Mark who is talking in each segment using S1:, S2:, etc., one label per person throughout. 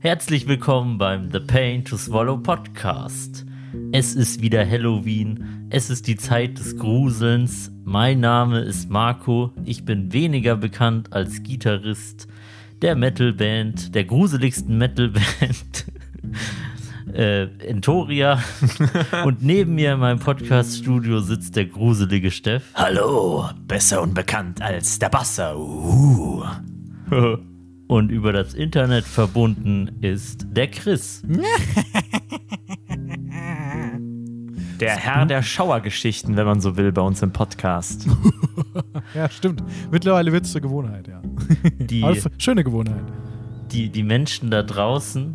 S1: Herzlich willkommen beim The Pain to Swallow Podcast. Es ist wieder Halloween, es ist die Zeit des Gruselns. Mein Name ist Marco, ich bin weniger bekannt als Gitarrist der Metalband, der gruseligsten Metalband äh, Entoria. Und neben mir in meinem Podcast-Studio sitzt der gruselige Steff.
S2: Hallo, besser unbekannt als der Basser. Uh.
S1: Und über das Internet verbunden ist der Chris.
S2: Der Herr der Schauergeschichten, wenn man so will, bei uns im Podcast.
S3: ja, stimmt. Mittlerweile wird es zur Gewohnheit, ja.
S1: Die,
S3: schöne Gewohnheit.
S1: Die, die Menschen da draußen,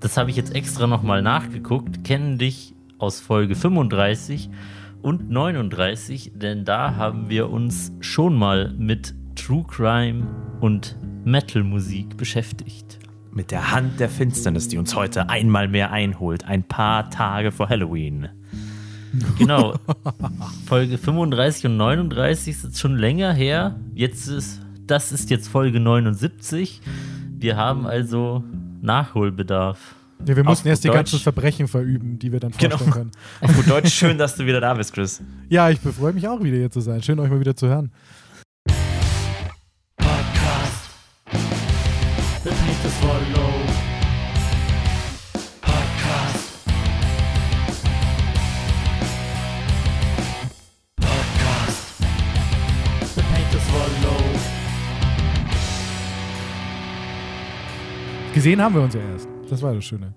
S1: das habe ich jetzt extra nochmal nachgeguckt, kennen dich aus Folge 35 und 39, denn da haben wir uns schon mal mit True Crime und Metal-Musik beschäftigt.
S2: Mit der Hand der Finsternis, die uns heute einmal mehr einholt, ein paar Tage vor Halloween.
S1: Genau. Folge 35 und 39 ist schon länger her. Jetzt ist, das ist jetzt Folge 79. Wir haben also Nachholbedarf.
S3: Ja, wir mussten erst die ganzen Verbrechen verüben, die wir dann genau. vorstellen genau. können.
S2: Auf gut Deutsch, schön, dass du wieder da bist, Chris.
S3: Ja, ich freue mich auch wieder hier zu sein. Schön, euch mal wieder zu hören. Gesehen haben wir uns ja erst. Das war das Schöne.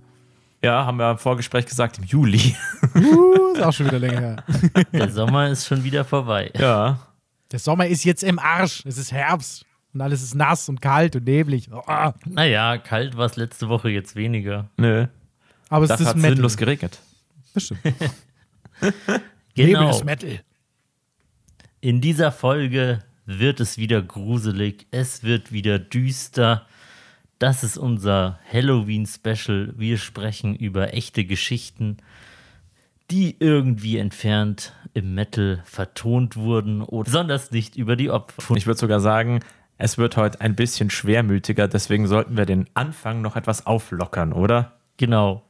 S2: Ja, haben wir im Vorgespräch gesagt, im Juli.
S3: Uh, ist auch schon wieder länger her.
S1: Der Sommer ist schon wieder vorbei.
S2: Ja.
S3: Der Sommer ist jetzt im Arsch. Es ist Herbst. Und alles ist nass und kalt und neblig. Oh.
S1: Naja, kalt war es letzte Woche jetzt weniger.
S2: Nö.
S3: Aber es Dafür ist
S2: Metal. sinnlos geregnet.
S3: Das stimmt.
S1: genau. Nebel ist Metal. In dieser Folge wird es wieder gruselig. Es wird wieder düster. Das ist unser Halloween-Special. Wir sprechen über echte Geschichten, die irgendwie entfernt im Metal vertont wurden oder besonders nicht über die Opfer.
S2: Ich würde sogar sagen, es wird heute ein bisschen schwermütiger, deswegen sollten wir den Anfang noch etwas auflockern, oder?
S1: Genau.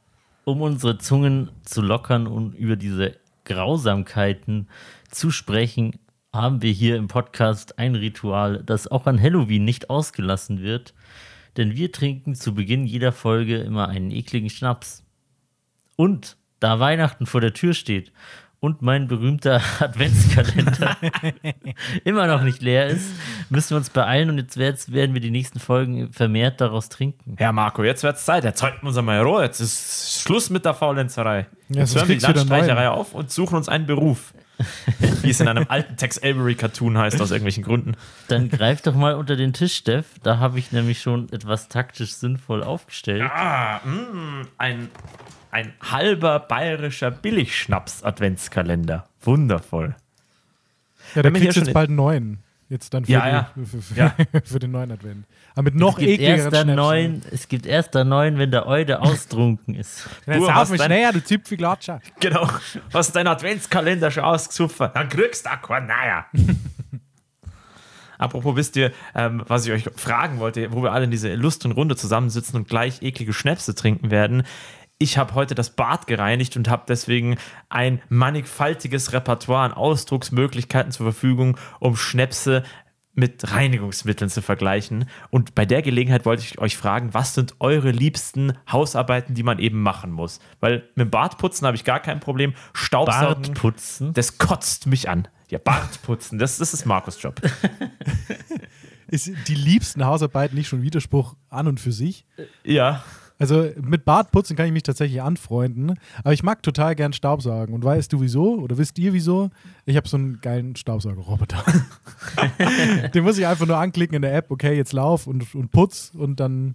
S1: Um unsere Zungen zu lockern und über diese Grausamkeiten zu sprechen, haben wir hier im Podcast ein Ritual, das auch an Halloween nicht ausgelassen wird denn wir trinken zu Beginn jeder Folge immer einen ekligen Schnaps. Und da Weihnachten vor der Tür steht und mein berühmter Adventskalender immer noch nicht leer ist, müssen wir uns beeilen und jetzt werden wir die nächsten Folgen vermehrt daraus trinken.
S2: Ja, Marco, jetzt wird es Zeit. Jetzt halten wir uns einmal Ruhe. Jetzt ist Schluss mit der Faulenzerei.
S3: Ja, jetzt hören wir die Landstreicherei
S2: auf und suchen uns einen Beruf. Wie es in einem alten Tex Avery Cartoon heißt, aus irgendwelchen Gründen.
S1: Dann greif doch mal unter den Tisch, Steff. Da habe ich nämlich schon etwas taktisch sinnvoll aufgestellt.
S2: Ah, mh, mm, ein, ein halber bayerischer Billigschnaps-Adventskalender. Wundervoll.
S3: Ja, da kriegst du jetzt bald einen neuen. Jetzt dann für,
S2: ja,
S3: die,
S2: ja.
S3: Für, für,
S2: ja.
S3: für, den neuen Advent. Aber mit noch
S1: ekligeren neun, Es gibt erst der neuen, wenn der Eude austrunken ist.
S3: Dann sauf mich näher, du Zipfelklatscher.
S2: Genau. Hast deinen Adventskalender schon ausgesucht? Dann kriegst du auch naja. Apropos, wisst ihr, ähm, was ich euch fragen wollte, wo wir alle in dieser illustren Runde zusammensitzen und gleich eklige Schnäpse trinken werden ich habe heute das Bad gereinigt und habe deswegen ein mannigfaltiges Repertoire an Ausdrucksmöglichkeiten zur Verfügung, um Schnäpse mit Reinigungsmitteln zu vergleichen. Und bei der Gelegenheit wollte ich euch fragen, was sind eure liebsten Hausarbeiten, die man eben machen muss? Weil mit Bartputzen habe ich gar kein Problem. Staubsaugen,
S1: Bartputzen?
S2: das kotzt mich an. Ja, Bartputzen, das, das ist Markus Job.
S3: ist die liebsten Hausarbeiten nicht schon Widerspruch an und für sich?
S2: Ja.
S3: Also mit Bartputzen kann ich mich tatsächlich anfreunden, aber ich mag total gern Staubsaugen. Und weißt du wieso? Oder wisst ihr wieso? Ich habe so einen geilen Staubsaugerroboter. Den muss ich einfach nur anklicken in der App, okay, jetzt lauf und, und putz und dann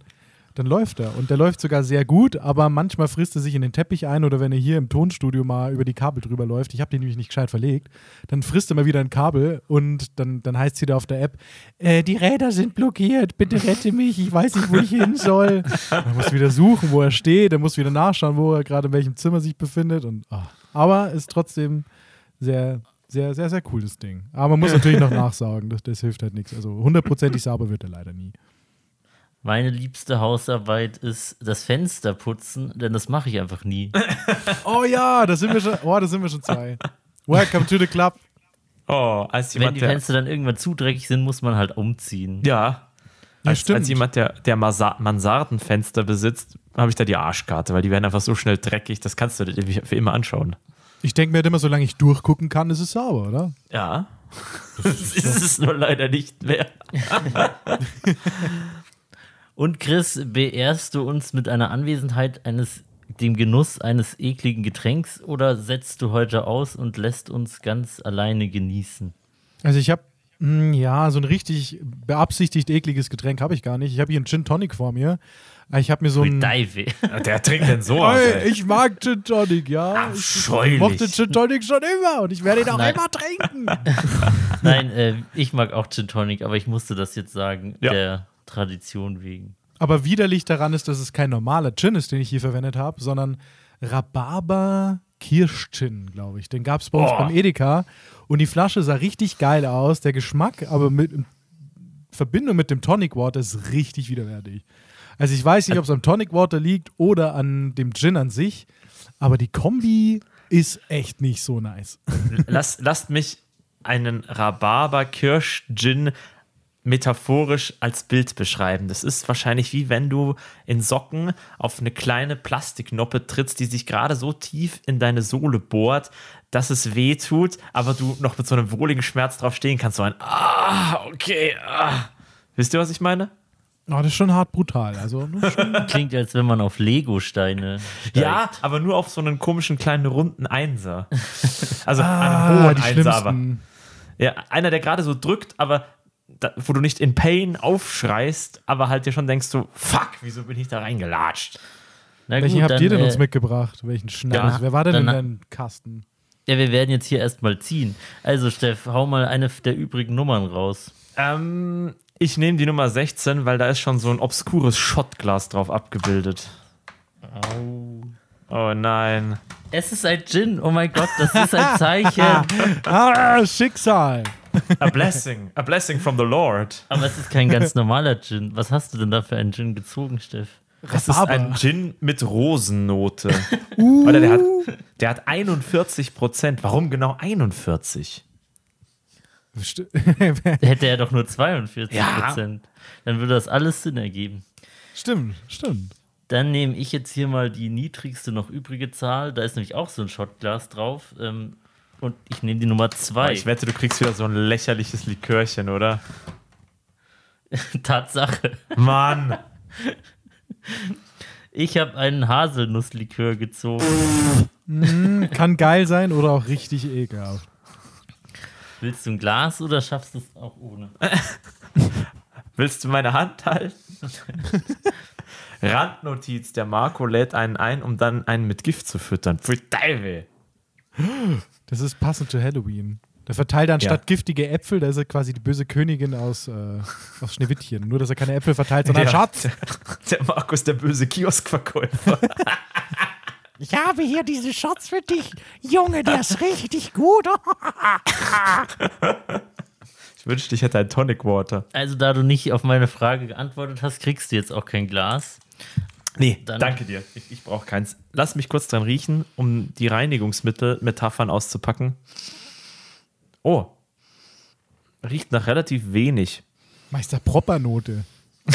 S3: dann läuft er. Und der läuft sogar sehr gut, aber manchmal frisst er sich in den Teppich ein oder wenn er hier im Tonstudio mal über die Kabel drüber läuft, ich habe den nämlich nicht gescheit verlegt, dann frisst er mal wieder ein Kabel und dann, dann heißt es wieder auf der App, äh, die Räder sind blockiert, bitte rette mich, ich weiß nicht, wo ich hin soll. Dann muss wieder suchen, wo er steht, er muss wieder nachschauen, wo er gerade in welchem Zimmer sich befindet. Und, oh. Aber ist trotzdem sehr, sehr, sehr, sehr cooles Ding. Aber man muss natürlich noch nachsaugen, das, das hilft halt nichts. Also hundertprozentig sauber wird er leider nie.
S1: Meine liebste Hausarbeit ist das Fenster putzen, denn das mache ich einfach nie.
S3: Oh ja, da sind wir schon, oh, da sind wir schon zwei. Welcome to the club.
S2: Oh, als
S1: Wenn
S2: jemand,
S1: die
S2: der,
S1: Fenster dann irgendwann zu dreckig sind, muss man halt umziehen.
S2: ja, als,
S3: stimmt.
S2: als jemand, der, der Mansardenfenster besitzt, habe ich da die Arschkarte, weil die werden einfach so schnell dreckig, das kannst du dir für immer anschauen.
S3: Ich denke mir halt immer, solange ich durchgucken kann, ist es sauber, oder?
S2: Ja. Das ist es nur leider nicht mehr.
S1: Und Chris, beehrst du uns mit einer Anwesenheit eines, dem Genuss eines ekligen Getränks oder setzt du heute aus und lässt uns ganz alleine genießen?
S3: Also ich habe, ja, so ein richtig beabsichtigt ekliges Getränk habe ich gar nicht. Ich habe hier einen Gin Tonic vor mir. Ich habe mir so ein...
S1: Dive.
S2: Der trinkt denn so aus,
S3: Hey,
S2: ey.
S3: ich mag Gin Tonic, ja.
S1: Abscheulich.
S3: Ich mochte Gin Tonic schon immer und ich werde ihn auch
S1: Nein.
S3: immer trinken.
S1: Nein, äh, ich mag auch Gin Tonic, aber ich musste das jetzt sagen,
S2: Ja.
S1: der Tradition wegen.
S3: Aber widerlich daran ist, dass es kein normaler Gin ist, den ich hier verwendet habe, sondern Rhabarber Kirsch-Gin, glaube ich. Den gab es bei uns
S2: Oh.
S3: beim Edeka und die Flasche sah richtig geil aus. Der Geschmack, aber mit in Verbindung mit dem Tonic Water ist richtig widerwärtig. Also ich weiß nicht, ob es am Tonic Water liegt oder an dem Gin an sich, aber die Kombi ist echt nicht so nice.
S2: Lass, lasst mich einen Rhabarber-Kirsch-Gin metaphorisch als Bild beschreiben. Das ist wahrscheinlich wie wenn du in Socken auf eine kleine Plastiknoppe trittst, die sich gerade so tief in deine Sohle bohrt, dass es weh tut, aber du noch mit so einem wohligen Schmerz drauf stehen kannst. So ein Ah, okay. Ah. Wisst ihr, was ich meine?
S3: Oh, das ist schon hart brutal. Also schon,
S1: Klingt, als wenn man auf Lego-Steine.
S2: Ja, aber nur auf so einen komischen kleinen runden Einser. Also
S3: ah,
S2: einen hohen
S3: die
S2: Einser, aber.
S3: schlimmsten.
S2: Ja, einer, der gerade so drückt, aber da, wo du nicht in Pain aufschreist, aber halt dir schon denkst so, fuck, wieso bin ich da reingelatscht?
S1: Na
S3: Welchen
S1: gut,
S3: habt
S1: dann,
S3: ihr denn
S1: äh,
S3: uns mitgebracht? Welchen Schnaps?
S1: ja,
S3: Wer war denn in
S1: dann-
S3: deinem Kasten?
S1: Ja, wir werden jetzt hier erstmal ziehen. Also, Steff, hau mal eine der übrigen Nummern raus.
S2: Ähm, ich nehme die Nummer 16, weil da ist schon so ein obskures Shotglas drauf abgebildet. Oh nein.
S1: Es ist ein Gin, oh mein Gott, das ist ein Zeichen.
S3: Ah, Schicksal.
S2: A blessing. A blessing from the Lord.
S1: Aber es ist kein ganz normaler Gin. Was hast du denn da für einen Gin gezogen, Steff?
S2: Das ist ein Gin mit Rosennote. Oder der hat, der hat 41 Prozent. Warum genau 41?
S3: St-
S1: Hätte er doch nur 42
S2: Ja.
S1: Prozent. Dann würde das alles Sinn ergeben.
S3: stimmt, stimmt.
S1: Dann nehme ich jetzt hier mal die niedrigste noch übrige Zahl. Da ist nämlich auch so ein Shotglas drauf. Ähm, und ich nehme die Nummer 2.
S2: Ich wette, du kriegst wieder so ein lächerliches Likörchen, oder?
S1: Tatsache.
S2: Mann.
S1: Ich habe einen Haselnusslikör gezogen.
S3: Kann geil sein oder auch richtig ekelhaft.
S1: Willst du ein Glas oder schaffst du es auch ohne?
S2: Willst du meine Hand halten? Randnotiz: Der Marco lädt einen ein, um dann einen mit Gift zu füttern. Für Teufel.
S3: Das ist passend zu Halloween. Da verteilt er anstatt
S2: Ja.
S3: giftige Äpfel, da ist er quasi die böse Königin aus, äh, aus Schneewittchen. Nur, dass er keine Äpfel verteilt, sondern
S2: Ja.
S3: Schatz.
S2: Der Marco ist der böse Kioskverkäufer.
S3: Ich habe hier diese Schatz für dich. Junge, der ist richtig gut.
S2: Ich wünschte, ich hätte ein Tonic Water.
S1: Also, da du nicht auf meine Frage geantwortet hast, kriegst du jetzt auch kein Glas.
S2: Nee,
S1: Dann-
S2: danke dir. Ich, ich brauche keins. Lass mich kurz dran riechen, um die Reinigungsmittel-Metaphern auszupacken. Oh. Riecht nach relativ wenig.
S3: Meister Propper-Note.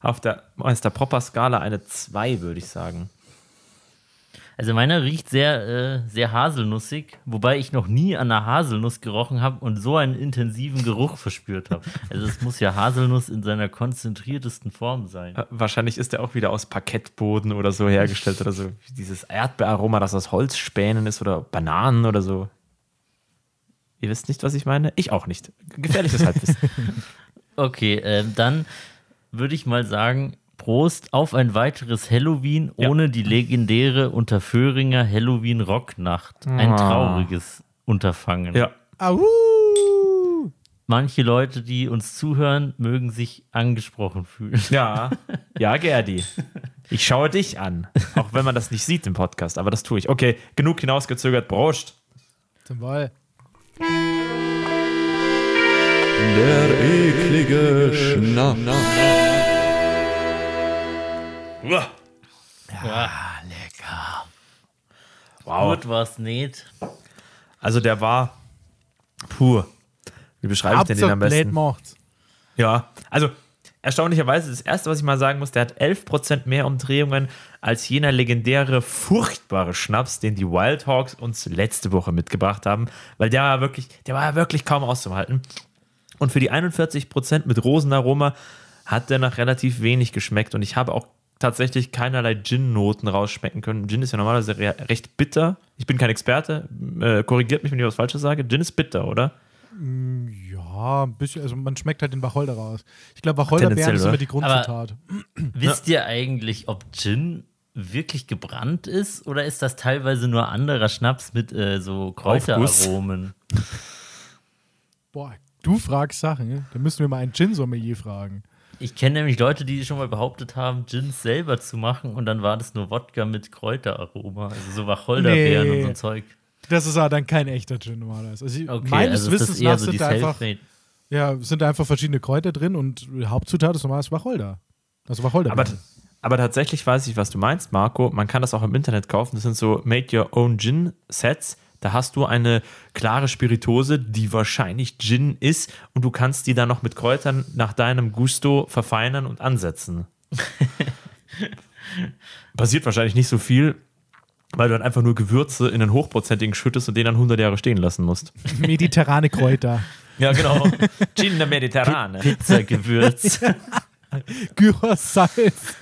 S2: Auf der Meister Propper Skala eine 2, würde ich sagen.
S1: Also meiner riecht sehr, äh, sehr haselnussig, wobei ich noch nie an einer Haselnuss gerochen habe und so einen intensiven Geruch verspürt habe. Also es muss ja Haselnuss in seiner konzentriertesten Form sein.
S2: Äh, Wahrscheinlich ist der auch wieder aus Parkettboden oder so hergestellt oder so. Dieses Erdbeeraroma, das aus Holzspänen ist oder Bananen oder so. Ihr wisst nicht, was ich meine? Ich auch nicht. Gefährliches Halbwissen.
S1: Okay, ähm, dann würde ich mal sagen, Prost auf ein weiteres Halloween
S2: Ja.
S1: ohne die legendäre Unterföhringer Halloween Rocknacht. Ein
S2: Ah.
S1: trauriges Unterfangen.
S2: ja.
S3: Au!
S1: Manche Leute, die uns zuhören, mögen sich angesprochen fühlen.
S2: Ja, ja, Gerdi. Ich schaue dich an. Auch wenn man das nicht sieht im Podcast, aber das tue ich. Okay, genug hinausgezögert. Prost.
S3: Zum Wohl.
S4: Der eklige Schnaps.
S2: Uah.
S1: Ja, lecker.
S2: Wow.
S1: Gut war's nicht.
S2: Also der war pur. Wie beschreibe ich denn den am besten?
S3: macht's.
S2: Ja, also erstaunlicherweise, das erste, was ich mal sagen muss, der hat 11% mehr Umdrehungen als jener legendäre, furchtbare Schnaps, den die Wild Hawks uns letzte Woche mitgebracht haben, weil der war wirklich, der war ja wirklich kaum auszuhalten. Und für die 41% mit Rosenaroma hat der noch relativ wenig geschmeckt und ich habe auch tatsächlich keinerlei Gin-Noten rausschmecken können. Gin ist ja normalerweise re recht bitter. Ich bin kein Experte, äh, korrigiert mich, wenn ich was Falsches sage. Gin ist bitter, oder?
S3: Ja, ein bisschen, also man schmeckt halt den Wacholder raus. Ich glaube, Wacholderbeeren ist immer die Grundzutat.
S1: Wisst ihr eigentlich, ob Gin wirklich gebrannt ist oder ist das teilweise nur anderer Schnaps mit äh, so Kräuteraromen?
S3: Boah, du fragst Sachen, ne? da müssen wir mal einen Gin-Sommelier fragen.
S1: Ich kenne nämlich Leute, die schon mal behauptet haben, Gins selber zu machen und dann war das nur Wodka mit Kräuteraroma, also so Wacholderbeeren
S3: Nee.
S1: und so ein Zeug.
S3: Das ist aber dann kein echter Gin normalerweise. Also ich-
S1: Okay,
S3: meines
S1: also
S3: Wissens nach
S1: so
S3: sind
S1: die
S3: da einfach, ja, sind einfach verschiedene Kräuter drin und Hauptzutat ist normales Wacholder. Also Wacholder.
S2: Aber, aber tatsächlich weiß ich, was du meinst, Marco. Man kann das auch im Internet kaufen. Das sind so Make Your Own Gin Sets. Da hast du eine klare Spiritose, die wahrscheinlich Gin ist, und du kannst die dann noch mit Kräutern nach deinem Gusto verfeinern und ansetzen. Passiert wahrscheinlich nicht so viel, weil du dann einfach nur Gewürze in einen hochprozentigen schüttest und den dann 100 Jahre stehen lassen musst.
S3: mediterrane Kräuter.
S2: Ja, genau. Gin der Mediterrane.
S1: Pizzagewürz.
S3: Gyros, Salz.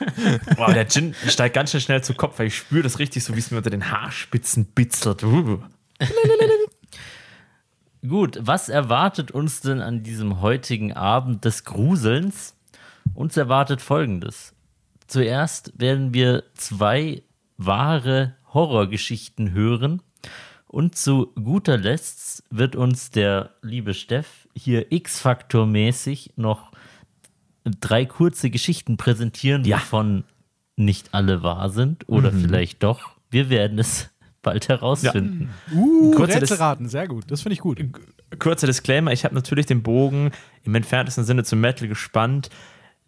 S2: Boah, der Gin steigt ganz schön schnell zu Kopf, weil ich spüre das richtig so, wie es mir unter den Haarspitzen bitzelt.
S1: Gut, was erwartet uns denn an diesem heutigen Abend des Gruselns? Uns erwartet folgendes. Zuerst werden wir zwei wahre Horrorgeschichten hören und zu guter Letzt wird uns der liebe Steff hier X-Faktor-mäßig noch drei kurze Geschichten präsentieren,
S2: Ja.
S1: wovon nicht alle wahr sind oder vielleicht doch. Wir werden es bald herausfinden.
S3: Uh,
S2: Kurze
S3: Rätselraten, sehr gut. Das finde ich gut.
S2: Kurzer Disclaimer, ich habe natürlich den Bogen im entferntesten Sinne zum Metal gespannt.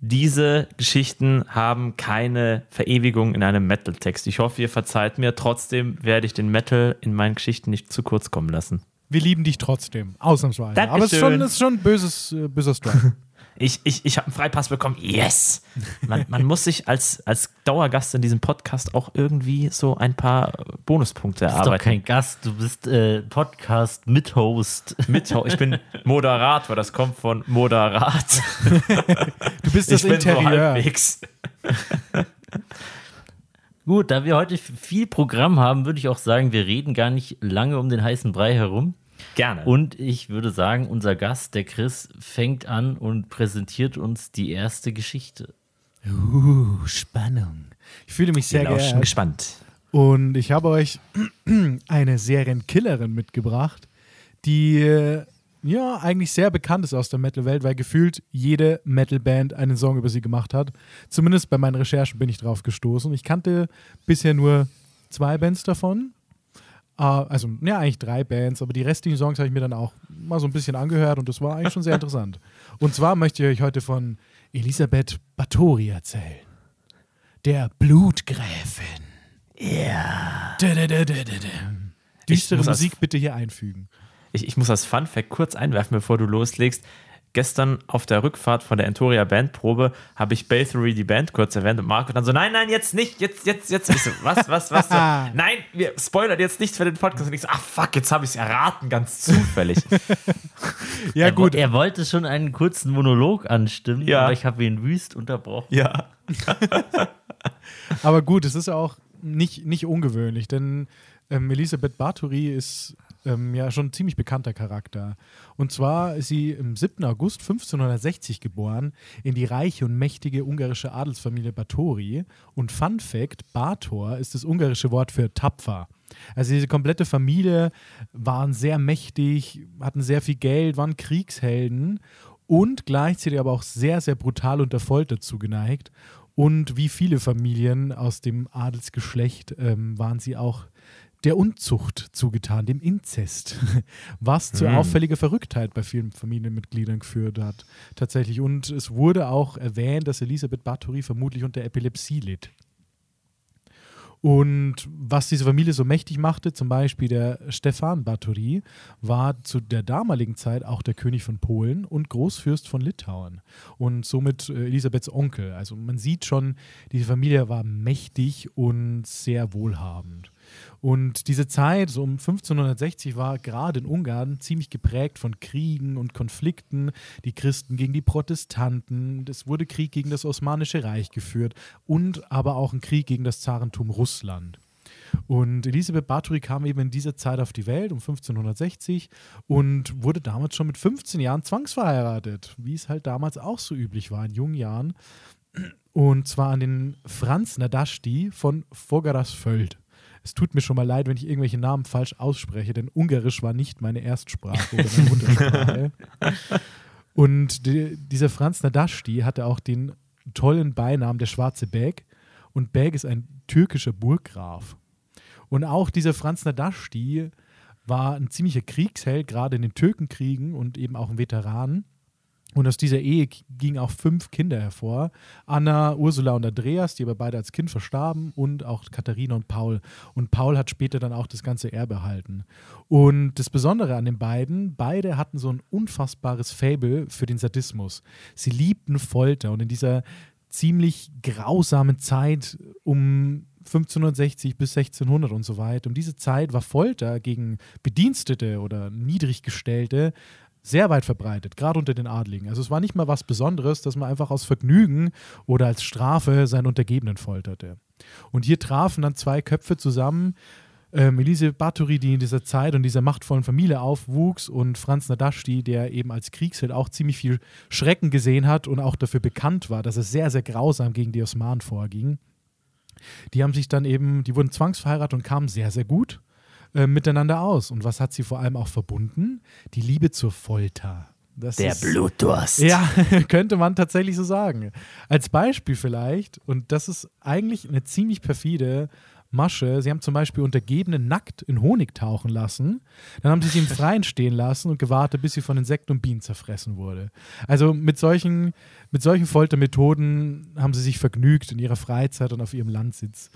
S2: Diese Geschichten haben keine Verewigung in einem Metal-Text. Ich hoffe, ihr verzeiht mir. Trotzdem werde ich den Metal in meinen Geschichten nicht zu kurz kommen lassen.
S3: Wir lieben dich trotzdem, ausnahmsweise.
S2: Dankeschön.
S3: Aber es ist schon, es ist schon ein böses, äh, böser Strike.
S2: Ich, ich, ich habe einen Freipass bekommen. Yes! Man, man muss sich als, als Dauergast in diesem Podcast auch irgendwie so ein paar Bonuspunkte
S1: Du bist doch
S2: erarbeiten.
S1: kein Gast, du bist äh, Podcast-Mithost.
S2: Mit, ich bin Moderator, das kommt von Moderat.
S3: Du bist das
S2: ich bin so
S3: Interieur.
S2: halbwegs.
S1: Gut, da wir heute viel Programm haben, würde ich auch sagen, wir reden gar nicht lange um den heißen Brei herum.
S2: Gerne.
S1: Und ich würde sagen, unser Gast, der Chris, fängt an und präsentiert uns die erste Geschichte.
S3: Uh, Spannung. Ich fühle mich sehr geehrt.
S2: gespannt.
S3: Und ich habe euch eine Serienkillerin mitgebracht, die äh, ja eigentlich sehr bekannt ist aus der Metal-Welt, weil gefühlt jede Metal-Band einen Song über sie gemacht hat. Zumindest bei meinen Recherchen bin ich drauf gestoßen. Ich kannte bisher nur zwei Bands davon. Äh, also, ja, eigentlich drei Bands, aber die restlichen Songs habe ich mir dann auch mal so ein bisschen angehört und das war eigentlich schon sehr interessant. Und zwar möchte ich euch heute von Elisabeth Bathory erzählen. Der Blutgräfin. Ja. Düstere
S2: muss als-
S3: Musik bitte hier einfügen.
S2: Ich, ich muss als Fun Fact kurz einwerfen, bevor du loslegst. Gestern auf der Rückfahrt von der Entoria Bandprobe habe ich Bathory die Band kurz erwähnt und Marco dann so, nein, nein, jetzt nicht, jetzt, jetzt, jetzt. Ich so, was, was, was? So, nein, wir spoilern jetzt nicht für den Podcast. Und ich so, ach fuck, jetzt habe ich es erraten, ganz zufällig.
S3: Ja,
S1: er,
S3: gut.
S1: Er wollte schon einen kurzen Monolog anstimmen,
S2: Ja.
S1: aber ich habe ihn wüst unterbrochen.
S2: ja.
S3: Aber gut, es ist auch nicht, nicht ungewöhnlich, denn ähm, Elisabeth Bathory ist ähm, ja schon ein ziemlich bekannter Charakter. Und zwar ist sie im 7. August 1560 geboren in die reiche und mächtige ungarische Adelsfamilie Bathory. Und Fun Fact: Bator ist das ungarische Wort für tapfer. Also diese komplette Familie waren sehr mächtig, hatten sehr viel Geld, waren Kriegshelden und gleichzeitig aber auch sehr, sehr brutal unter Folter zugeneigt. Und wie viele Familien aus dem Adelsgeschlecht ähm, waren sie auch der Unzucht zugetan, dem Inzest, was zu
S2: Hm.
S3: auffälliger Verrücktheit bei vielen Familienmitgliedern geführt hat. Tatsächlich. Und es wurde auch erwähnt, dass Elisabeth Bathory vermutlich unter Epilepsie litt. Und was diese Familie so mächtig machte, zum Beispiel der Stefan Batory, war zu der damaligen Zeit auch der König von Polen und Großfürst von Litauen und somit äh, Elisabeths Onkel. Also man sieht schon, diese Familie war mächtig und sehr wohlhabend. Und diese Zeit, so um 1560, war gerade in Ungarn ziemlich geprägt von Kriegen und Konflikten. Die Christen gegen die Protestanten. Es wurde Krieg gegen das Osmanische Reich geführt und aber auch ein Krieg gegen das Zarentum Russland. Und Elisabeth Bathory kam eben in dieser Zeit auf die Welt, um 1560, und wurde damals schon mit 15 Jahren zwangsverheiratet, wie es halt damals auch so üblich war in jungen Jahren. Und zwar an den Franz Nadasti von Fogarasföld. Es tut mir schon mal leid, wenn ich irgendwelche Namen falsch ausspreche, denn Ungarisch war nicht meine Erstsprache oder meine Muttersprache. Und die, dieser Franz Nadasti hatte auch den tollen Beinamen der Schwarze Beg. Und Beg ist ein türkischer Burggraf. Und auch dieser Franz Nadasti war ein ziemlicher Kriegsheld, gerade in den Türkenkriegen und eben auch ein Veteran. Und aus dieser Ehe gingen auch fünf Kinder hervor. Anna, Ursula und Andreas, die aber beide als Kind verstarben, und auch Katharina und Paul. Und Paul hat später dann auch das ganze Erbe erhalten. Und das Besondere an den beiden, beide hatten so ein unfassbares Fable für den Sadismus. Sie liebten Folter und in dieser ziemlich grausamen Zeit um 1560 bis 1600 und so weiter. Um diese Zeit war Folter gegen Bedienstete oder Niedriggestellte sehr weit verbreitet, gerade unter den Adligen. Also es war nicht mal was Besonderes, dass man einfach aus Vergnügen oder als Strafe seinen Untergebenen folterte. Und hier trafen dann zwei Köpfe zusammen, ähm, Elise Bathory, die in dieser Zeit und dieser machtvollen Familie aufwuchs und Franz Nadashti, der eben als Kriegsheld auch ziemlich viel Schrecken gesehen hat und auch dafür bekannt war, dass er sehr, sehr grausam gegen die Osmanen vorging. Die haben sich dann eben, die wurden zwangsverheiratet und kamen sehr, sehr gut äh, miteinander aus. Und was hat sie vor allem auch verbunden? Die Liebe zur Folter.
S1: Das Der ist, Blutdurst.
S3: Ja, könnte man tatsächlich so sagen. Als Beispiel vielleicht, und das ist eigentlich eine ziemlich perfide Masche. Sie haben zum Beispiel Untergebene nackt in Honig tauchen lassen. Dann haben sie sie im Freien stehen lassen und gewartet, bis sie von Insekten und Bienen zerfressen wurde. Also mit solchen, mit solchen Foltermethoden haben sie sich vergnügt in ihrer Freizeit und auf ihrem Landsitz.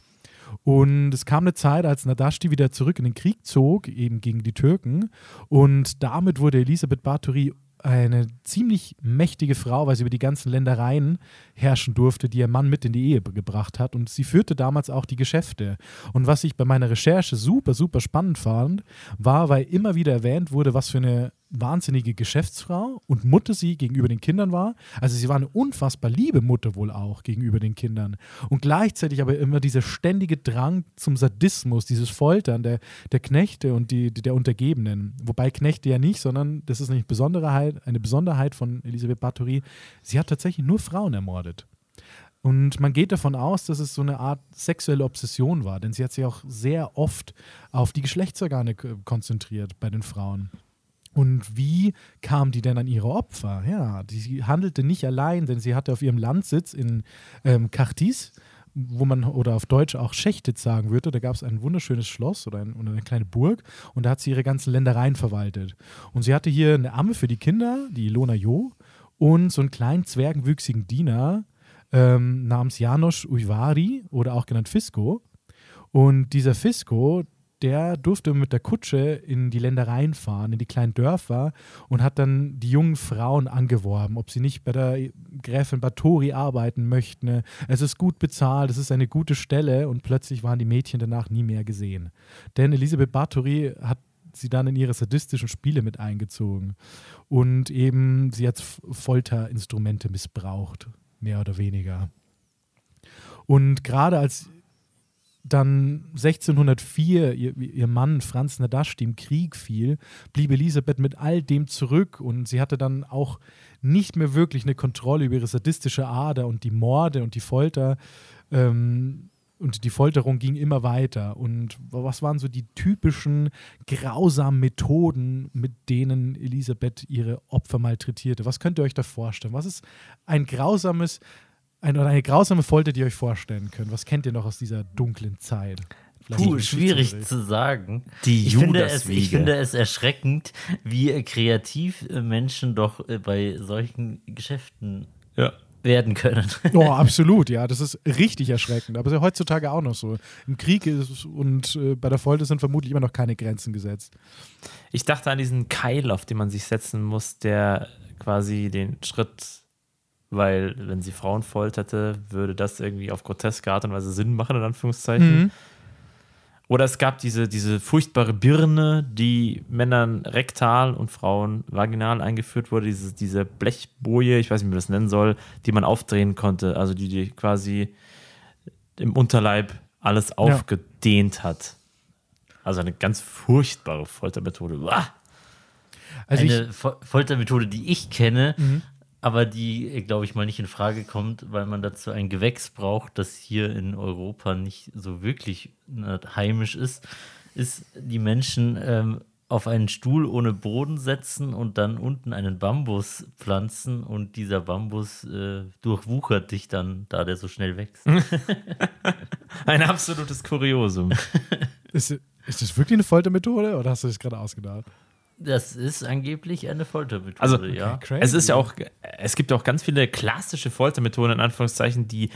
S3: Und es kam eine Zeit, als Nadashti wieder zurück in den Krieg zog, eben gegen die Türken. Und damit wurde Elisabeth Bathory eine ziemlich mächtige Frau, weil sie über die ganzen Ländereien herrschen durfte, die ihr Mann mit in die Ehe gebracht hat. Und sie führte damals auch die Geschäfte. Und was ich bei meiner Recherche super, super spannend fand, war, weil immer wieder erwähnt wurde, was für eine wahnsinnige Geschäftsfrau und Mutter sie gegenüber den Kindern war. Also sie war eine unfassbar liebe Mutter wohl auch gegenüber den Kindern. Und gleichzeitig aber immer dieser ständige Drang zum Sadismus, dieses Foltern der, der Knechte und die, der Untergebenen. Wobei Knechte ja nicht, sondern das ist eine Besonderheit, eine Besonderheit von Elisabeth Bathory. Sie hat tatsächlich nur Frauen ermordet. Und man geht davon aus, dass es so eine Art sexuelle Obsession war, denn sie hat sich auch sehr oft auf die Geschlechtsorgane konzentriert bei den Frauen. Und wie kam die denn an ihre Opfer? Ja, sie handelte nicht allein, denn sie hatte auf ihrem Landsitz in ähm, Kartis, wo man oder auf Deutsch auch Schechtitz sagen würde, da gab es ein wunderschönes Schloss oder, ein, oder, eine kleine Burg und da hat sie ihre ganzen Ländereien verwaltet. Und sie hatte hier eine Amme für die Kinder, die Ilona Jo, und so einen kleinen zwergenwüchsigen Diener ähm, namens Janos Uivari oder auch genannt Fisco. Und dieser Fisco, der durfte mit der Kutsche in die Ländereien fahren, in die kleinen Dörfer und hat dann die jungen Frauen angeworben, ob sie nicht bei der Gräfin Batori arbeiten möchten. Es ist gut bezahlt, es ist eine gute Stelle und plötzlich waren die Mädchen danach nie mehr gesehen. Denn Elisabeth Batori hat sie dann in ihre sadistischen Spiele mit eingezogen und eben sie hat Folterinstrumente missbraucht, mehr oder weniger. Und gerade als dann 1604 ihr, ihr, Mann Franz Nadashti im Krieg fiel, blieb Elisabeth mit all dem zurück und sie hatte dann auch nicht mehr wirklich eine Kontrolle über ihre sadistische Ader und die Morde und die Folter. Ähm, und die Folterung ging immer weiter. Und was waren so die typischen grausamen Methoden, mit denen Elisabeth ihre Opfer malträtierte? Was könnt ihr euch da vorstellen? Was ist ein grausames eine, eine grausame Folter, die ihr euch vorstellen könnt. Was kennt ihr noch aus dieser dunklen Zeit?
S1: Puh, schwierig zu sagen. Die ich finde, es, ich finde es erschreckend, wie kreativ Menschen doch äh, bei solchen Geschäften
S2: ja.
S1: werden können.
S3: Oh, absolut, ja. Das ist richtig erschreckend. Aber ist ja heutzutage auch noch so. Im Krieg ist, und äh, bei der Folter sind vermutlich immer noch keine Grenzen gesetzt.
S2: Ich dachte an diesen Keil, auf den man sich setzen muss, der quasi den Schritt, weil wenn sie Frauen folterte, würde das irgendwie auf groteske Art und Weise Sinn machen, in Anführungszeichen.
S3: Mhm.
S2: Oder es gab diese, diese furchtbare Birne, die Männern rektal und Frauen vaginal eingeführt wurde, diese, diese Blechboje, ich weiß nicht, wie man das nennen soll, die man aufdrehen konnte, also die, die quasi im Unterleib alles aufgedehnt hat. Also eine ganz furchtbare Foltermethode. Uah.
S3: Also
S1: Eine Foltermethode, die ich kenne,
S3: Mhm.
S1: Aber die, glaube ich, mal nicht in Frage kommt, weil man dazu ein Gewächs braucht, das hier in Europa nicht so wirklich äh, heimisch ist, ist die Menschen ähm, auf einen Stuhl ohne Boden setzen und dann unten einen Bambus pflanzen und dieser Bambus äh, durchwuchert dich dann, da der so schnell wächst.
S2: Ein absolutes Kuriosum.
S3: ist, ist das wirklich eine Foltermethode oder hast du das gerade ausgedacht?
S1: Das ist angeblich eine Foltermethode,
S2: Also,
S1: ja.
S3: Crazy.
S2: Es ist ja auch, es gibt auch ganz viele klassische Foltermethoden, in Anführungszeichen, die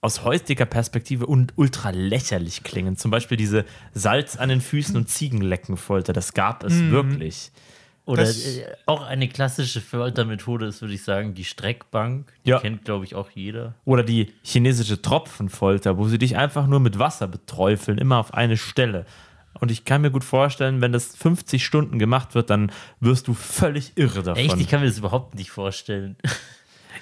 S2: aus heutiger Perspektive und ultra lächerlich klingen. Zum Beispiel diese Salz an den Füßen und Ziegenleckenfolter. Das gab es wirklich.
S1: Oder
S3: Das-
S1: äh, auch eine klassische Foltermethode ist, würde ich sagen, die Streckbank. Die
S2: Ja.
S1: kennt, glaube ich, auch jeder.
S2: Oder die chinesische Tropfenfolter, wo sie dich einfach nur mit Wasser beträufeln, immer auf eine Stelle. Und ich kann mir gut vorstellen, wenn das 50 Stunden gemacht wird, dann wirst du völlig irre davon.
S1: Echt, ich kann mir das überhaupt nicht vorstellen.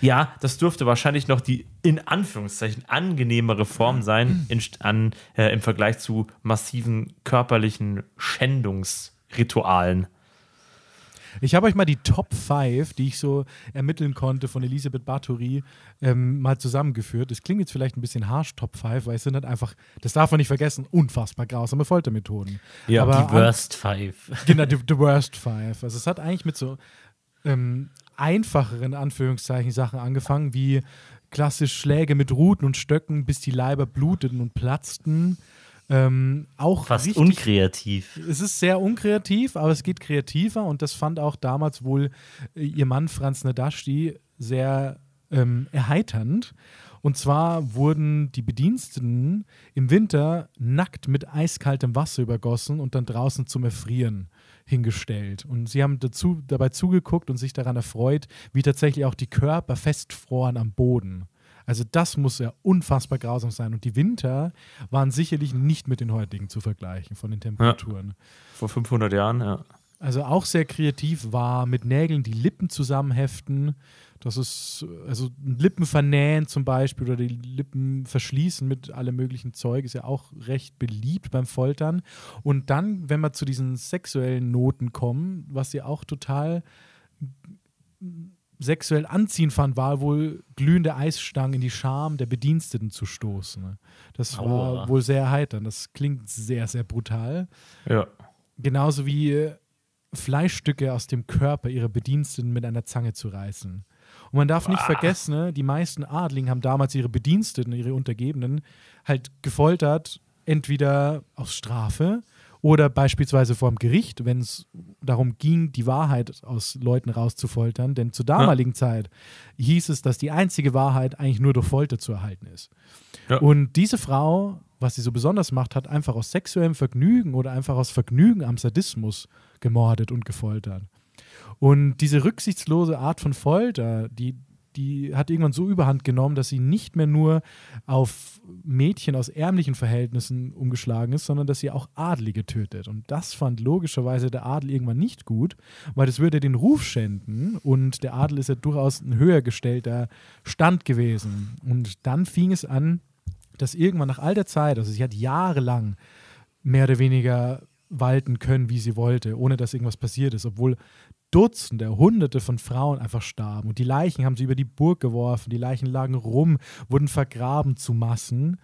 S2: Ja, das dürfte wahrscheinlich noch die in Anführungszeichen angenehmere Form sein in, an, äh, im Vergleich zu massiven körperlichen Schändungsritualen.
S3: Ich habe euch mal die Top 5, die ich so ermitteln konnte von Elisabeth Bathory, ähm, mal zusammengeführt. Das klingt jetzt vielleicht ein bisschen harsch, Top 5, weil es sind halt einfach, das darf man nicht vergessen, unfassbar grausame Foltermethoden.
S2: Ja,
S3: Aber
S1: die Worst Five.
S3: Genau, the, the worst five. Also es hat eigentlich mit so ähm, einfacheren Anführungszeichen Sachen angefangen, wie klassisch Schläge mit Ruten und Stöcken, bis die Leiber bluteten und platzten. Ähm, auch
S1: Fast
S3: richtig,
S1: unkreativ.
S3: es ist sehr unkreativ, aber es geht kreativer und das fand auch damals wohl äh, ihr Mann Franz Nadashti sehr ähm, erheiternd. Und zwar wurden die Bediensteten im Winter nackt mit eiskaltem Wasser übergossen und dann draußen zum Erfrieren hingestellt. Und sie haben dazu, dabei zugeguckt und sich daran erfreut, wie tatsächlich auch die Körper festfroren am Boden. Also das muss ja unfassbar grausam sein. Und die Winter waren sicherlich nicht mit den heutigen zu vergleichen von den Temperaturen.
S2: Vor 500 Jahren, ja.
S3: Also auch sehr kreativ war mit Nägeln die Lippen zusammenheften. Das ist also Lippen vernähen zum Beispiel oder die Lippen verschließen mit allem möglichen Zeug ist ja auch recht beliebt beim Foltern. Und dann, wenn wir zu diesen sexuellen Noten kommen, was sie auch total sexuell anziehend fand, war wohl glühende Eisstangen in die Scham der Bediensteten zu stoßen. Das war
S1: Aua.
S3: wohl sehr erheiternd. Das klingt sehr, sehr brutal.
S2: Ja.
S3: Genauso wie äh, Fleischstücke aus dem Körper ihrer Bediensteten mit einer Zange zu reißen. Und man darf nicht vergessen, ne, die meisten Adligen haben damals ihre Bediensteten, ihre Untergebenen, halt gefoltert, entweder aus Strafe oder beispielsweise vor dem Gericht, wenn es darum ging, die Wahrheit aus Leuten rauszufoltern. Denn zur damaligen Zeit hieß es, dass die einzige Wahrheit eigentlich nur durch Folter zu erhalten ist.
S2: Ja.
S3: Und diese Frau, was sie so besonders macht, hat einfach aus sexuellem Vergnügen oder einfach aus Vergnügen am Sadismus gemordet und gefoltert. Und diese rücksichtslose Art von Folter, die, die hat irgendwann so überhand genommen, dass sie nicht mehr nur auf Mädchen aus ärmlichen Verhältnissen umgeschlagen ist, sondern dass sie auch Adlige tötet. Und das fand logischerweise der Adel irgendwann nicht gut, weil das würde den Ruf schänden und der Adel ist ja durchaus ein höher gestellter Stand gewesen. Und dann fing es an, dass irgendwann nach all der Zeit, also sie hat jahrelang mehr oder weniger walten können, wie sie wollte, ohne dass irgendwas passiert ist, obwohl Dutzende, Hunderte von Frauen einfach starben. Und die Leichen haben sie über die Burg geworfen, die Leichen lagen rum, wurden vergraben zu Massen.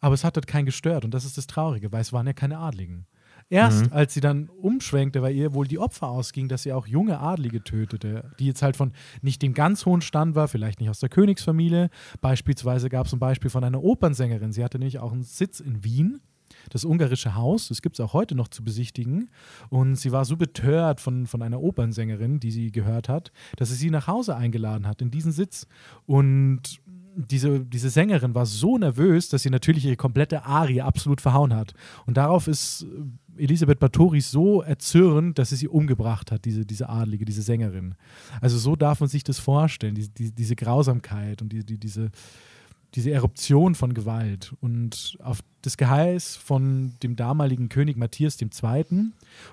S3: Aber es hat dort keinen gestört. Und das ist das Traurige, weil es waren ja keine Adligen. Erst als sie dann umschwenkte, weil ihr wohl die Opfer ausging, dass sie auch junge Adlige tötete, die jetzt halt von nicht dem ganz hohen Stand war, vielleicht nicht aus der Königsfamilie. Beispielsweise gab es ein Beispiel von einer Opernsängerin. Sie hatte nämlich auch einen Sitz in Wien das ungarische Haus. Das gibt es auch heute noch zu besichtigen. Und sie war so betört von, von einer Opernsängerin, die sie gehört hat, dass sie sie nach Hause eingeladen hat, in diesen Sitz. Und diese, diese Sängerin war so nervös, dass sie natürlich ihre komplette Arie absolut verhauen hat. Und darauf ist Elisabeth Bathory so erzürnt, dass sie sie umgebracht hat, diese, diese Adlige, diese Sängerin. Also so darf man sich das vorstellen, die, die, diese Grausamkeit und die, die, diese, diese Eruption von Gewalt. Und auf das Geheiß von dem damaligen König Matthias II.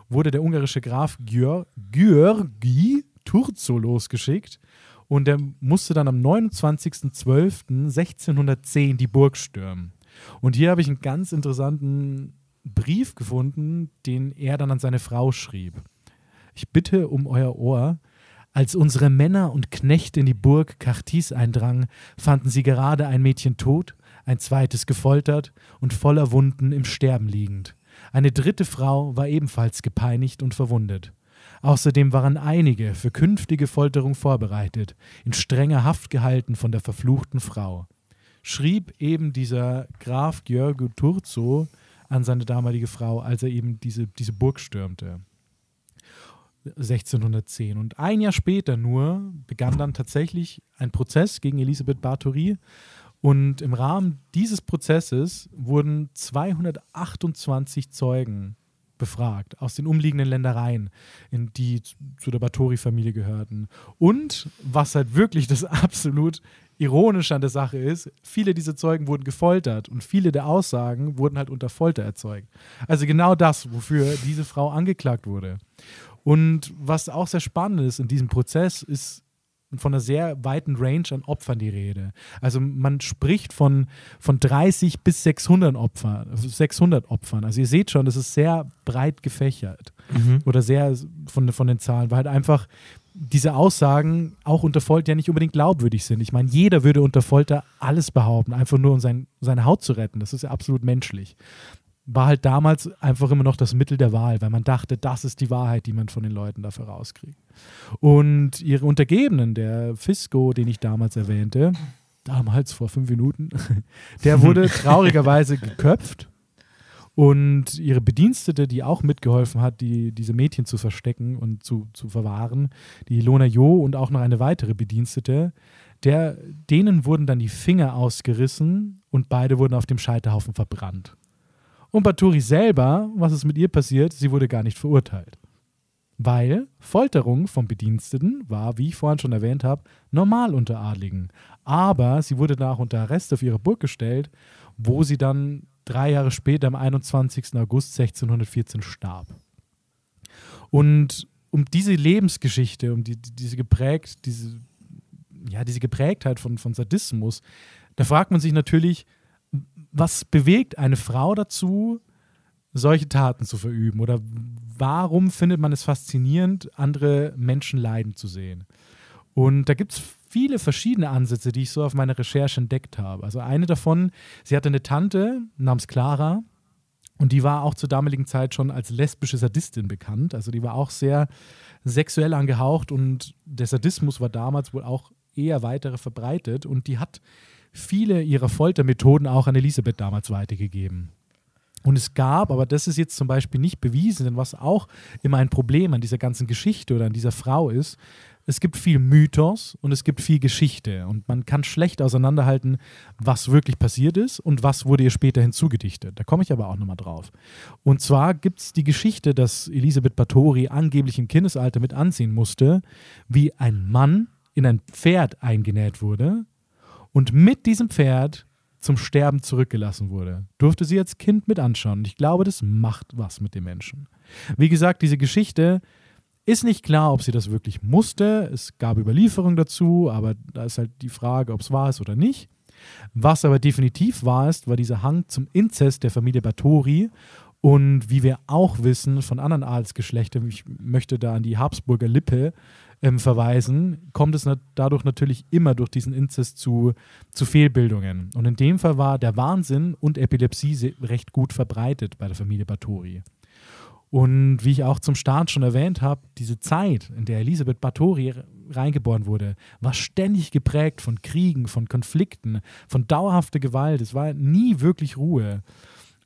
S3: wurde der ungarische Graf György Turzo losgeschickt und er musste dann am 29.12.1610 die Burg stürmen. Und hier habe ich einen ganz interessanten Brief gefunden, den er dann an seine Frau schrieb. Ich bitte um euer Ohr. Als unsere Männer und Knechte in die Burg Kartis eindrangen, fanden sie gerade ein Mädchen tot, ein zweites gefoltert und voller Wunden im Sterben liegend. Eine dritte Frau war ebenfalls gepeinigt und verwundet. Außerdem waren einige für künftige Folterung vorbereitet, in strenger Haft gehalten von der verfluchten Frau. Schrieb eben dieser Graf Georgo Turzo an seine damalige Frau, als er eben diese, diese Burg stürmte. 1610. Und ein Jahr später nur begann dann tatsächlich ein Prozess gegen Elisabeth Bathory. Und im Rahmen dieses Prozesses wurden 228 Zeugen befragt aus den umliegenden Ländereien, in die zu der Bathory-Familie gehörten. Und was halt wirklich das absolut Ironische an der Sache ist, viele dieser Zeugen wurden gefoltert und viele der Aussagen wurden halt unter Folter erzeugt. Also genau das, wofür diese Frau angeklagt wurde. Und was auch sehr spannend ist in diesem Prozess, ist von einer sehr weiten Range an Opfern die Rede. Also man spricht von, von 30 bis 600 Opfern, also 600 Opfern. Also ihr seht schon, das ist sehr breit gefächert mhm. oder sehr von, von den Zahlen, weil halt einfach diese Aussagen auch unter Folter ja nicht unbedingt glaubwürdig sind. Ich meine, jeder würde unter Folter alles behaupten, einfach nur um sein, seine Haut zu retten. Das ist ja absolut menschlich war halt damals einfach immer noch das Mittel der Wahl, weil man dachte, das ist die Wahrheit, die man von den Leuten dafür rauskriegt. Und ihre Untergebenen, der Fisco, den ich damals erwähnte, damals vor fünf Minuten, der wurde traurigerweise geköpft. Und ihre Bedienstete, die auch mitgeholfen hat, die, diese Mädchen zu verstecken und zu, zu verwahren, die Ilona Jo und auch noch eine weitere Bedienstete, der, denen wurden dann die Finger ausgerissen und beide wurden auf dem Scheiterhaufen verbrannt. Und Baturi selber, was ist mit ihr passiert? Sie wurde gar nicht verurteilt. Weil Folterung von Bediensteten war, wie ich vorhin schon erwähnt habe, normal unter Adligen. Aber sie wurde danach unter Arrest auf ihre Burg gestellt, wo sie dann drei Jahre später, am 21. August 1614, starb. Und um diese Lebensgeschichte, um die, diese geprägt, diese, ja, diese Geprägtheit von, von Sadismus, da fragt man sich natürlich, was bewegt eine Frau dazu, solche Taten zu verüben? Oder warum findet man es faszinierend, andere Menschen leiden zu sehen? Und da gibt es viele verschiedene Ansätze, die ich so auf meiner Recherche entdeckt habe. Also eine davon, sie hatte eine Tante namens Clara und die war auch zur damaligen Zeit schon als lesbische Sadistin bekannt. Also die war auch sehr sexuell angehaucht und der Sadismus war damals wohl auch eher weitere verbreitet und die hat viele ihrer Foltermethoden auch an Elisabeth damals weitergegeben. Und es gab, aber das ist jetzt zum Beispiel nicht bewiesen, denn was auch immer ein Problem an dieser ganzen Geschichte oder an dieser Frau ist, es gibt viel Mythos und es gibt viel Geschichte und man kann schlecht auseinanderhalten, was wirklich passiert ist und was wurde ihr später hinzugedichtet. Da komme ich aber auch nochmal drauf. Und zwar gibt es die Geschichte, dass Elisabeth Bathory angeblich im Kindesalter mit ansehen musste, wie ein Mann in ein Pferd eingenäht wurde und mit diesem Pferd zum Sterben zurückgelassen wurde, durfte sie als Kind mit anschauen. Ich glaube, das macht was mit dem Menschen. Wie gesagt, diese Geschichte ist nicht klar, ob sie das wirklich musste. Es gab Überlieferungen dazu, aber da ist halt die Frage, ob es wahr ist oder nicht. Was aber definitiv wahr ist, war dieser Hang zum Inzest der Familie Bathory. Und wie wir auch wissen von anderen Adelsgeschlechtern, ich möchte da an die Habsburger Lippe ähm, verweisen, kommt es dadurch natürlich immer durch diesen Inzest zu, zu Fehlbildungen. Und in dem Fall war der Wahnsinn und Epilepsie recht gut verbreitet bei der Familie Bathory. Und wie ich auch zum Start schon erwähnt habe, diese Zeit, in der Elisabeth Bathory reingeboren wurde, war ständig geprägt von Kriegen, von Konflikten, von dauerhafter Gewalt. Es war nie wirklich Ruhe.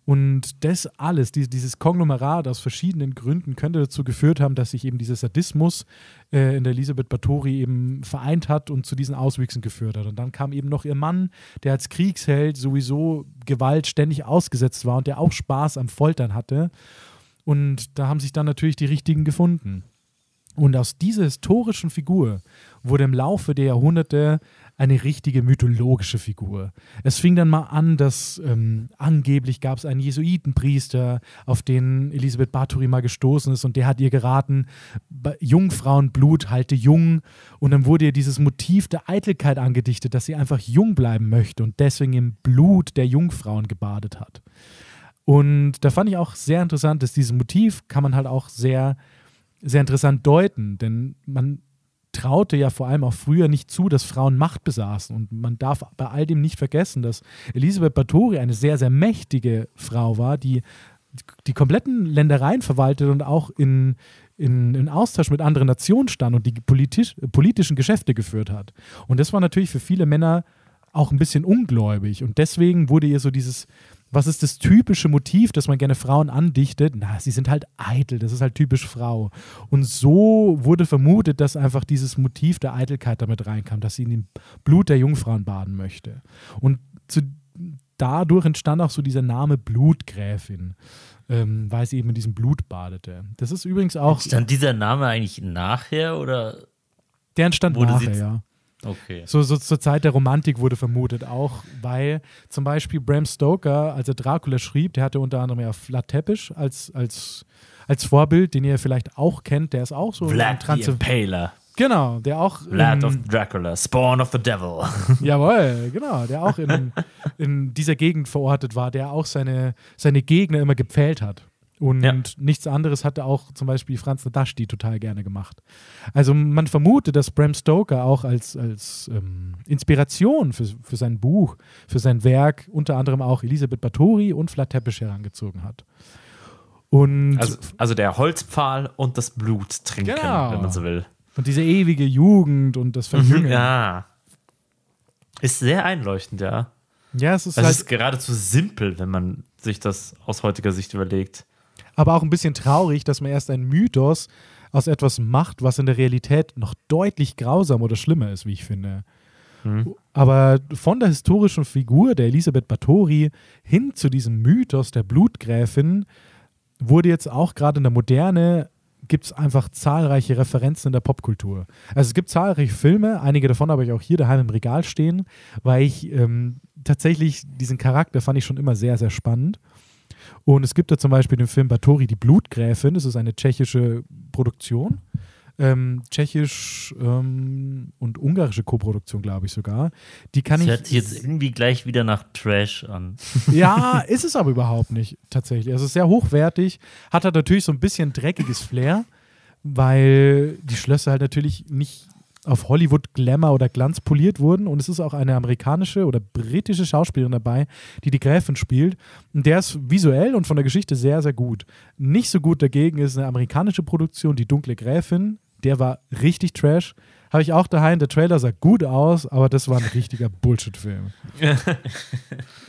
S3: Und das alles, die, dieses Konglomerat aus verschiedenen Gründen, könnte dazu geführt haben, dass sich eben dieser Sadismus äh, in der Elisabeth Bathory eben vereint hat und zu diesen Auswüchsen geführt hat. Und dann kam eben noch ihr Mann, der als Kriegsheld sowieso Gewalt ständig ausgesetzt war und der auch Spaß am Foltern hatte. Und da haben sich dann natürlich die richtigen gefunden. Und aus dieser historischen Figur wurde im Laufe der Jahrhunderte eine richtige mythologische Figur. Es fing dann mal an, dass ähm, angeblich gab es einen Jesuitenpriester, auf den Elisabeth Bathory mal gestoßen ist und der hat ihr geraten, Jungfrauenblut halte jung. Und dann wurde ihr dieses Motiv der Eitelkeit angedichtet, dass sie einfach jung bleiben möchte und deswegen im Blut der Jungfrauen gebadet hat. Und da fand ich auch sehr interessant, dass dieses Motiv kann man halt auch sehr, sehr interessant deuten, denn man traute ja vor allem auch früher nicht zu, dass Frauen Macht besaßen. Und man darf bei all dem nicht vergessen, dass Elisabeth Bathory eine sehr, sehr mächtige Frau war, die die kompletten Ländereien verwaltet und auch in, in, in Austausch mit anderen Nationen stand und die politisch, politischen Geschäfte geführt hat. Und das war natürlich für viele Männer auch ein bisschen ungläubig. Und deswegen wurde ihr so dieses was ist das typische Motiv, das man gerne Frauen andichtet? Na, sie sind halt eitel, das ist halt typisch Frau. Und so wurde vermutet, dass einfach dieses Motiv der Eitelkeit damit reinkam, dass sie in dem Blut der Jungfrauen baden möchte. Und zu, dadurch entstand auch so dieser Name Blutgräfin. Ähm, weil sie eben in diesem Blut badete. Das ist übrigens auch.
S1: Stand dieser Name eigentlich nachher oder?
S3: Der entstand nachher, ja.
S1: Okay.
S3: So, so zur Zeit der Romantik wurde vermutet auch, weil zum Beispiel Bram Stoker, als er Dracula schrieb, der hatte unter anderem ja Vlad Tepes als, als, als Vorbild, den ihr vielleicht auch kennt, der ist auch so
S1: Vlad Impaler.
S3: Genau, der auch.
S1: Vlad of Dracula, Spawn of the Devil.
S3: Jawohl, genau, der auch in, in dieser Gegend verortet war, der auch seine, seine Gegner immer gepfählt hat. Und ja. nichts anderes hatte auch zum Beispiel Franz Nadashti total gerne gemacht. Also man vermutet, dass Bram Stoker auch als, als ähm, Inspiration für, für sein Buch, für sein Werk unter anderem auch Elisabeth Bathory und Vlad Tepes herangezogen hat. Und
S2: also, also, der Holzpfahl und das Blut trinken, genau. wenn man so will.
S3: Und diese ewige Jugend und das Verjüngen.
S2: ja. Ist sehr einleuchtend, ja.
S3: Ja, es ist,
S2: es
S3: halt
S2: ist geradezu simpel, wenn man sich das aus heutiger Sicht überlegt
S3: aber auch ein bisschen traurig, dass man erst einen Mythos aus etwas macht, was in der Realität noch deutlich grausamer oder schlimmer ist, wie ich finde. Mhm. Aber von der historischen Figur der Elisabeth Bathory hin zu diesem Mythos der Blutgräfin wurde jetzt auch gerade in der Moderne gibt es einfach zahlreiche Referenzen in der Popkultur. Also es gibt zahlreiche Filme, einige davon habe ich auch hier daheim im Regal stehen, weil ich ähm, tatsächlich diesen Charakter fand ich schon immer sehr, sehr spannend. Und es gibt da zum Beispiel den Film Batori, die Blutgräfin. Das ist eine tschechische Produktion. Ähm, tschechisch ähm, und ungarische Koproduktion, glaube ich sogar. Die kann das
S1: ich. Hört sich jetzt irgendwie gleich wieder nach Trash an.
S3: Ja, ist es aber überhaupt nicht, tatsächlich. Also, sehr hochwertig, hat halt natürlich so ein bisschen dreckiges Flair, weil die Schlösser halt natürlich nicht auf Hollywood Glamour oder Glanz poliert wurden. Und es ist auch eine amerikanische oder britische Schauspielerin dabei, die die Gräfin spielt. Und der ist visuell und von der Geschichte sehr, sehr gut. Nicht so gut dagegen ist eine amerikanische Produktion, Die dunkle Gräfin. Der war richtig trash. Habe ich auch daheim. Der Trailer sah gut aus, aber das war ein richtiger Bullshit-Film.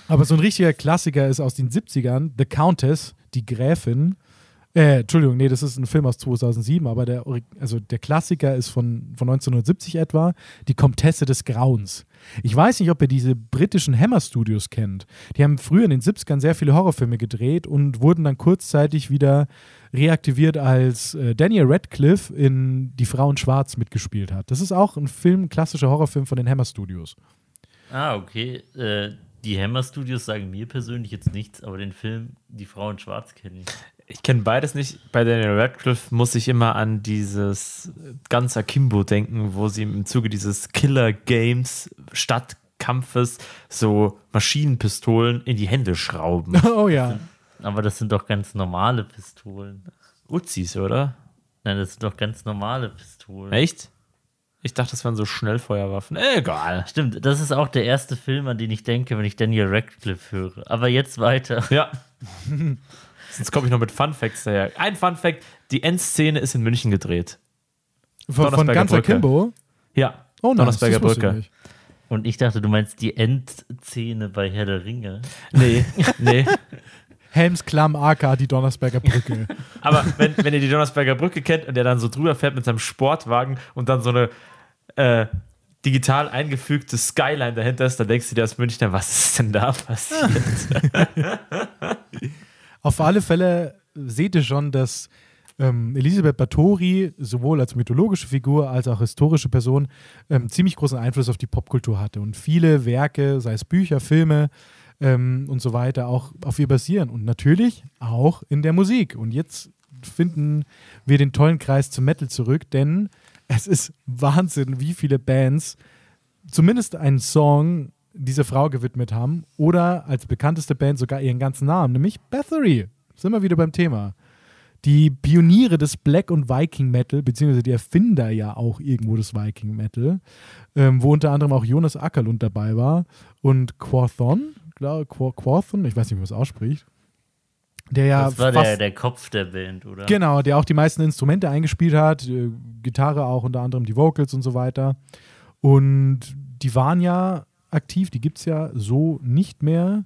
S3: aber so ein richtiger Klassiker ist aus den 70ern: The Countess, die Gräfin. Äh, Entschuldigung, nee, das ist ein Film aus 2007, aber der, also der Klassiker ist von, von 1970 etwa, Die Komtesse des Grauens. Ich weiß nicht, ob ihr diese britischen Hammer Studios kennt. Die haben früher in den 70ern sehr viele Horrorfilme gedreht und wurden dann kurzzeitig wieder reaktiviert, als äh, Daniel Radcliffe in Die Frau in Schwarz mitgespielt hat. Das ist auch ein Film, klassischer Horrorfilm von den Hammer Studios.
S1: Ah, okay. Äh, die Hammer Studios sagen mir persönlich jetzt nichts, aber den Film Die Frau in Schwarz kenne ich.
S2: Ich kenne beides nicht. Bei Daniel Radcliffe muss ich immer an dieses ganz Akimbo denken, wo sie im Zuge dieses Killer Games Stadtkampfes so Maschinenpistolen in die Hände schrauben.
S3: Oh ja.
S1: Aber das sind doch ganz normale Pistolen.
S2: Uzis, oder?
S1: Nein, das sind doch ganz normale Pistolen.
S2: Echt? Ich dachte, das waren so Schnellfeuerwaffen. Egal.
S1: Stimmt, das ist auch der erste Film, an den ich denke, wenn ich Daniel Radcliffe höre. Aber jetzt weiter.
S2: Ja. Sonst komme ich noch mit Fun Facts daher. Ein Fun Fact: Die Endszene ist in München gedreht.
S3: Von, von ganzer Kimbo?
S2: Ja.
S3: Oh, nice, Donnersberger Brücke.
S1: Und ich dachte, du meinst die Endszene bei Herr der Ringe.
S2: Nee, nee.
S3: Helmsklamm AK die Donnersberger Brücke.
S2: Aber wenn, wenn ihr die Donnersberger Brücke kennt und der dann so drüber fährt mit seinem Sportwagen und dann so eine äh, digital eingefügte Skyline dahinter ist, dann denkst du dir als Münchner, was ist denn da passiert?
S3: Auf alle Fälle seht ihr schon, dass ähm, Elisabeth Bathory sowohl als mythologische Figur als auch historische Person ähm, ziemlich großen Einfluss auf die Popkultur hatte und viele Werke, sei es Bücher, Filme ähm, und so weiter, auch auf ihr basieren und natürlich auch in der Musik. Und jetzt finden wir den tollen Kreis zum Metal zurück, denn es ist Wahnsinn, wie viele Bands zumindest einen Song dieser Frau gewidmet haben oder als bekannteste Band sogar ihren ganzen Namen, nämlich Bathory. Sind wir wieder beim Thema. Die Pioniere des Black und Viking Metal, beziehungsweise die Erfinder ja auch irgendwo des Viking Metal, ähm, wo unter anderem auch Jonas Ackerlund dabei war und Quathon, glaube Quathon, ich weiß nicht, wie man es ausspricht. Der ja
S1: Das war
S3: fast,
S1: der, der Kopf der Band, oder?
S3: Genau, der auch die meisten Instrumente eingespielt hat, äh, Gitarre auch unter anderem die Vocals und so weiter. Und die waren ja aktiv, die gibt es ja so nicht mehr.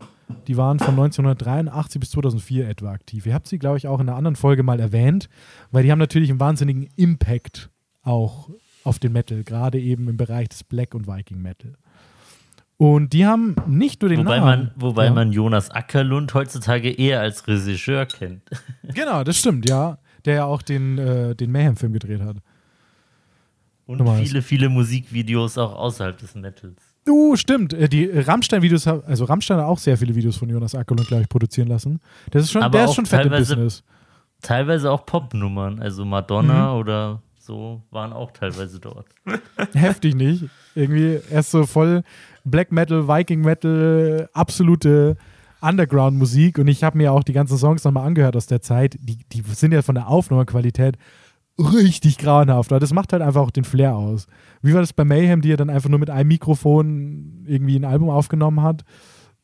S3: Die waren von 1983 bis 2004 etwa aktiv. Ihr habt sie, glaube ich, auch in einer anderen Folge mal erwähnt, weil die haben natürlich einen wahnsinnigen Impact auch auf den Metal, gerade eben im Bereich des Black und Viking Metal. Und die haben nicht nur den
S1: Wobei,
S3: Namen.
S1: man, wobei
S3: ja.
S1: man Jonas Ackerlund heutzutage eher als Regisseur kennt.
S3: Genau, das stimmt, ja. Der ja auch den, äh, den Mayhem-Film gedreht hat.
S1: Und
S3: Nochmal.
S1: viele, viele Musikvideos auch außerhalb des Metals.
S3: Uh, stimmt. Äh, Die Rammstein-Videos, haben- also Rammstein hat auch sehr viele Videos von Jonas Ackerlund, glaube ich, produzieren lassen. Das ist schon,
S1: Aber
S3: der ist schon fett im Business.
S1: Teilweise auch Popnummern, also Madonna
S3: Mhm.
S1: oder so waren auch teilweise dort.
S3: Heftig nicht. Irgendwie erst so voll Black Metal, Viking Metal, absolute Underground-Musik. Und ich habe mir auch die ganzen Songs nochmal angehört aus der Zeit. Die, die sind ja von der Aufnahmequalität richtig grauenhaft. Aber das macht halt einfach auch den Flair aus. Wie war das bei Mayhem, die ja dann einfach nur mit einem Mikrofon irgendwie ein Album aufgenommen hat?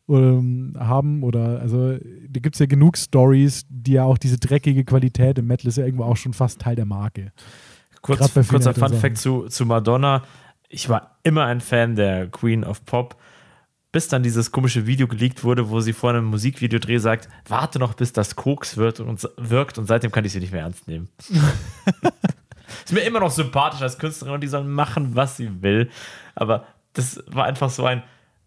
S3: ähm, haben oder also da gibt es ja genug Stories, die ja auch diese dreckige Qualität im Metal ist ja irgendwo auch schon fast Teil der Marke.
S2: Kurz, kurzer Fun Fact zu, zu Madonna. Ich war immer ein Fan der Queen of Pop, bis dann dieses komische Video geleakt wurde, wo sie vor einem Musikvideodreh sagt, warte noch, bis das Koks wird und, wirkt und seitdem kann ich sie nicht mehr ernst nehmen. ist mir immer noch sympathisch als Künstlerin und die soll machen, was sie will. Aber das war einfach so ein,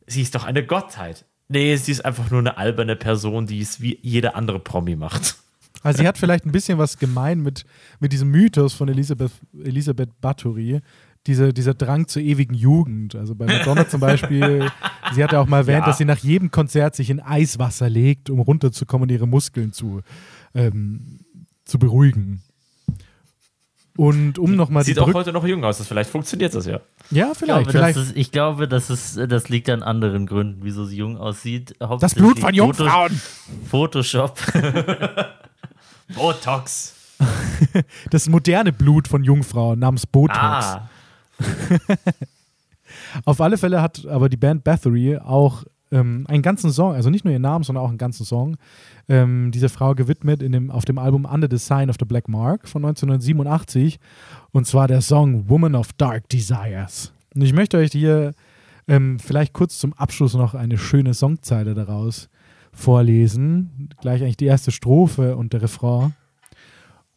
S2: sie ist doch eine Gottheit. Nee, sie ist einfach nur eine alberne Person, die es wie jeder andere Promi macht.
S3: Also sie hat vielleicht ein bisschen was gemein mit, mit diesem Mythos von Elisabeth, Elisabeth Bathory, diese, dieser Drang zur ewigen Jugend. Also bei Madonna zum Beispiel, sie hat ja auch mal erwähnt,
S2: Ja.
S3: dass sie nach jedem Konzert sich in Eiswasser legt, um runterzukommen und ihre Muskeln zu, ähm, zu beruhigen. Und um nochmal die
S2: Sieht auch
S3: Brücke.
S2: heute noch jung aus, das vielleicht funktioniert das ja.
S3: Ja,
S1: Ich
S3: vielleicht.
S1: glaube,
S3: vielleicht.
S1: das, ist, ich glaube das, ist, das liegt an anderen Gründen, wieso sie jung aussieht.
S3: das Blut von Jungfrauen.
S1: Photoshop.
S2: Botox.
S3: Das moderne Blut von Jungfrauen namens Botox.
S2: Ah,
S3: Auf alle Fälle hat aber die Band Bathory auch ähm, einen ganzen Song, also nicht nur ihren Namen, sondern auch einen ganzen Song, ähm, dieser Frau gewidmet in dem, auf dem Album Under the Sign of the Black Mark von 1987. Und zwar der Song Woman of Dark Desires. Und ich möchte euch hier ähm, vielleicht kurz zum Abschluss noch eine schöne Songzeile daraus vorlesen. Gleich eigentlich die erste Strophe und der Refrain.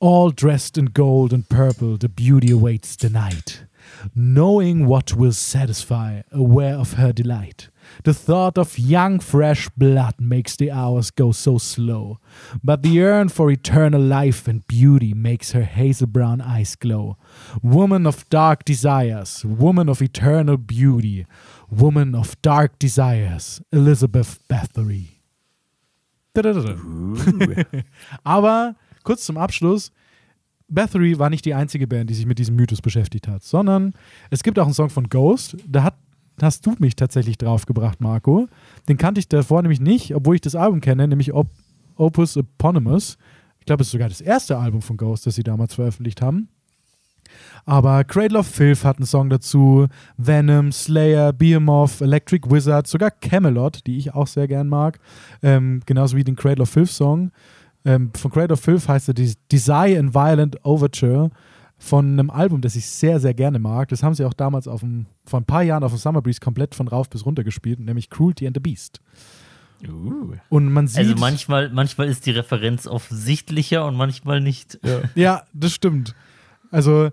S3: All dressed in gold and purple, the beauty awaits the night. Knowing what will satisfy, aware of her delight. The thought of young, fresh blood makes the hours go so slow. But the yearn for eternal life and beauty makes her hazel brown eyes glow. Woman of dark desires, woman of eternal beauty, woman of dark desires, Elizabeth Bathory. Aber kurz zum Abschluss. Bathory war nicht die einzige Band, die sich mit diesem Mythos beschäftigt hat, sondern es gibt auch einen Song von Ghost, da hat, hast du mich tatsächlich draufgebracht, Marco. Den kannte ich davor nämlich nicht, obwohl ich das Album kenne, nämlich Op Opus Eponymous. Ich glaube, es ist sogar das erste Album von Ghost, das sie damals veröffentlicht haben. Aber Cradle of Filth hat einen Song dazu, Venom, Slayer, Behemoth, Electric Wizard, sogar Camelot, die ich auch sehr gern mag, ähm, genauso wie den Cradle of Filth Song. Ähm, von Cradle of Filth heißt er Des- Desire and Violent Overture von einem Album, das ich sehr, sehr gerne mag. Das haben sie auch damals auf dem, vor ein paar Jahren auf dem Summer Breeze komplett von rauf bis runter gespielt, nämlich Cruelty and the Beast.
S2: Uh.
S3: Und man sieht.
S1: Also manchmal, manchmal ist die Referenz offensichtlicher und manchmal nicht.
S3: Ja, das stimmt. Also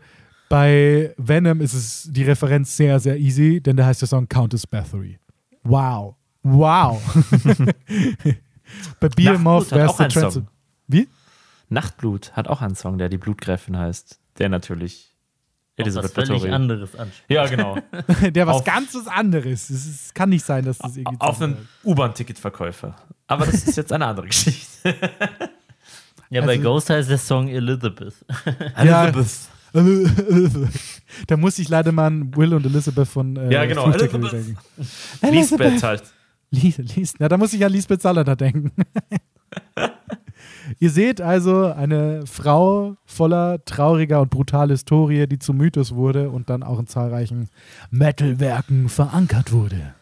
S3: bei Venom ist es die Referenz sehr, sehr easy, denn da heißt der Song Countess Bathory. Wow. Wow. bei
S2: Nachtblut hat
S3: wäre es der Trans. Wie?
S2: Nachtblut hat auch einen Song, der die Blutgräfin heißt. Der natürlich
S1: Auf was
S2: Elisabeth
S1: völlig anderes anspricht.
S2: Ja, genau.
S3: Der was
S2: Auf-
S3: ganz was anderes. Es kann nicht sein, dass das irgendwie
S2: Auf einen U-Bahn-Ticketverkäufer. Aber das ist jetzt eine andere Geschichte.
S1: Ja, bei
S3: Also-
S1: Ghost heißt der Song Elizabeth.
S3: Ja. da muss ich leider mal an Will und Elizabeth von äh,
S2: Ja, genau. Elizabeth.
S3: denken.
S2: Lisbeth halt.
S3: Lies, lies. Na, da muss ich an Lisbeth Salander denken. Ihr seht also eine Frau voller trauriger und brutaler Historie, die zum Mythos wurde und dann auch in zahlreichen Metalwerken verankert wurde.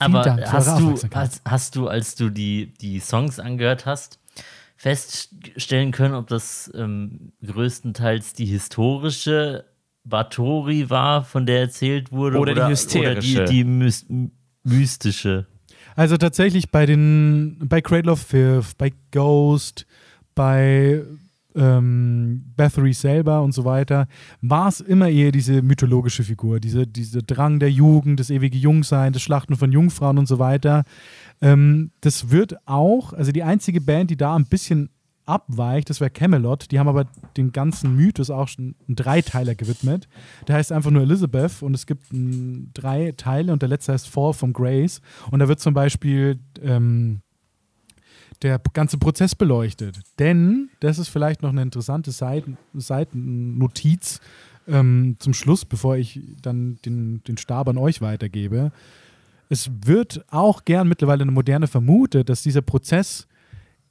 S3: Vielen
S1: Aber hast du, hast, hast du, als du die, die Songs angehört hast, feststellen können, ob das ähm, größtenteils die historische Batori war, von der erzählt wurde,
S2: Oder die
S1: oder
S2: hysterische.
S1: Oder die, die mys mystische.
S3: Also tatsächlich bei den, bei Cradle of Filth, bei Ghost, bei ähm, Bathory selber und so weiter, war es immer eher diese mythologische Figur, diese, diese Drang der Jugend, das ewige Jungsein, das Schlachten von Jungfrauen und so weiter. Ähm, das wird auch, also die einzige Band, die da ein bisschen abweicht, das wäre Camelot. Die haben aber den ganzen Mythos auch schon einen Dreiteiler gewidmet. Der heißt einfach nur Elizabeth und es gibt mm, drei Teile und der letzte heißt Fall from Grace. Und da wird zum Beispiel ähm, der ganze Prozess beleuchtet. Denn, das ist vielleicht noch eine interessante Seiten, Seitennotiz ähm, zum Schluss, bevor ich dann den, den Stab an euch weitergebe. Es wird auch gern mittlerweile eine moderne vermutet, dass dieser Prozess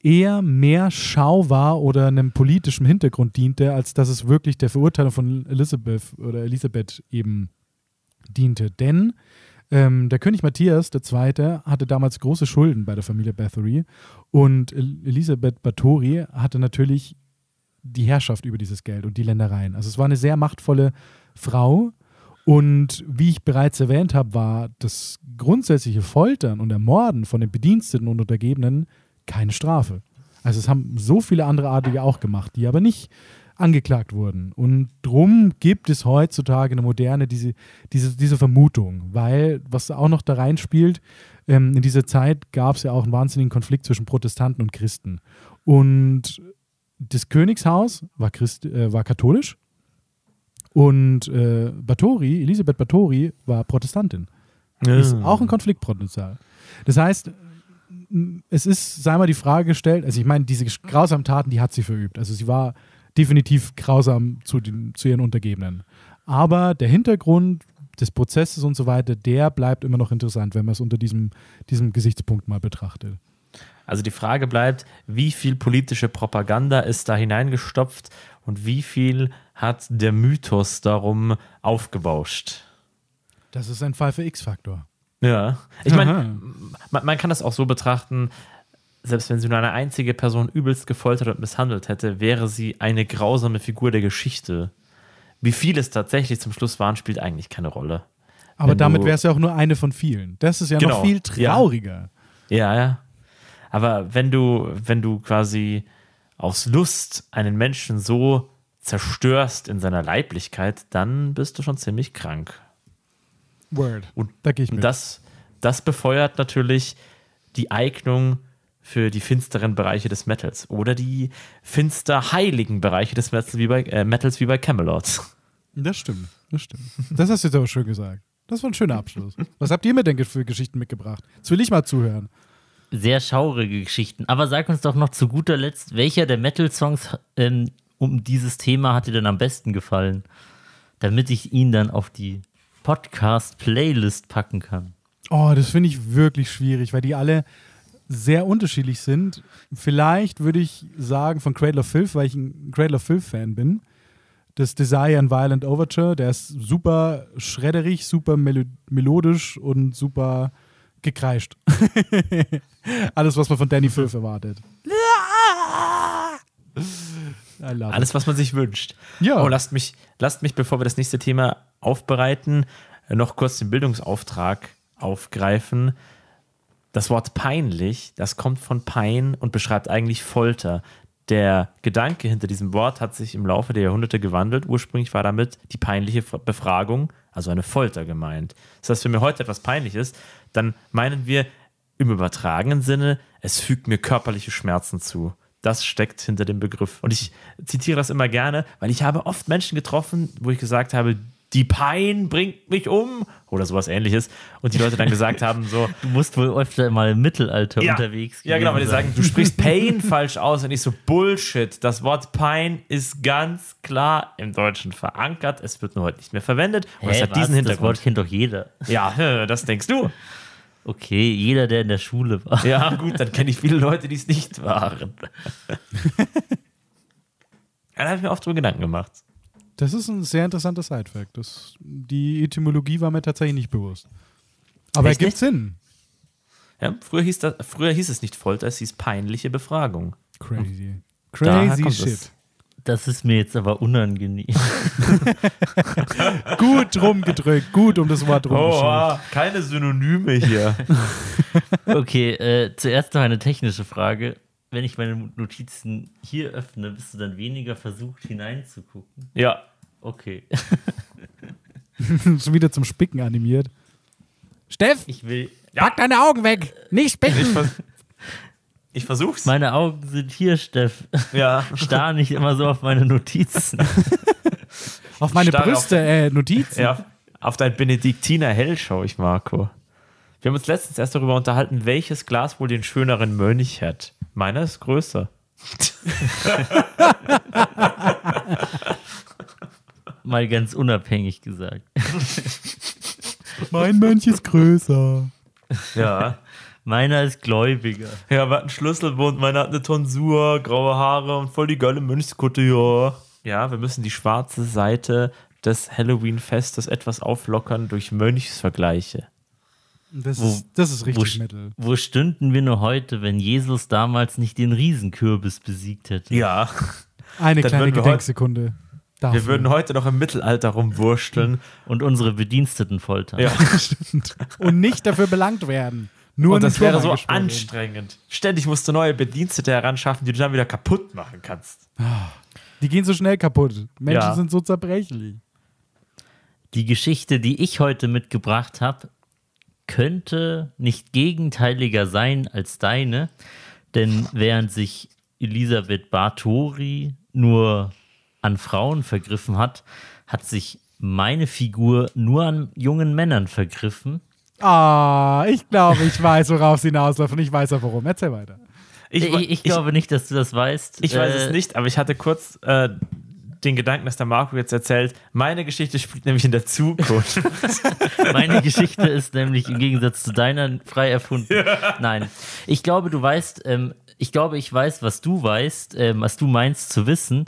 S3: eher mehr Schau war oder einem politischen Hintergrund diente, als dass es wirklich der Verurteilung von Elizabeth oder Elisabeth eben diente. Denn ähm, der König Matthias II. hatte damals große Schulden bei der Familie Bathory und El Elisabeth Bathory hatte natürlich die Herrschaft über dieses Geld und die Ländereien. Also es war eine sehr machtvolle Frau und wie ich bereits erwähnt habe, war das grundsätzliche Foltern und Ermorden von den Bediensteten und Untergebenen keine Strafe. Also es haben so viele andere Adlige auch gemacht, die aber nicht angeklagt wurden. Und drum gibt es heutzutage eine moderne, diese, diese, diese Vermutung, weil was auch noch da reinspielt, ähm, in dieser Zeit gab es ja auch einen wahnsinnigen Konflikt zwischen Protestanten und Christen. Und das Königshaus war, Christ, äh, war katholisch und äh, Bathory, Elisabeth Bathory, war Protestantin. Ist auch ein Konfliktpotenzial. Das heißt, es ist, sei mal die Frage gestellt, also ich meine, diese grausamen Taten, die hat sie verübt. Also sie war definitiv grausam zu, den, zu ihren Untergebenen. Aber der Hintergrund des Prozesses und so weiter, der bleibt immer noch interessant, wenn man es unter diesem, diesem Gesichtspunkt mal betrachtet.
S2: Also die Frage bleibt, wie viel politische Propaganda ist da hineingestopft und wie viel hat der Mythos darum aufgebauscht?
S3: Das ist ein Fall für X-Faktor.
S2: Ja, ich meine, man, man kann das auch so betrachten, selbst wenn sie nur eine einzige Person übelst gefoltert und misshandelt hätte, wäre sie eine grausame Figur der Geschichte. Wie viel es tatsächlich zum Schluss waren, spielt eigentlich keine Rolle.
S3: Aber
S2: Wenn
S3: damit wäre es ja auch nur eine von vielen. Das ist ja noch
S2: Genau,
S3: viel
S2: ja.
S3: trauriger.
S2: Ja, ja. Aber wenn du, wenn du quasi aus Lust einen Menschen so zerstörst in seiner Leiblichkeit, dann bist du schon ziemlich krank.
S3: Word.
S2: Und,
S3: Da gehe ich mit.
S2: das, das befeuert natürlich die Eignung für die finsteren Bereiche des Metals oder die finster heiligen Bereiche des Metals wie bei, äh, Metals wie bei Camelot.
S3: Das stimmt, das stimmt. Das hast du jetzt aber schön gesagt. Das war ein schöner Abschluss. Was habt ihr mir denn für Geschichten mitgebracht? Jetzt will ich mal zuhören.
S1: Sehr schaurige Geschichten. Aber sag uns doch noch zu guter Letzt, welcher der Metal-Songs ähm, um dieses Thema hat dir denn am besten gefallen? Damit ich ihn dann auf die Podcast-Playlist packen kann.
S3: Oh, das finde ich wirklich schwierig, weil die alle sehr unterschiedlich sind. Vielleicht würde ich sagen von Cradle of Filth, weil ich ein Cradle of Filth-Fan bin. Das Desire and Violent Overture, der ist super schredderig, super melo melodisch und super gekreischt. Alles, was man von Danny Filth erwartet.
S2: Alles, was man sich wünscht.
S3: Ja.
S2: Oh, lasst mich, lasst mich, bevor wir das nächste Thema aufbereiten, noch kurz den Bildungsauftrag aufgreifen. das Wort peinlich, das kommt von Pein und beschreibt eigentlich Folter. Der Gedanke hinter diesem Wort hat sich im Laufe der Jahrhunderte gewandelt. Ursprünglich war damit die peinliche Befragung, also eine Folter gemeint. Das heißt, wenn mir heute etwas peinlich ist, dann meinen wir im übertragenen Sinne, es fügt mir körperliche Schmerzen zu. Das steckt hinter dem Begriff. Und ich zitiere das immer gerne, weil ich habe oft Menschen getroffen, wo ich gesagt habe, die Pein bringt mich um oder sowas ähnliches. Und die Leute dann gesagt haben so.
S1: Du musst wohl öfter mal im Mittelalter
S2: ja,
S1: unterwegs
S2: Ja, genau, weil die sagen, du sprichst Pain falsch aus und ich so Bullshit. Das Wort Pein ist ganz klar im Deutschen verankert. Es wird nur heute nicht mehr verwendet. Und
S1: Hä,
S2: es hat
S1: was?
S2: diesen Hintergrund.
S1: Das Wort kennt doch jeder.
S2: Ja, das denkst du.
S1: Okay, jeder, der in der Schule war.
S2: Ja, gut, dann kenne ich viele Leute, die es nicht waren. da habe ich mir oft drüber Gedanken gemacht.
S3: Das ist ein sehr interessanter Sidefact. Das, die Etymologie war mir tatsächlich nicht bewusst. Aber
S2: Echt
S3: ergibt Sinn.
S2: Ja, früher, hieß das, früher hieß es nicht Folter, es hieß peinliche Befragung.
S3: Crazy. Crazy shit.
S2: das.
S1: Das ist mir jetzt aber unangenehm.
S3: Gut rumgedrückt, gut um das Wort rumgeschrieben.
S2: Oh, keine Synonyme hier.
S1: Okay, äh, zuerst noch eine technische Frage. Wenn ich meine Notizen hier öffne, bist du dann weniger versucht hineinzugucken?
S2: ja,
S1: Okay.
S3: Schon wieder zum Spicken animiert. Steff,
S1: Ich will.
S3: pack deine Augen weg. Nicht
S2: ich,
S3: spicken.
S2: vers ich versuch's.
S1: Meine Augen sind hier, Steff.
S2: ja.
S1: Starr nicht immer so auf meine Notizen.
S3: Auf meine
S2: Starre
S3: Brüste, äh, Notizen.
S2: ja. Auf dein Benediktiner Hell schaue ich, Marco. Wir haben uns letztens erst darüber unterhalten, welches Glas wohl den schöneren Mönch hat. Meiner ist größer.
S1: Mal ganz unabhängig gesagt.
S3: Mein Mönch ist größer.
S2: Ja.
S1: Meiner ist gläubiger.
S2: Ja, wir hatten Schlüsselbund, meiner hat eine Tonsur, graue Haare und voll die geile Mönchskutte, ja. Ja, wir müssen die schwarze Seite des Halloween-Festes etwas auflockern durch Mönchsvergleiche.
S3: Das,
S1: Wo-
S3: ist, das ist richtig
S1: wo-
S3: Metal.
S1: Wo stünden wir nur heute, wenn Jesus damals nicht den Riesenkürbis besiegt hätte?
S2: Ja.
S3: Eine
S2: Dann
S3: kleine Gedenksekunde. Dafür.
S2: Wir würden heute noch im Mittelalter rumwursteln.
S1: Und unsere Bediensteten foltern.
S2: Ja.
S3: Stimmt. Und nicht dafür belangt werden. Nur
S2: Und das wäre so anstrengend. Ständig musst du neue Bedienstete heranschaffen, die du dann wieder kaputt machen kannst.
S3: Die gehen so schnell kaputt. Menschen
S2: Ja.
S3: sind so zerbrechlich.
S1: Die Geschichte, die ich heute mitgebracht habe, könnte nicht gegenteiliger sein als deine, denn während sich Elisabeth Bartori nur an Frauen vergriffen hat, hat sich meine Figur nur an jungen Männern vergriffen.
S3: Ah, ich glaube, ich weiß, worauf sie hinausläuft und ich weiß auch warum. Erzähl weiter.
S1: Ich, ich,
S2: ich,
S1: glaube nicht, dass du das weißt.
S2: ich weiß
S1: Äh,
S2: es nicht, aber ich hatte kurz äh, den Gedanken, dass der Marco jetzt erzählt, meine Geschichte spielt nämlich in der Zukunft.
S1: Meine Geschichte ist nämlich im Gegensatz zu deiner frei erfunden. Nein, ich glaube, du weißt, ähm, ich glaube, ich weiß, was du weißt, ähm, was du meinst zu wissen,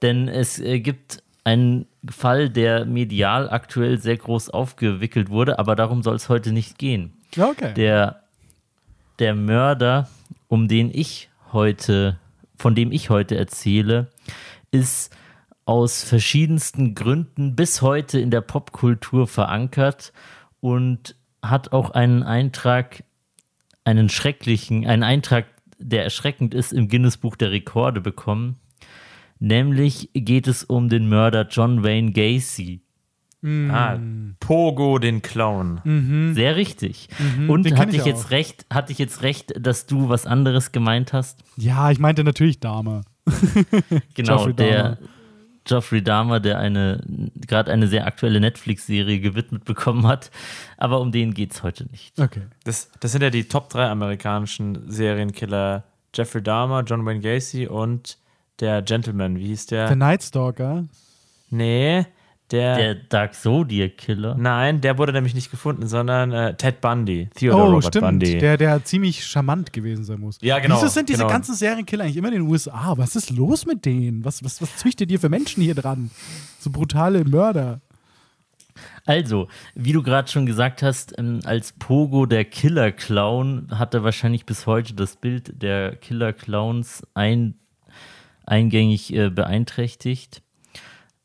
S1: denn es äh, gibt einen Fall, der medial aktuell sehr groß aufgewickelt wurde, aber darum soll es heute nicht gehen.
S3: Okay.
S1: Der, der Mörder, um den ich heute, von dem ich heute erzähle, ist aus verschiedensten Gründen bis heute in der Popkultur verankert und hat auch einen Eintrag, einen schrecklichen, einen Eintrag, der erschreckend ist, im Guinness-Buch der Rekorde bekommen. Nämlich geht es um den Mörder John Wayne Gacy.
S2: ah, Pogo den Clown.
S1: Sehr richtig. Und
S3: den kenn
S1: hatte
S3: ich
S1: ich, jetzt
S3: auch.
S1: recht, hatte ich jetzt recht, dass du was anderes gemeint hast?
S3: ja, ich meinte natürlich Dame.
S1: Genau,
S3: Jeffrey
S1: der
S3: Dahmer.
S1: Geoffrey Dahmer, der eine gerade eine sehr aktuelle Netflix-Serie gewidmet bekommen hat. Aber um den geht es heute nicht.
S3: Okay.
S2: Das, das sind ja die Top 3 amerikanischen Serienkiller. Jeffrey Dahmer, John Wayne Gacy und der Gentleman. Wie hieß der?
S3: Der Night Stalker.
S2: nee, der,
S1: Der Dark Zodiac Killer.
S2: Nein, der wurde nämlich nicht gefunden, sondern äh, Ted Bundy. Theodore
S3: Oh,
S2: Robert
S3: stimmt.
S2: Bundy.
S3: Der, der ziemlich charmant gewesen sein muss.
S2: Ja, genau,
S3: Wieso sind diese
S2: genau.
S3: ganzen Serienkiller eigentlich immer in den USA? Was ist los mit denen? Was, was, was züchtet ihr für Menschen hier dran? So brutale Mörder.
S1: Also, wie du gerade schon gesagt hast, ähm, als Pogo der Killer-Clown hat er wahrscheinlich bis heute das Bild der Killer-Clowns ein, eingängig äh, beeinträchtigt.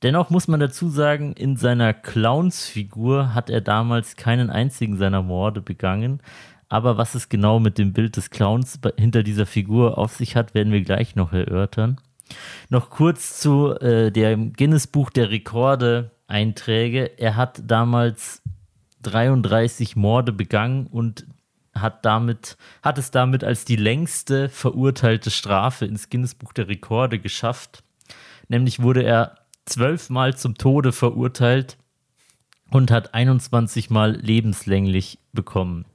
S1: Dennoch muss man dazu sagen, in seiner Clownsfigur hat er damals keinen einzigen seiner Morde begangen. Aber was es genau mit dem Bild des Clowns hinter dieser Figur auf sich hat, werden wir gleich noch erörtern. Noch kurz zu äh, dem Guinness-Buch der Rekorde-Einträge. Er hat damals 33 Morde begangen und hat, damit, hat es damit als die längste verurteilte Strafe ins Guinness-Buch der Rekorde geschafft. Nämlich wurde er zwölfmal zum Tode verurteilt und hat 21 Mal lebenslänglich bekommen.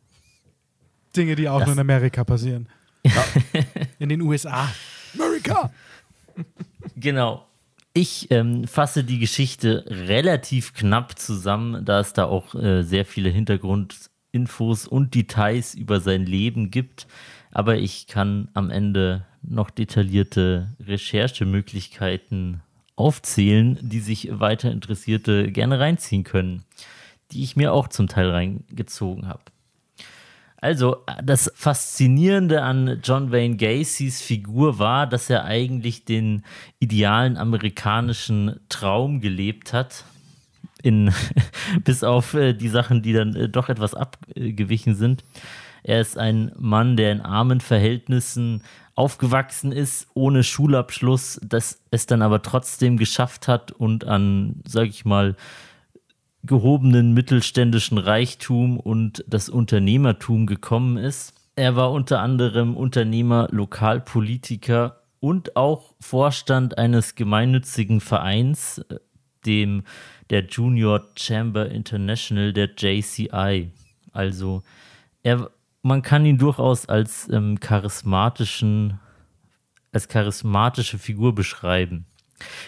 S3: Dinge, die auch
S1: Das-
S3: nur in Amerika passieren. in den USA. Amerika!
S1: Genau. Ich ähm, fasse die Geschichte relativ knapp zusammen, da es da auch äh, sehr viele Hintergrundinfos und Details über sein Leben gibt. Aber ich kann am Ende noch detaillierte Recherchemöglichkeiten aufzählen, die sich weiter Interessierte gerne reinziehen können, die ich mir auch zum Teil reingezogen habe. Also, das Faszinierende an John Wayne Gacys Figur war, dass er eigentlich den idealen amerikanischen Traum gelebt hat. In, bis auf äh, die Sachen, die dann äh, doch etwas abgewichen sind. Er ist ein Mann, der in armen Verhältnissen aufgewachsen ist, ohne Schulabschluss, das es dann aber trotzdem geschafft hat und an, sag ich mal, gehobenen mittelständischen Reichtum und das Unternehmertum gekommen ist. Er war unter anderem Unternehmer, Lokalpolitiker und auch Vorstand eines gemeinnützigen Vereins, äh, dem der Junior Chamber International, der JCI. Also er, man kann ihn durchaus als ähm, charismatischen, als charismatische Figur beschreiben.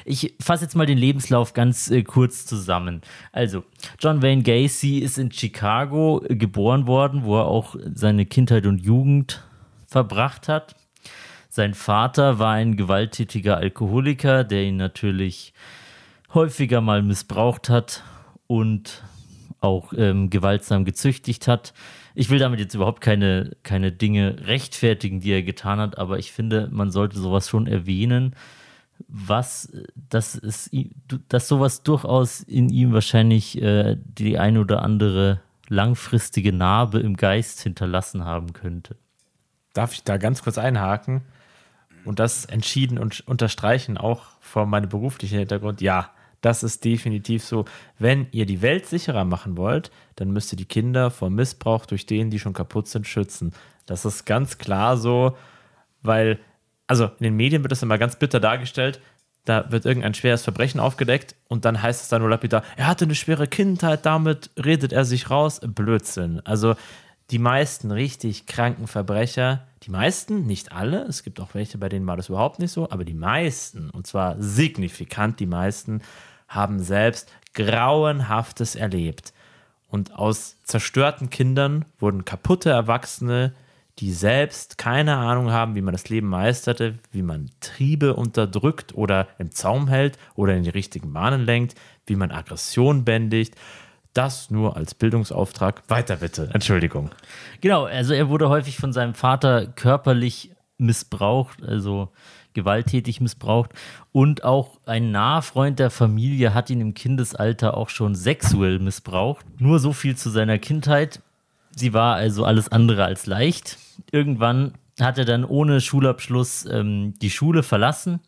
S1: Ich fasse jetzt mal den Lebenslauf ganz äh, kurz zusammen. Also, John Wayne Gacy ist in Chicago äh, geboren worden, wo er auch seine Kindheit und Jugend verbracht hat. Sein Vater war ein gewalttätiger Alkoholiker, der ihn natürlich häufiger mal missbraucht hat und auch ähm, gewaltsam gezüchtigt hat. Ich will damit jetzt überhaupt keine, keine Dinge rechtfertigen, die er getan hat, aber ich finde, man sollte sowas schon erwähnen, was, dass, es, dass sowas durchaus in ihm wahrscheinlich äh, die ein oder andere langfristige Narbe im Geist hinterlassen haben könnte.
S2: Darf ich da ganz kurz einhaken und das entschieden und unterstreichen, auch vor meinem beruflichen Hintergrund? Ja, das ist definitiv so. Wenn ihr die Welt sicherer machen wollt, dann müsst ihr die Kinder vor Missbrauch durch denen, die schon kaputt sind, schützen. Das ist ganz klar so, weil, also in den Medien wird das immer ganz bitter dargestellt. Da wird irgendein schweres Verbrechen aufgedeckt und dann heißt es dann nur lapidar, er hatte eine schwere Kindheit, damit redet er sich raus. Blödsinn. Also die meisten richtig kranken Verbrecher, die meisten, nicht alle, es gibt auch welche, bei denen war das überhaupt nicht so, aber die meisten, und zwar signifikant die meisten, haben selbst Grauenhaftes erlebt. Und aus zerstörten Kindern wurden kaputte Erwachsene, die selbst keine Ahnung haben, wie man das Leben meisterte, wie man Triebe unterdrückt oder im Zaum hält oder in die richtigen Bahnen lenkt, wie man Aggression bändigt. Das nur als Bildungsauftrag. Weiter bitte. Entschuldigung.
S1: Genau, also er wurde häufig von seinem Vater körperlich missbraucht, also gewalttätig missbraucht. Und auch ein naher Freund der Familie hat ihn im Kindesalter auch schon sexuell missbraucht. Nur so viel zu seiner Kindheit. Sie war also alles andere als leicht. Irgendwann hat er dann ohne Schulabschluss ähm, die Schule verlassen,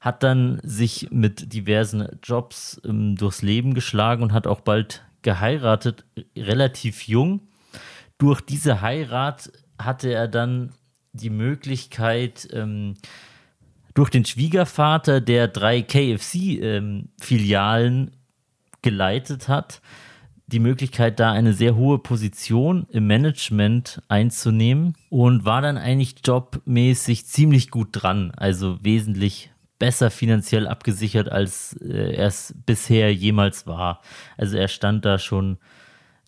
S1: hat dann sich mit diversen Jobs ähm, durchs Leben geschlagen und hat auch bald geheiratet, relativ jung. Durch diese Heirat hatte er dann die Möglichkeit, ähm, durch den Schwiegervater, der drei KFC-Filialen geleitet hat, die Möglichkeit, da eine sehr hohe Position im Management einzunehmen und war dann eigentlich jobmäßig ziemlich gut dran, also wesentlich besser finanziell abgesichert, als äh, er es bisher jemals war. Also er stand da schon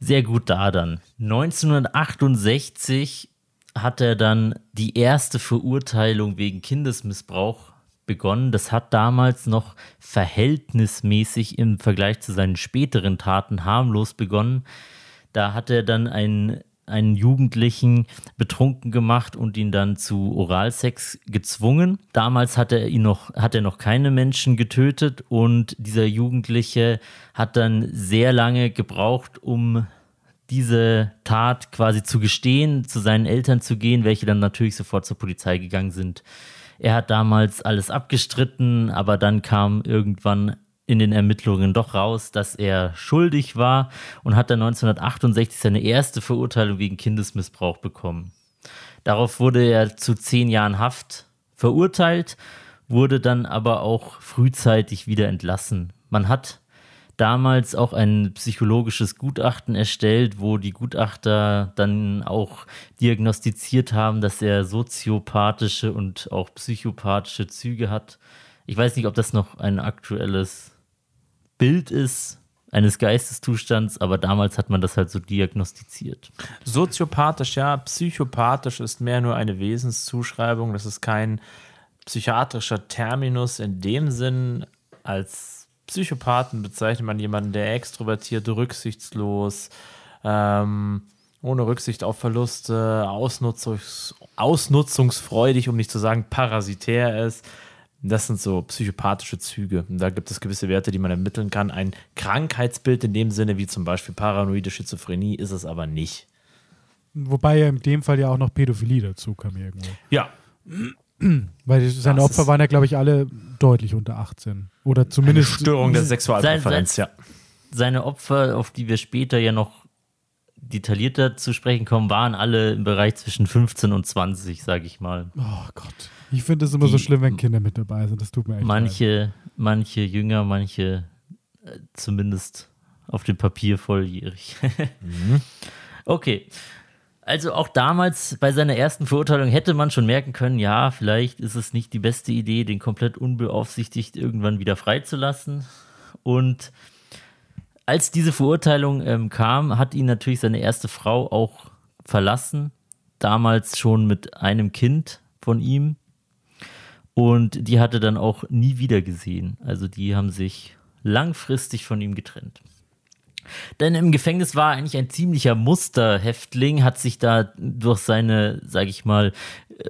S1: sehr gut da dann. 1968 hat er dann die erste Verurteilung wegen Kindesmissbrauch begonnen. Das hat damals noch verhältnismäßig im Vergleich zu seinen späteren Taten harmlos begonnen. Da hat er dann einen, einen Jugendlichen betrunken gemacht und ihn dann zu Oralsex gezwungen. Damals hat er ihn noch, hat er noch keine Menschen getötet und dieser Jugendliche hat dann sehr lange gebraucht, um diese Tat quasi zu gestehen, zu seinen Eltern zu gehen, welche dann natürlich sofort zur Polizei gegangen sind. Er hat damals alles abgestritten, aber dann kam irgendwann in den Ermittlungen doch raus, dass er schuldig war und hat dann 1968 seine erste Verurteilung wegen Kindesmissbrauch bekommen. Darauf wurde er zu zehn Jahren Haft verurteilt, wurde dann aber auch frühzeitig wieder entlassen. Man hat damals auch ein psychologisches Gutachten erstellt, wo die Gutachter dann auch diagnostiziert haben, dass er soziopathische und auch psychopathische Züge hat. Ich weiß nicht, ob das noch ein aktuelles Bild ist eines Geisteszustands, aber damals hat man das halt so diagnostiziert.
S2: Soziopathisch, ja, psychopathisch ist mehr nur eine Wesenszuschreibung. Das ist kein psychiatrischer Terminus in dem Sinn, als Psychopathen bezeichnet man jemanden, der extrovertiert, rücksichtslos, ähm, ohne Rücksicht auf Verluste, ausnutzungs ausnutzungsfreudig, um nicht zu sagen parasitär ist. Das sind so psychopathische Züge. Und da gibt es gewisse Werte, die man ermitteln kann. Ein Krankheitsbild in dem Sinne, wie zum Beispiel paranoide Schizophrenie, ist es aber nicht.
S3: Wobei ja in dem Fall ja auch noch Pädophilie dazu kam irgendwo.
S2: Ja.
S3: Weil seine
S2: Das
S3: Opfer waren ja, glaube ich, alle deutlich unter 18. Oder zumindest.
S2: Störung der Sexualpräferenz,
S1: Sein-
S2: ja.
S1: Seine Opfer, auf die wir später ja noch detaillierter zu sprechen kommen, waren alle im Bereich zwischen 15 und 20, sage ich mal.
S3: Oh Gott. Ich finde es immer so
S1: Die-
S3: schlimm, wenn Kinder mit dabei sind. Das tut mir echt leid.
S1: Manche, manche jünger, manche äh, zumindest auf dem Papier volljährig. Okay. Also auch damals bei seiner ersten Verurteilung hätte man schon merken können, ja, vielleicht ist es nicht die beste Idee, den komplett unbeaufsichtigt irgendwann wieder freizulassen. Und als diese Verurteilung ähm, kam, hat ihn natürlich seine erste Frau auch verlassen. Damals schon mit einem Kind von ihm. Und die hatte dann auch nie wieder gesehen. Also die haben sich langfristig von ihm getrennt. Denn im Gefängnis war er eigentlich ein ziemlicher Musterhäftling, hat sich da durch seine, sag ich mal,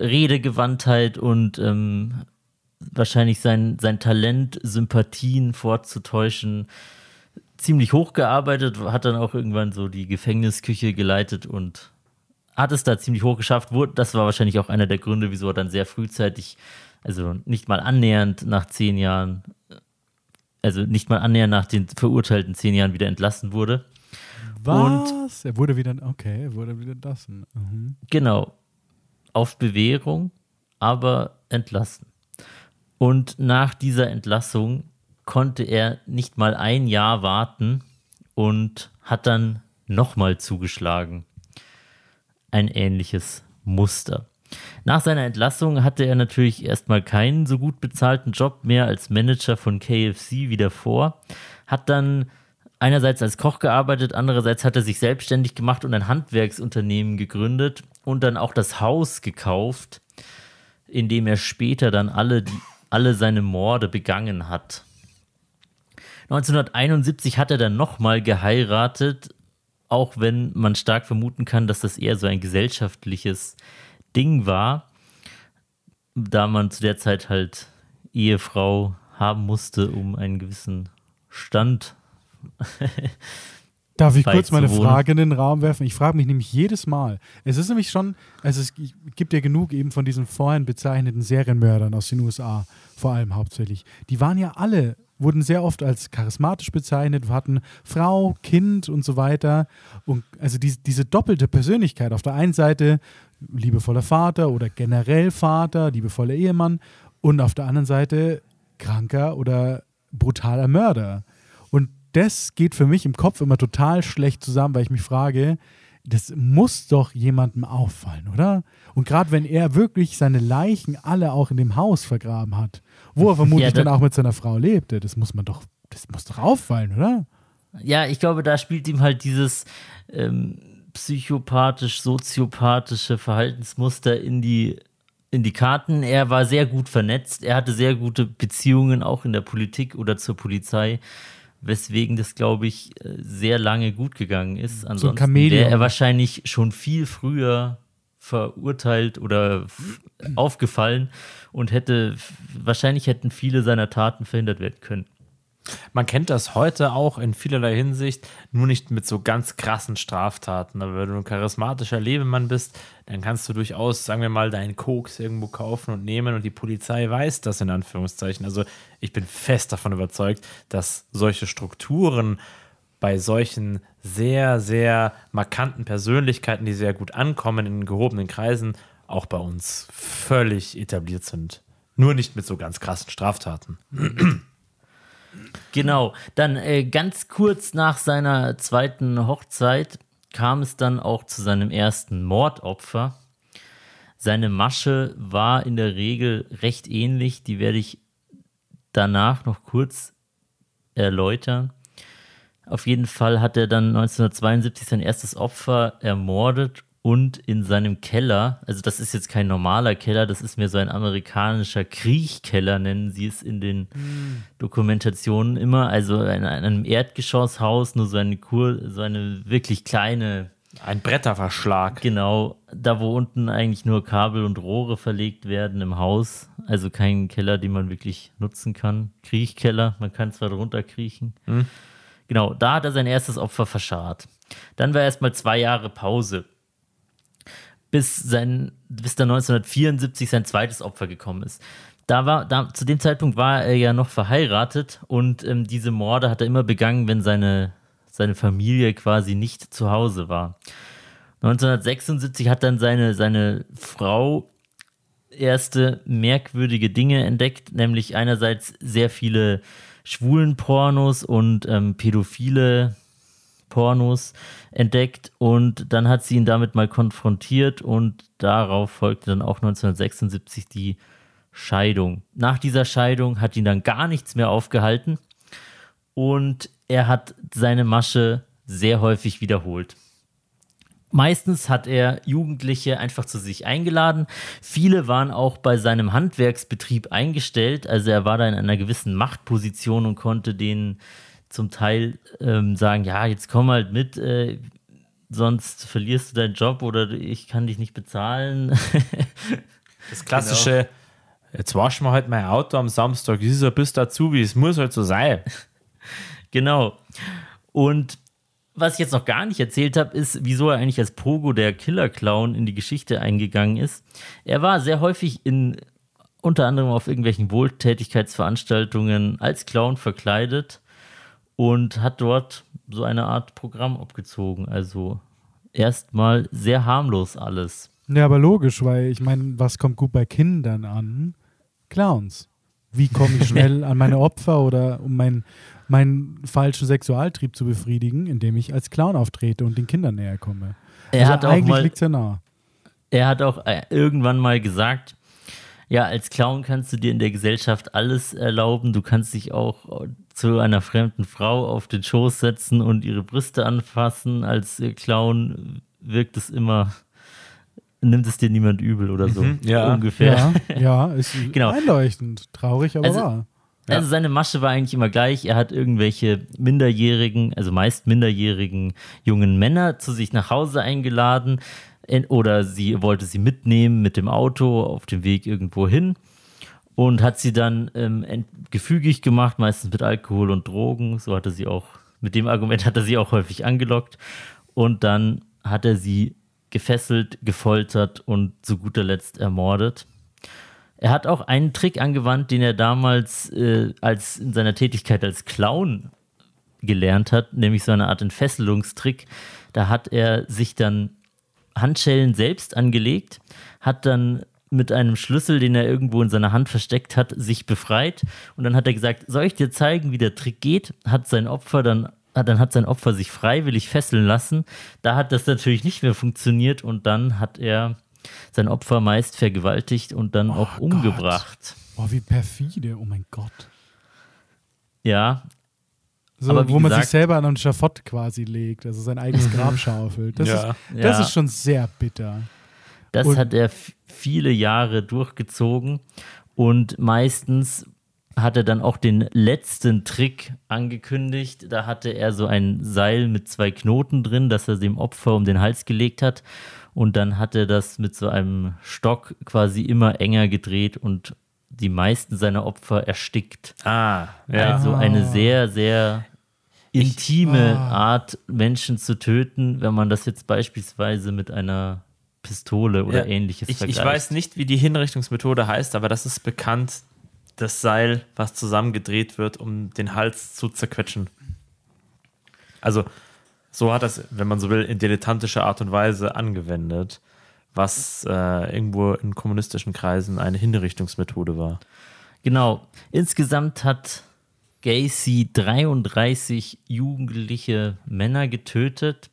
S1: Redegewandtheit und ähm, wahrscheinlich sein, sein Talent, Sympathien vorzutäuschen, ziemlich hochgearbeitet, hat dann auch irgendwann so die Gefängnisküche geleitet und hat es da ziemlich hoch geschafft. Das war wahrscheinlich auch einer der Gründe, wieso er dann sehr frühzeitig, also nicht mal annähernd nach zehn Jahren, also nicht mal annähernd nach den verurteilten zehn Jahren wieder entlassen wurde.
S3: Was? er wurde wieder. Okay, er wurde wieder entlassen. Mhm.
S1: Genau. Auf Bewährung, aber entlassen. Und nach dieser Entlassung konnte er nicht mal ein Jahr warten und hat dann nochmal zugeschlagen. Ein ähnliches Muster. Nach seiner Entlassung hatte er natürlich erstmal keinen so gut bezahlten Job mehr als Manager von KFC wie davor, hat dann einerseits als Koch gearbeitet, andererseits hat er sich selbstständig gemacht und ein Handwerksunternehmen gegründet und dann auch das Haus gekauft, in dem er später dann alle, die, alle seine Morde begangen hat. 1971 hat er dann nochmal geheiratet, auch wenn man stark vermuten kann, dass das eher so ein gesellschaftliches Ding war, da man zu der Zeit halt Ehefrau haben musste, um einen gewissen Stand
S3: Darf ich kurz meine. Frage in den Raum werfen? Ich frage mich nämlich jedes Mal. Es ist nämlich schon, also es gibt ja genug eben von diesen vorhin bezeichneten Serienmördern aus den USA, vor allem hauptsächlich. Die waren ja alle, wurden sehr oft als charismatisch bezeichnet, hatten Frau, Kind und so weiter. Und also die, diese doppelte Persönlichkeit. Auf der einen Seite liebevoller Vater oder generell Vater, liebevoller Ehemann und auf der anderen Seite kranker oder brutaler Mörder. Und das geht für mich im Kopf immer total schlecht zusammen, weil ich mich frage, das muss doch jemandem auffallen, oder? Und gerade wenn er wirklich seine Leichen alle auch in dem Haus vergraben hat, wo er vermutlich
S1: Ja, da-
S3: dann auch mit seiner Frau lebte, das muss man doch, das muss doch auffallen, oder?
S1: Ja, ich glaube, da spielt ihm halt dieses ähm, psychopathisch-soziopathische Verhaltensmuster in die, in die Karten. Er war sehr gut vernetzt, er hatte sehr gute Beziehungen auch in der Politik oder zur Polizei, weswegen das, glaube ich, äh, sehr lange gut gegangen ist. Ansonsten
S3: Chamäleon.
S1: wäre er wahrscheinlich schon viel früher verurteilt oder aufgefallen und hätte, wahrscheinlich hätten viele seiner Taten verhindert werden können.
S2: Man kennt das heute auch in vielerlei Hinsicht, nur nicht mit so ganz krassen Straftaten. Aber wenn du ein charismatischer Lebemann bist, dann kannst du durchaus, sagen wir mal, deinen Koks irgendwo kaufen und nehmen und die Polizei weiß das in Anführungszeichen. Also ich bin fest davon überzeugt, dass solche Strukturen bei solchen sehr, sehr markanten Persönlichkeiten, die sehr gut ankommen in gehobenen Kreisen, auch bei uns völlig etabliert sind. Nur nicht mit so ganz krassen Straftaten.
S1: Genau. Dann äh, ganz kurz nach seiner zweiten Hochzeit kam es dann auch zu seinem ersten Mordopfer. Seine Masche war in der Regel recht ähnlich. Die werde ich danach noch kurz erläutern. Auf jeden Fall hat er dann 1972 sein erstes Opfer ermordet und in seinem Keller, also das ist jetzt kein normaler Keller, das ist mehr so ein amerikanischer Kriechkeller, nennen sie es in den mm. Dokumentationen immer, also in einem Erdgeschosshaus, nur so eine Kur, so eine wirklich kleine
S2: ein Bretterverschlag.
S1: Genau, da wo unten eigentlich nur Kabel und Rohre verlegt werden im Haus. Also kein Keller, den man wirklich nutzen kann. Kriechkeller, man kann zwar drunter kriechen. Hm. Genau, da hat er sein erstes Opfer verscharrt. Dann war erstmal zwei Jahre Pause bis, sein, bis dann 1974 sein zweites Opfer gekommen ist. Da war, da, zu dem Zeitpunkt war er ja noch verheiratet und ähm, diese Morde hat er immer begangen, wenn seine, seine Familie quasi nicht zu Hause war. 1976 hat dann seine, seine Frau erste merkwürdige Dinge entdeckt, nämlich einerseits sehr viele schwulen Pornos und ähm, pädophile Pornos entdeckt und dann hat sie ihn damit mal konfrontiert und darauf folgte dann auch 1976 die Scheidung. Nach dieser Scheidung hat ihn dann gar nichts mehr aufgehalten und er hat seine Masche sehr häufig wiederholt. Meistens hat er Jugendliche einfach zu sich eingeladen. Viele waren auch bei seinem Handwerksbetrieb eingestellt. Also er war da in einer gewissen Machtposition und konnte denen zum Teil ähm, sagen, ja, jetzt komm halt mit, äh, sonst verlierst du deinen Job oder ich kann dich nicht bezahlen.
S2: das klassische, genau. jetzt waschen wir halt mein Auto am Samstag, ist ein bisschen dazu, wie es muss halt so sein.
S1: genau. Und was ich jetzt noch gar nicht erzählt habe, ist, wieso er eigentlich als Pogo der Killer-Clown in die Geschichte eingegangen ist. Er war sehr häufig in unter anderem auf irgendwelchen Wohltätigkeitsveranstaltungen als Clown verkleidet und hat dort so eine Art Programm abgezogen. Also erstmal sehr harmlos alles.
S3: Ja, aber logisch, weil ich meine, was kommt gut bei Kindern an? Clowns. Wie komme ich schnell an meine Opfer oder um meinen, meinen falschen Sexualtrieb zu befriedigen, indem ich als Clown auftrete und den Kindern näher komme?
S1: Er also hat eigentlich liegt ja nah. Er hat auch äh, irgendwann mal gesagt, ja, als Clown kannst du dir in der Gesellschaft alles erlauben. Du kannst dich auch zu einer fremden Frau auf den Schoß setzen und ihre Brüste anfassen. Als Clown wirkt es immer, nimmt es dir niemand übel oder so. Mhm,
S2: ja.
S1: Ungefähr.
S3: Ja, ja ist genau. einleuchtend. Traurig, aber
S1: also,
S3: wahr.
S1: Also seine Masche war eigentlich immer gleich. Er hat irgendwelche minderjährigen, also meist minderjährigen jungen Männer zu sich nach Hause eingeladen oder sie wollte sie mitnehmen mit dem Auto auf dem Weg irgendwo hin und hat sie dann ähm, gefügig gemacht, meistens mit Alkohol und Drogen. So hatte sie auch, mit dem Argument hat er sie auch häufig angelockt. Und dann hat er sie gefesselt, gefoltert und zu guter Letzt ermordet. Er hat auch einen Trick angewandt, den er damals äh, als in seiner Tätigkeit als Clown gelernt hat, nämlich so eine Art Entfesselungstrick. Da hat er sich dann Handschellen selbst angelegt, hat dann mit einem Schlüssel, den er irgendwo in seiner Hand versteckt hat, sich befreit. Und dann hat er gesagt, soll ich dir zeigen, wie der Trick geht? Hat sein Opfer dann, dann hat sein Opfer sich freiwillig fesseln lassen. Da hat das natürlich nicht mehr funktioniert und dann hat er sein Opfer meist vergewaltigt und dann oh auch umgebracht.
S3: Boah, wie perfide, oh mein Gott.
S1: Ja,
S3: so, aber wo man sich selber an ein Schafott quasi legt, also sein eigenes Grab schaufelt. Das, ja. ist, das ja. ist schon sehr bitter.
S1: Das und hat er viele Jahre durchgezogen und meistens hat er dann auch den letzten Trick angekündigt. Da hatte er so ein Seil mit zwei Knoten drin, das er dem Opfer um den Hals gelegt hat. Und dann hat er das mit so einem Stock quasi immer enger gedreht und die meisten seiner Opfer erstickt.
S2: Ah, ja.
S1: Also eine sehr, sehr intime Art, Menschen zu töten, wenn man das jetzt beispielsweise mit einer Pistole oder
S2: Ja,
S1: ähnliches
S2: ich,
S1: vergleicht.
S2: ich weiß nicht, wie die Hinrichtungsmethode heißt, aber das ist bekannt, das Seil, was zusammengedreht wird, um den Hals zu zerquetschen. Also, so hat das, wenn man so will, in dilettantischer Art und Weise angewendet, was äh, irgendwo in kommunistischen Kreisen eine Hinrichtungsmethode war.
S1: Genau. Insgesamt hat Gacy 33 jugendliche Männer getötet.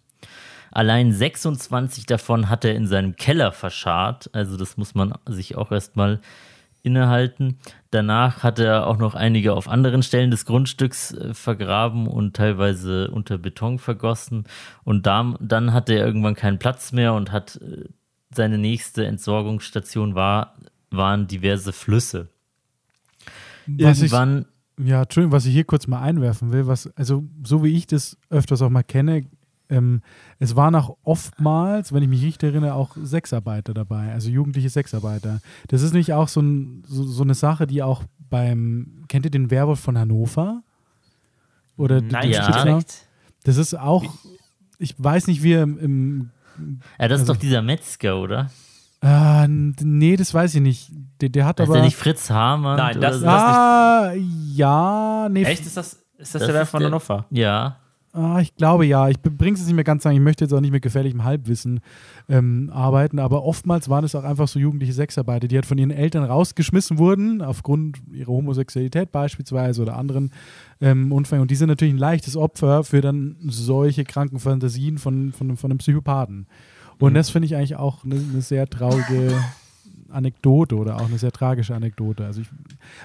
S1: Allein 26 davon hat er in seinem Keller verscharrt. Also das muss man sich auch erstmal innehalten. Danach hat er auch noch einige auf anderen Stellen des Grundstücks äh, vergraben und teilweise unter Beton vergossen. Und da, dann hatte er irgendwann keinen Platz mehr und hat äh, seine nächste Entsorgungsstation war, waren diverse Flüsse.
S3: Was ich,
S1: Irgendwann
S3: ja, Entschuldigung, was ich hier kurz mal einwerfen will, was, also so wie ich das öfters auch mal kenne, ähm, es waren auch oftmals, wenn ich mich richtig erinnere, auch Sexarbeiter dabei, also jugendliche Sexarbeiter. Das ist nicht auch so, ein, so, so eine Sache, die auch beim, kennt ihr den Werwolf von Hannover? Oder
S2: Nein,
S3: den
S1: ja.
S3: Stückler?
S2: direkt.
S3: Das ist auch, ich weiß nicht, wie er im, im
S1: Ja, das ist
S3: Also-
S1: doch dieser Metzger, oder?
S3: äh, nee, das weiß ich nicht. Der, der hat
S1: Ist
S3: aber.
S1: der nicht Fritz Hamann?
S2: Nein, das-
S1: so?
S2: das-
S3: ah, ja, nee.
S2: Echt? Ist das, ist das,
S1: Das
S2: der
S1: ist
S2: von
S1: der-
S2: Hannover?
S1: Ja.
S3: Ah, ich glaube ja. Ich bringe es nicht mehr ganz sagen. Ich möchte jetzt auch nicht mit gefährlichem Halbwissen ähm, arbeiten, aber oftmals waren es auch einfach so jugendliche Sexarbeiter, die halt von ihren Eltern rausgeschmissen wurden, aufgrund ihrer Homosexualität beispielsweise oder anderen ähm, Unfällen. Und die sind natürlich ein leichtes Opfer für dann solche kranken Fantasien von, von, von einem Psychopathen. Und das finde ich eigentlich auch eine, eine sehr traurige Anekdote oder auch eine sehr tragische Anekdote. Also ich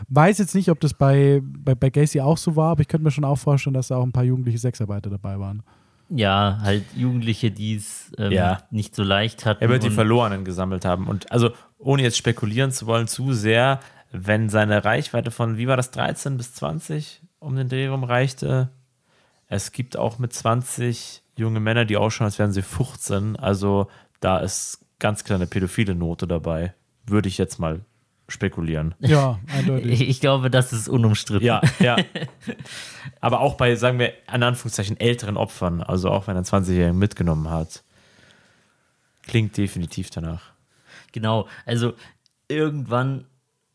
S3: weiß jetzt nicht, ob das bei, bei, bei Gacy auch so war, aber ich könnte mir schon auch vorstellen, dass da auch ein paar jugendliche Sexarbeiter dabei waren.
S1: Ja, halt Jugendliche, die es ähm,
S2: Ja.
S1: nicht so leicht hatten.
S2: Er wird die Verlorenen gesammelt haben. Und also, ohne jetzt spekulieren zu wollen, zu sehr, wenn seine Reichweite von, wie war das, 13 bis 20 um den Dreh rum reichte. Es gibt auch mit 20 junge Männer, die ausschauen, als wären sie 15. Also, da ist ganz klar eine pädophile Note dabei. Würde ich jetzt mal spekulieren.
S3: Ja, eindeutig.
S1: Ich glaube, das ist unumstritten.
S2: Ja, ja. Aber auch bei, sagen wir, in Anführungszeichen älteren Opfern, also auch wenn er einen 20-Jährigen mitgenommen hat, klingt definitiv danach.
S1: Genau, also irgendwann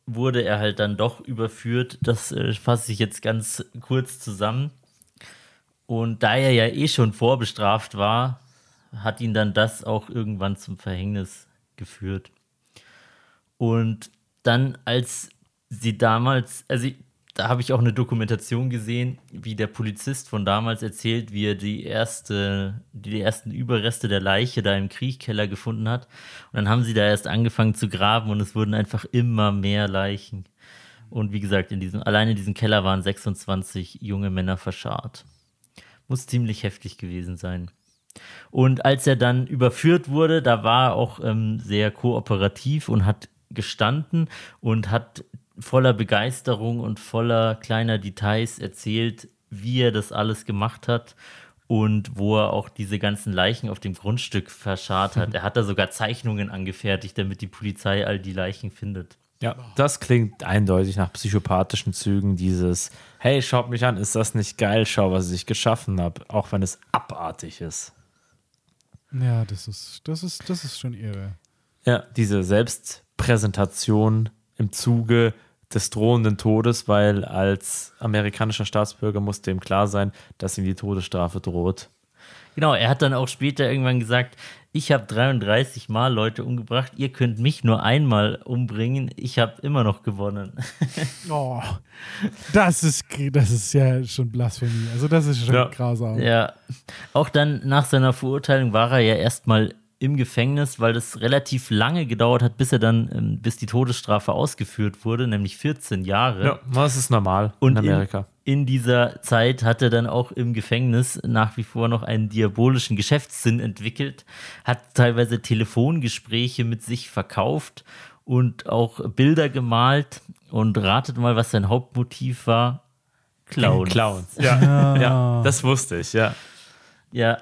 S1: wurde er halt dann doch überführt. Das äh, fasse ich jetzt ganz kurz zusammen. Und da er ja eh schon vorbestraft war, hat ihn dann das auch irgendwann zum Verhängnis geführt. Und dann, als sie damals, also ich- da habe ich auch eine Dokumentation gesehen, wie der Polizist von damals erzählt, wie er die erste, die ersten Überreste der Leiche da im Kriechkeller gefunden hat. Und dann haben sie da erst angefangen zu graben und es wurden einfach immer mehr Leichen. Und wie gesagt, in diesem, allein in diesem Keller waren 26 junge Männer verscharrt. Muss ziemlich heftig gewesen sein. Und als er dann überführt wurde, da war er auch ähm, sehr kooperativ und hat gestanden und hat voller Begeisterung und voller kleiner Details erzählt, wie er das alles gemacht hat und wo er auch diese ganzen Leichen auf dem Grundstück verscharrt hat. Er hat da sogar Zeichnungen angefertigt, damit die Polizei all die Leichen findet.
S2: Ja, das klingt eindeutig nach psychopathischen Zügen, dieses, hey, schaut mich an, ist das nicht geil, schau, was ich geschaffen habe, auch wenn es abartig ist.
S3: Ja, das ist, das ist, das ist schon irre.
S2: Ja, diese Selbstpräsentation im Zuge des drohenden Todes, weil als amerikanischer Staatsbürger musste ihm klar sein, dass ihm die Todesstrafe droht.
S1: Genau, er hat dann auch später irgendwann gesagt, ich habe 33 Mal Leute umgebracht, ihr könnt mich nur einmal umbringen, ich habe immer noch gewonnen.
S3: Oh, das ist, das ist ja schon Blasphemie. Also das ist schon
S2: Ja.
S3: grausam.
S1: Ja, auch dann nach seiner Verurteilung war er ja erstmal im Gefängnis, weil das relativ lange gedauert hat, bis er dann, ähm, bis die Todesstrafe ausgeführt wurde, nämlich 14 Jahre.
S2: Ja, das ist normal
S1: Und
S2: in Amerika.
S1: In, in dieser Zeit hat er dann auch im Gefängnis nach wie vor noch einen diabolischen Geschäftssinn entwickelt, hat teilweise Telefongespräche mit sich verkauft und auch Bilder gemalt. Und ratet mal, was sein Hauptmotiv war. Clown.
S2: Clowns. Ja, ja, das wusste ich, ja.
S1: Ja.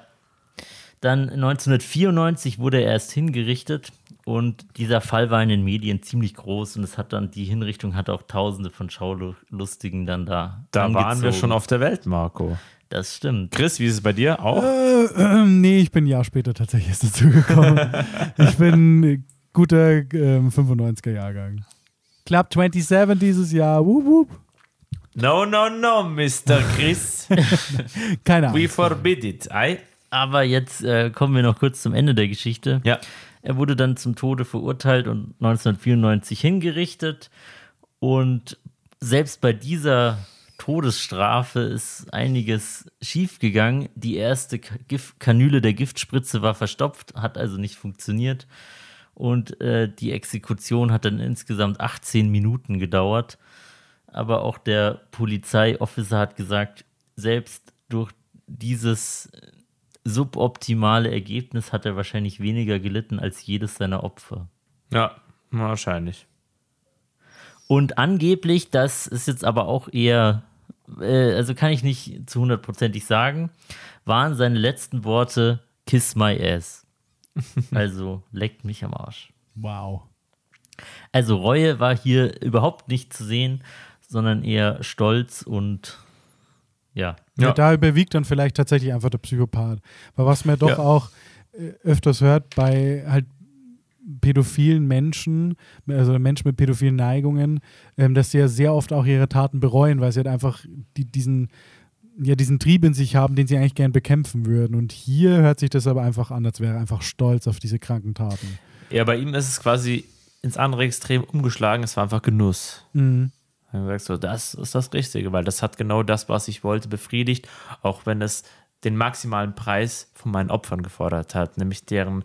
S1: Dann 1994 wurde er erst hingerichtet Und dieser Fall war in den Medien ziemlich groß und es hat dann, die Hinrichtung hat auch tausende von Schaulustigen dann da.
S2: Da
S1: angezogen.
S2: waren wir schon auf der Welt, Marco.
S1: Das stimmt.
S2: Chris, wie ist es bei dir? Auch?
S3: Äh, äh, nee, ich bin ein Jahr später tatsächlich erst dazu gekommen. ich bin guter ähm, 95er Jahrgang. Club 27 dieses Jahr. Wup, wup.
S2: No, no, no, Mr. Chris.
S3: Keine Ahnung.
S2: We forbid it, ei?
S1: Aber jetzt äh, kommen wir noch kurz zum Ende der Geschichte.
S2: Ja.
S1: Er wurde dann zum Tode verurteilt und 1994 hingerichtet. Und selbst bei dieser Todesstrafe ist einiges schiefgegangen. Die erste Gift Kanüle der Giftspritze war verstopft, hat also nicht funktioniert. Und äh, die Exekution hat dann insgesamt 18 Minuten gedauert. Aber auch der Polizeiofficer hat gesagt, selbst durch dieses suboptimale Ergebnis hat er wahrscheinlich weniger gelitten als jedes seiner Opfer.
S2: Ja, wahrscheinlich.
S1: Und angeblich, das ist jetzt aber auch eher, äh, also kann ich nicht zu hundertprozentig sagen, waren seine letzten Worte Kiss my ass. Also leckt mich am Arsch.
S3: Wow.
S1: Also Reue war hier überhaupt nicht zu sehen, sondern eher Stolz und ja.
S3: Ja. Da überwiegt dann vielleicht tatsächlich einfach der Psychopath. Weil was man doch
S2: Ja.
S3: auch äh, öfters hört bei halt pädophilen Menschen, also Menschen mit pädophilen Neigungen, ähm, dass sie ja sehr oft auch ihre Taten bereuen, weil sie halt einfach die, diesen, ja, diesen Trieb in sich haben, den sie eigentlich gern bekämpfen würden. Und hier hört sich das aber einfach an, als wäre er einfach stolz auf diese kranken Taten.
S2: Ja, bei ihm ist es quasi ins andere Extrem umgeschlagen. Es war einfach Genuss.
S3: Mhm.
S2: Dann sagst du, das ist das Richtige, weil das hat genau das, was ich wollte, befriedigt, auch wenn es den maximalen Preis von meinen Opfern gefordert hat, nämlich deren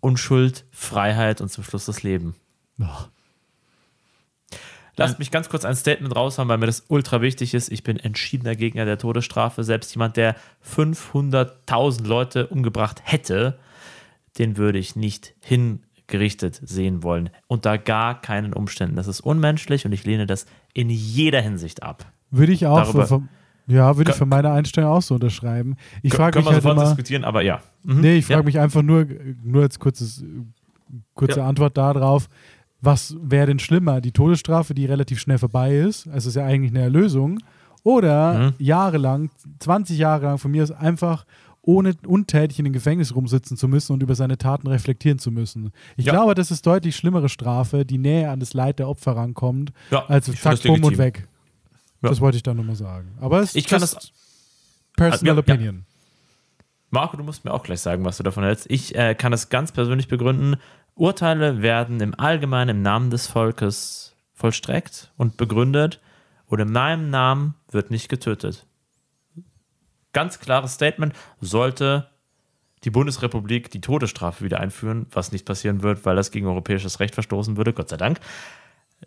S2: Unschuld, Freiheit und zum Schluss das Leben.
S3: Ach,
S2: Lasst mich ganz kurz ein Statement raushauen, weil mir das ultra wichtig ist. Ich bin entschiedener Gegner der Todesstrafe. Selbst jemand, der 500.000 Leute umgebracht hätte, den würde ich nicht hingerichtet sehen wollen. Unter gar keinen Umständen. Das ist unmenschlich und ich lehne das in jeder Hinsicht ab.
S3: Würde ich auch,
S2: Darüber-
S3: für, für, ja, würde ich für meine Einstellung auch so unterschreiben. Ich frage
S2: Können
S3: mich
S2: wir
S3: halt
S2: sofort
S3: immer,
S2: diskutieren, aber ja. Mhm.
S3: Nee, ich frage
S2: Ja.
S3: mich einfach nur, nur als kurzes, kurze
S2: Ja.
S3: Antwort darauf, was wäre denn schlimmer? Die Todesstrafe, die relativ schnell vorbei ist, also ist ja eigentlich eine Erlösung, oder
S2: Mhm.
S3: jahrelang, 20 Jahre lang von mir aus einfach ohne untätig in den Gefängnis rumsitzen zu müssen und über seine Taten reflektieren zu müssen. Ich
S2: Ja.
S3: glaube, das ist deutlich schlimmere Strafe, die näher an das Leid der Opfer rankommt,
S2: Ja,
S3: als zack,
S2: das
S3: bumm und weg.
S2: Ja.
S3: Das wollte ich dann nochmal sagen. Aber es
S2: Ich kann das-
S3: Personal
S2: ja.
S3: Opinion.
S2: Marco, du musst mir auch gleich sagen, was du davon hältst. Ich äh, kann es ganz persönlich begründen. Urteile werden im Allgemeinen im Namen des Volkes vollstreckt und begründet und in meinem Namen wird nicht getötet. Ganz klares Statement, sollte die Bundesrepublik die Todesstrafe wieder einführen, was nicht passieren wird, weil das gegen europäisches Recht verstoßen würde, Gott sei Dank.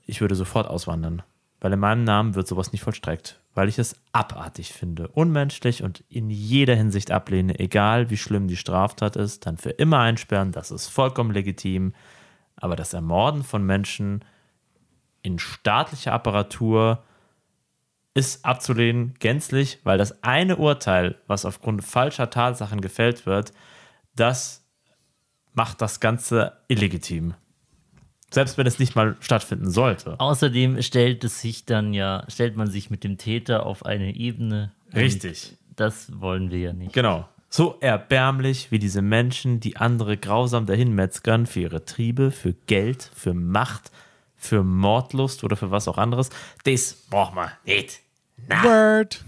S2: Ich würde sofort auswandern, weil in meinem Namen wird sowas nicht vollstreckt, weil ich es abartig finde, unmenschlich und in jeder Hinsicht ablehne, egal wie schlimm die Straftat ist, dann für immer einsperren, das ist vollkommen legitim, aber das Ermorden von Menschen in staatlicher Apparatur ist abzulehnen, gänzlich, weil das eine Urteil, was aufgrund falscher Tatsachen gefällt wird, das macht das Ganze illegitim. Selbst wenn es nicht mal stattfinden sollte.
S1: Außerdem stellt es sich dann ja, stellt man sich mit dem Täter auf eine Ebene.
S2: Richtig.
S1: Das wollen wir ja nicht.
S2: Genau. So erbärmlich wie diese Menschen, die andere grausam dahinmetzgern für ihre Triebe, für Geld, für Macht, für Mordlust oder für was auch anderes. Das braucht man nicht.
S3: Word.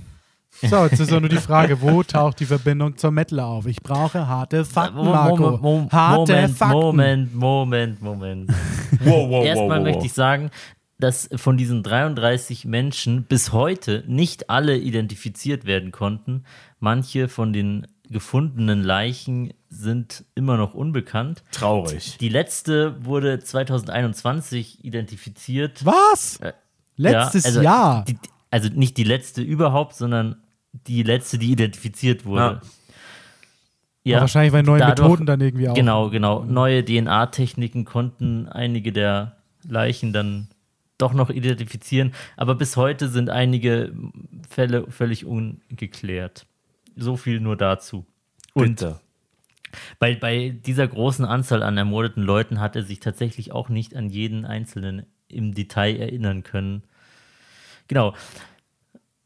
S3: So, jetzt ist auch nur die Frage, wo taucht die Verbindung zur Metal auf? Ich brauche harte Fakten, Marco.
S1: Mo- Mo-
S3: harte
S1: Moment,
S3: Fakten.
S1: Moment, Moment, Moment.
S2: Wow, wow,
S1: Erstmal möchte ich sagen, dass von diesen 33 Menschen bis heute nicht alle identifiziert werden konnten. Manche von den gefundenen Leichen sind immer noch unbekannt.
S2: Traurig.
S1: Die letzte wurde 2021 identifiziert.
S3: Was?
S1: Äh,
S3: Letztes
S1: Ja, also
S3: Jahr.
S1: Die, also nicht die letzte überhaupt, sondern die letzte, die identifiziert wurde.
S3: Aber wahrscheinlich, weil neue
S1: dadurch-
S3: Methoden dann irgendwie auch.
S1: Genau, genau. Neue DNA-Techniken konnten einige der Leichen dann doch noch identifizieren, aber bis heute sind einige Fälle völlig ungeklärt. So viel nur dazu. Und
S2: Bitte.
S1: Bei, bei dieser großen Anzahl an ermordeten Leuten hat er sich tatsächlich auch nicht an jeden Einzelnen im Detail erinnern können. Genau.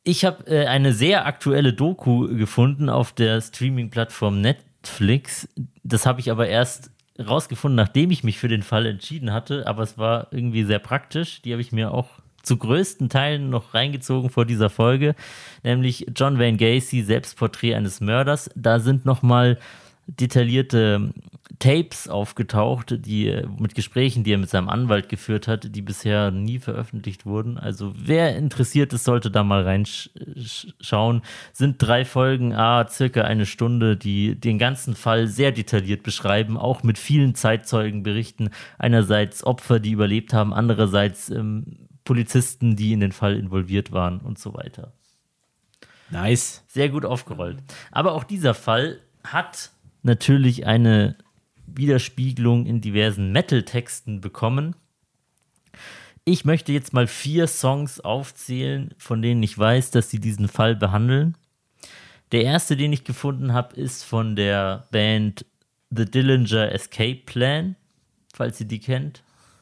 S1: Ich habe äh, eine sehr aktuelle Doku gefunden auf der Streaming-Plattform Netflix. Das habe ich aber erst rausgefunden, nachdem ich mich für den Fall entschieden hatte. Aber es war irgendwie sehr praktisch. Die habe ich mir auch zu größten Teilen noch reingezogen vor dieser Folge, nämlich John Wayne Gacy, Selbstporträt eines Mörders. Da sind nochmal detaillierte Tapes aufgetaucht, die mit Gesprächen, die er mit seinem Anwalt geführt hat, die bisher nie veröffentlicht wurden. Also wer interessiert ist, sollte da mal reinschauen. Sind drei Folgen, ah, circa eine Stunde, die den ganzen Fall sehr detailliert beschreiben, auch mit vielen Zeitzeugenberichten. Einerseits Opfer, die überlebt haben, andererseits ähm, Polizisten, die in den Fall involviert waren und so weiter.
S2: Nice.
S1: Sehr gut aufgerollt. Aber auch dieser Fall hat natürlich eine Widerspiegelung in diversen Metal-Texten bekommen. Ich möchte jetzt mal vier Songs aufzählen, von denen ich weiß, dass sie diesen Fall behandeln. Der erste, den ich gefunden habe, ist von der Band The Dillinger Escape Plan, falls ihr die kennt.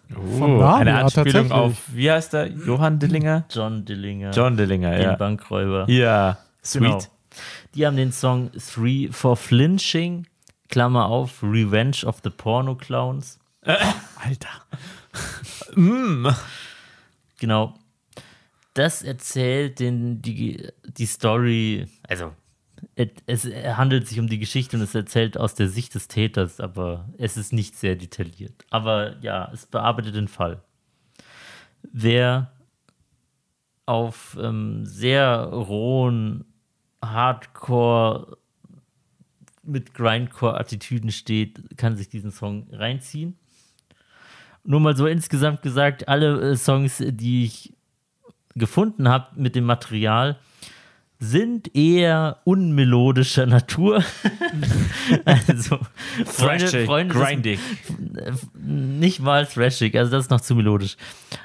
S3: Von
S2: Oh,
S3: Namen,
S2: eine
S3: ja,
S2: Anspielung
S3: tatsächlich.
S2: auf, wie heißt der? Johann Dillinger?
S1: John Dillinger,
S2: John Dillinger,
S1: den
S2: ja.
S1: Bankräuber.
S2: Ja, sweet.
S1: Genau. Die haben den Song Three for Flinching, Klammer auf, Revenge of the Porno Clowns.
S2: Alter.
S1: Genau. Das erzählt den, die, die Story, also es, es handelt sich um die Geschichte und es erzählt aus der Sicht des Täters, aber es ist nicht sehr detailliert. Aber ja, es bearbeitet den Fall. Wer auf ähm, sehr rohen Hardcore mit Grindcore-Attitüden steht, kann sich diesen Song reinziehen. Nur mal so insgesamt gesagt, alle äh, Songs, die ich gefunden habe mit dem Material, sind eher unmelodischer Natur. also Freunde,
S2: Thrashig,
S1: Freunde des-
S2: grindig.
S1: nicht mal thrashig, also das ist noch zu melodisch.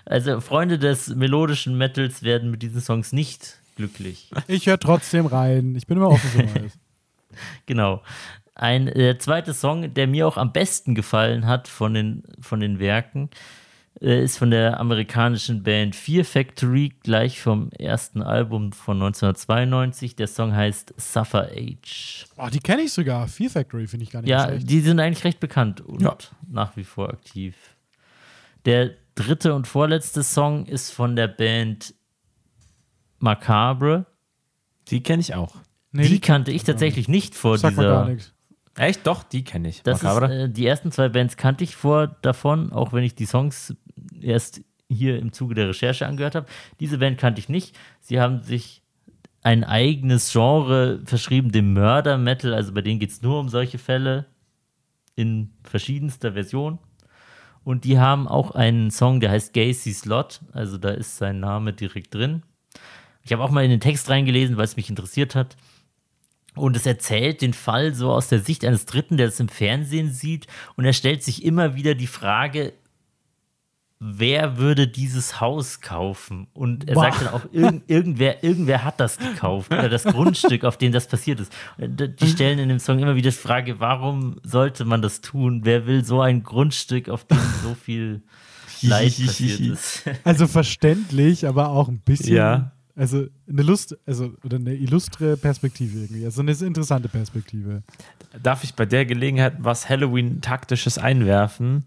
S1: Also Freunde des melodischen Metals werden mit diesen Songs nicht glücklich.
S3: Ich höre trotzdem rein. Ich bin immer offen für Neues.
S1: Genau. Ein äh, zweiter Song, der mir auch am besten gefallen hat von den, von den Werken, äh, ist von der amerikanischen Band Fear Factory, gleich vom ersten Album von 1992. Der Song heißt Suffer Age.
S3: Oh, die kenne ich sogar. Fear Factory finde ich gar nicht
S1: Ja,
S3: schlecht.
S1: die sind eigentlich recht bekannt und
S2: Ja.
S1: nach wie vor aktiv. Der dritte und vorletzte Song ist von der Band Macabre.
S2: Die kenne ich auch.
S3: Nee,
S1: die kannte ich tatsächlich nicht vor
S3: Sag mal gar
S1: dieser.
S3: nichts.
S2: Echt? Doch, die kenne ich.
S1: Das ist, äh, die ersten zwei Bands kannte ich vor davon, auch wenn ich die Songs erst hier im Zuge der Recherche angehört habe. Diese Band kannte ich nicht. Sie haben sich ein eigenes Genre verschrieben, dem Murder Metal. Also bei denen geht es nur um solche Fälle in verschiedenster Version. Und die haben auch einen Song, der heißt Gacy's Lot. Also da ist sein Name direkt drin. Ich habe auch mal in den Text reingelesen, weil es mich interessiert hat. Und es erzählt den Fall so aus der Sicht eines Dritten, der es im Fernsehen sieht. Und er stellt sich immer wieder die Frage, wer würde dieses Haus kaufen? Und er
S3: Boah.
S1: sagt dann auch, irgend, irgendwer, irgendwer hat das gekauft oder das Grundstück, auf dem das passiert ist. Die stellen in dem Song immer wieder die Frage, warum sollte man das tun? Wer will so ein Grundstück, auf dem so viel Leid passiert ist?
S3: Also verständlich, aber auch ein bisschen.
S2: Ja.
S3: Also eine Lust, also oder eine illustre Perspektive irgendwie. Also eine interessante Perspektive.
S2: Darf ich bei der Gelegenheit was Halloween-taktisches einwerfen?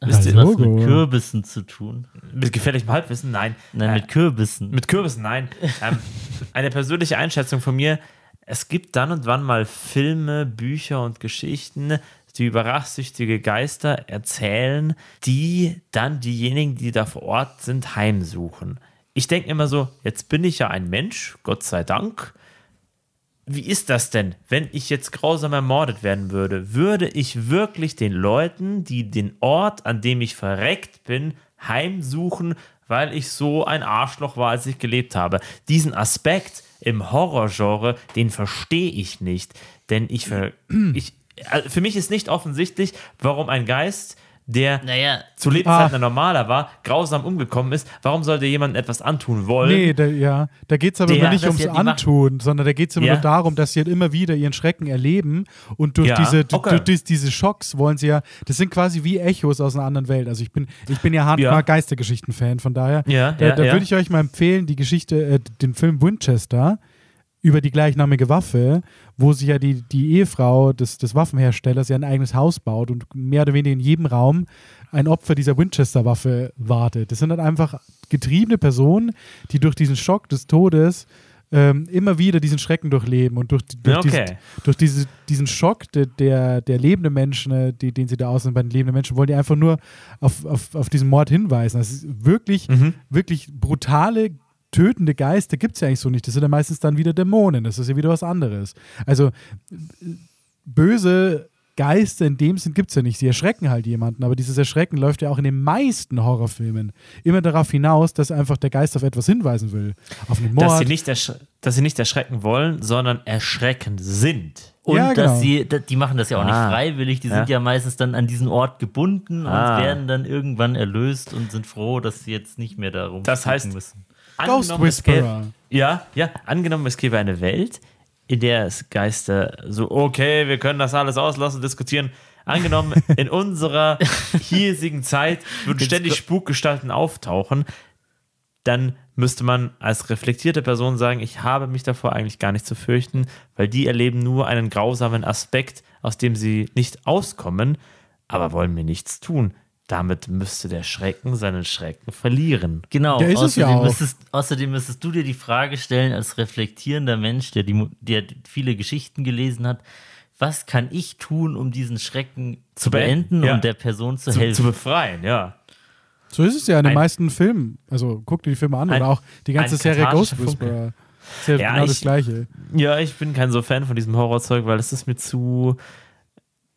S2: Wisst
S1: das
S2: ihr,
S1: was mit Kürbissen zu tun?
S2: mit gefährlichem Halbwissen? Nein.
S1: Nein,
S2: Äh,
S1: mit Kürbissen.
S2: Mit Kürbissen, nein. ähm, eine persönliche Einschätzung von mir. Es gibt dann und wann mal Filme, Bücher und Geschichten, die über rachsüchtige Geister erzählen, die dann diejenigen, die da vor Ort sind, heimsuchen. Ich denke immer so, jetzt bin ich ja ein Mensch, Gott sei Dank. Wie ist das denn, wenn ich jetzt grausam ermordet werden würde? Würde ich wirklich den Leuten, die den Ort, an dem ich verreckt bin, heimsuchen, weil ich so ein Arschloch war, als ich gelebt habe? Diesen Aspekt im Horrorgenre, den verstehe ich nicht. Denn ich, ver ich also für mich ist nicht offensichtlich, warum ein Geist der
S1: Naja,
S2: zu Lebzeiten
S3: Ah.
S2: ein normaler war, grausam umgekommen ist, warum sollte jemandem etwas antun wollen?
S3: Nee, da, ja, da geht es aber
S2: Der-
S3: immer nicht ums Antun, sondern da geht es immer
S2: Ja.
S3: nur darum, dass sie halt immer wieder ihren Schrecken erleben und durch,
S2: Ja,
S3: diese,
S2: okay.
S3: durch dies- diese Schocks wollen sie ja, das sind quasi wie Echos aus einer anderen Welt. Also ich bin, ich bin ja hardcore
S2: Ja.
S3: Geistergeschichten-Fan, von daher,
S2: Ja,
S3: da,
S2: ja,
S3: da
S2: ja.
S3: würde ich euch mal empfehlen, die Geschichte, äh, den Film Winchester über die gleichnamige Waffe, wo sich ja die, die Ehefrau des, des Waffenherstellers ja ein eigenes Haus baut und mehr oder weniger in jedem Raum ein Opfer dieser Winchester-Waffe wartet. Das sind dann einfach getriebene Personen, die durch diesen Schock des Todes ähm, immer wieder diesen Schrecken durchleben und durch, durch,
S2: Okay.
S3: diesen, durch diese, diesen Schock der, der, der lebenden Menschen, äh, die, den sie da aussehen, bei den lebenden Menschen, wollen die einfach nur auf, auf, auf diesen Mord hinweisen. Das ist wirklich,
S2: Mhm.
S3: wirklich brutale, tötende Geister gibt es ja eigentlich so nicht. Das sind ja meistens dann wieder Dämonen. Das ist ja wieder was anderes. Also böse Geister in dem Sinn gibt es ja nicht. Sie erschrecken halt jemanden, aber dieses Erschrecken läuft ja auch in den meisten Horrorfilmen immer darauf hinaus, dass einfach der Geist auf etwas hinweisen will. Auf einen Mord.
S2: dass, sie nicht ersch dass sie nicht erschrecken wollen, sondern erschreckend sind.
S1: Und
S3: Ja,
S1: dass
S3: genau.
S1: sie, da- die machen das ja auch
S2: Ah.
S1: nicht freiwillig, die sind
S2: Ja.
S1: ja meistens dann an diesen Ort gebunden
S2: Ah.
S1: und werden dann irgendwann erlöst und sind froh, dass sie jetzt nicht mehr darum
S2: Das heißt-
S1: müssen.
S3: Ghost
S2: Angenommen, es gäbe-
S3: Whisperer.
S2: Ja, ja, angenommen, es gäbe eine Welt, in der es Geister so, okay, wir können das alles auslassen, diskutieren. Angenommen, in unserer hiesigen Zeit würden ständig Spukgestalten auftauchen, dann müsste man als reflektierte Person sagen, ich habe mich davor eigentlich gar nicht zu fürchten, weil die erleben nur einen grausamen Aspekt, aus dem sie nicht auskommen, aber wollen mir nichts tun. Damit müsste der Schrecken seinen Schrecken verlieren.
S1: Genau,
S3: Ja, ist es ja
S1: außerdem,
S3: auch.
S1: müsstest, außerdem müsstest du dir die Frage stellen, als reflektierender Mensch, der, die, der viele Geschichten gelesen hat, was kann ich tun, um diesen Schrecken zu,
S2: beenden,
S1: beenden
S2: ja.
S1: und der Person zu,
S2: Zu,
S1: helfen?
S2: zu befreien, ja.
S3: So ist es ja in den
S2: Ein-
S3: meisten Filmen. Also guck dir die Filme an
S2: Ein-
S3: oder auch die ganze Serie Ghost. Whisperer. Ist ja,
S2: Ja,
S3: genau
S2: ich-
S3: das Gleiche.
S2: Ja, ich bin kein so Fan von diesem Horrorzeug, weil es ist mir zu,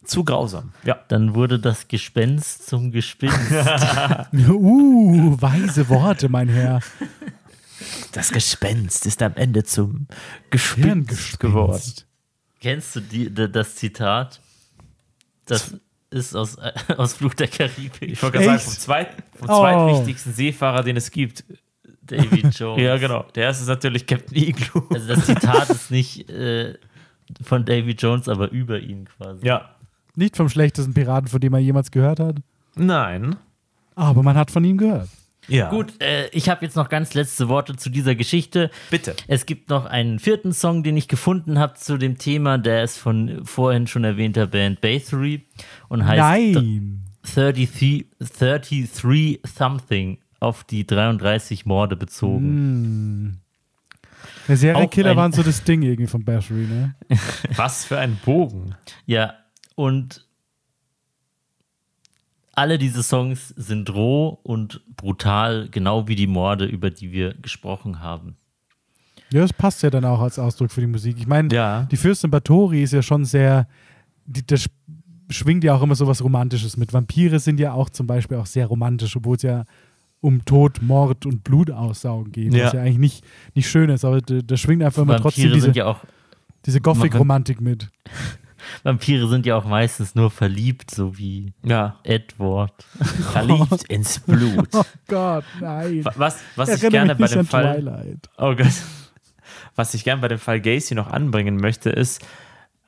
S2: zu grausam. Ja.
S1: Dann wurde das Gespenst zum Gespinst.
S3: Uh, weise Worte, mein Herr.
S2: Das Gespenst ist am Ende zum Gespenst
S3: Hirngespinst.
S2: geworden.
S1: Kennst du die, das Zitat? Das ist aus, äh, aus Fluch der Karibik.
S2: Ich wollte gerade sagen, vom, zweit, vom
S3: Oh.
S2: zweitwichtigsten Seefahrer, den es gibt.
S1: David Jones.
S2: Ja, genau. Der erste ist natürlich Captain Igloo.
S1: Also das Zitat ist nicht äh, von David Jones, aber über ihn quasi.
S2: Ja.
S3: Nicht vom schlechtesten Piraten, von dem man jemals gehört hat.
S2: Nein.
S3: Aber man hat von ihm gehört.
S2: Ja.
S1: Gut, äh, ich habe jetzt noch ganz letzte Worte zu dieser Geschichte.
S2: Bitte.
S1: Es gibt noch einen vierten Song, den ich gefunden habe zu dem Thema. Der ist von vorhin schon erwähnter Band Bathory und heißt
S3: Nein.
S1: 33, 33 Something auf die 33 Morde bezogen.
S3: Der Serienkiller waren so das Ding irgendwie von Battery, ne?
S2: Was für ein Bogen.
S1: Ja, und alle diese Songs sind roh und brutal, genau wie die Morde, über die wir gesprochen haben.
S3: Ja, das passt ja dann auch als Ausdruck für die Musik. Ich meine,
S2: Ja.
S3: die Fürstin Bathory ist ja schon sehr, die, das schwingt ja auch immer so was Romantisches mit. Vampire sind ja auch zum Beispiel auch sehr romantisch, obwohl es ja um Tod, Mord und Blutaussaugen geht,
S2: Ja.
S3: was ja eigentlich nicht, nicht schön ist, aber da, da schwingt einfach immer trotzdem
S1: Vampire
S3: diese,
S1: sind ja auch
S3: diese Gothic-Romantik mit.
S1: Vampire sind ja auch meistens nur verliebt, so wie
S2: Ja.
S1: Edward.
S2: Verliebt ins Blut.
S3: Oh Gott, nein.
S2: Wa- Was, was ich gerne
S3: mich
S2: bei dem
S3: an
S2: Fall.
S3: Twilight.
S2: Oh Gott. Was ich gerne bei dem Fall Gacy noch anbringen möchte, ist,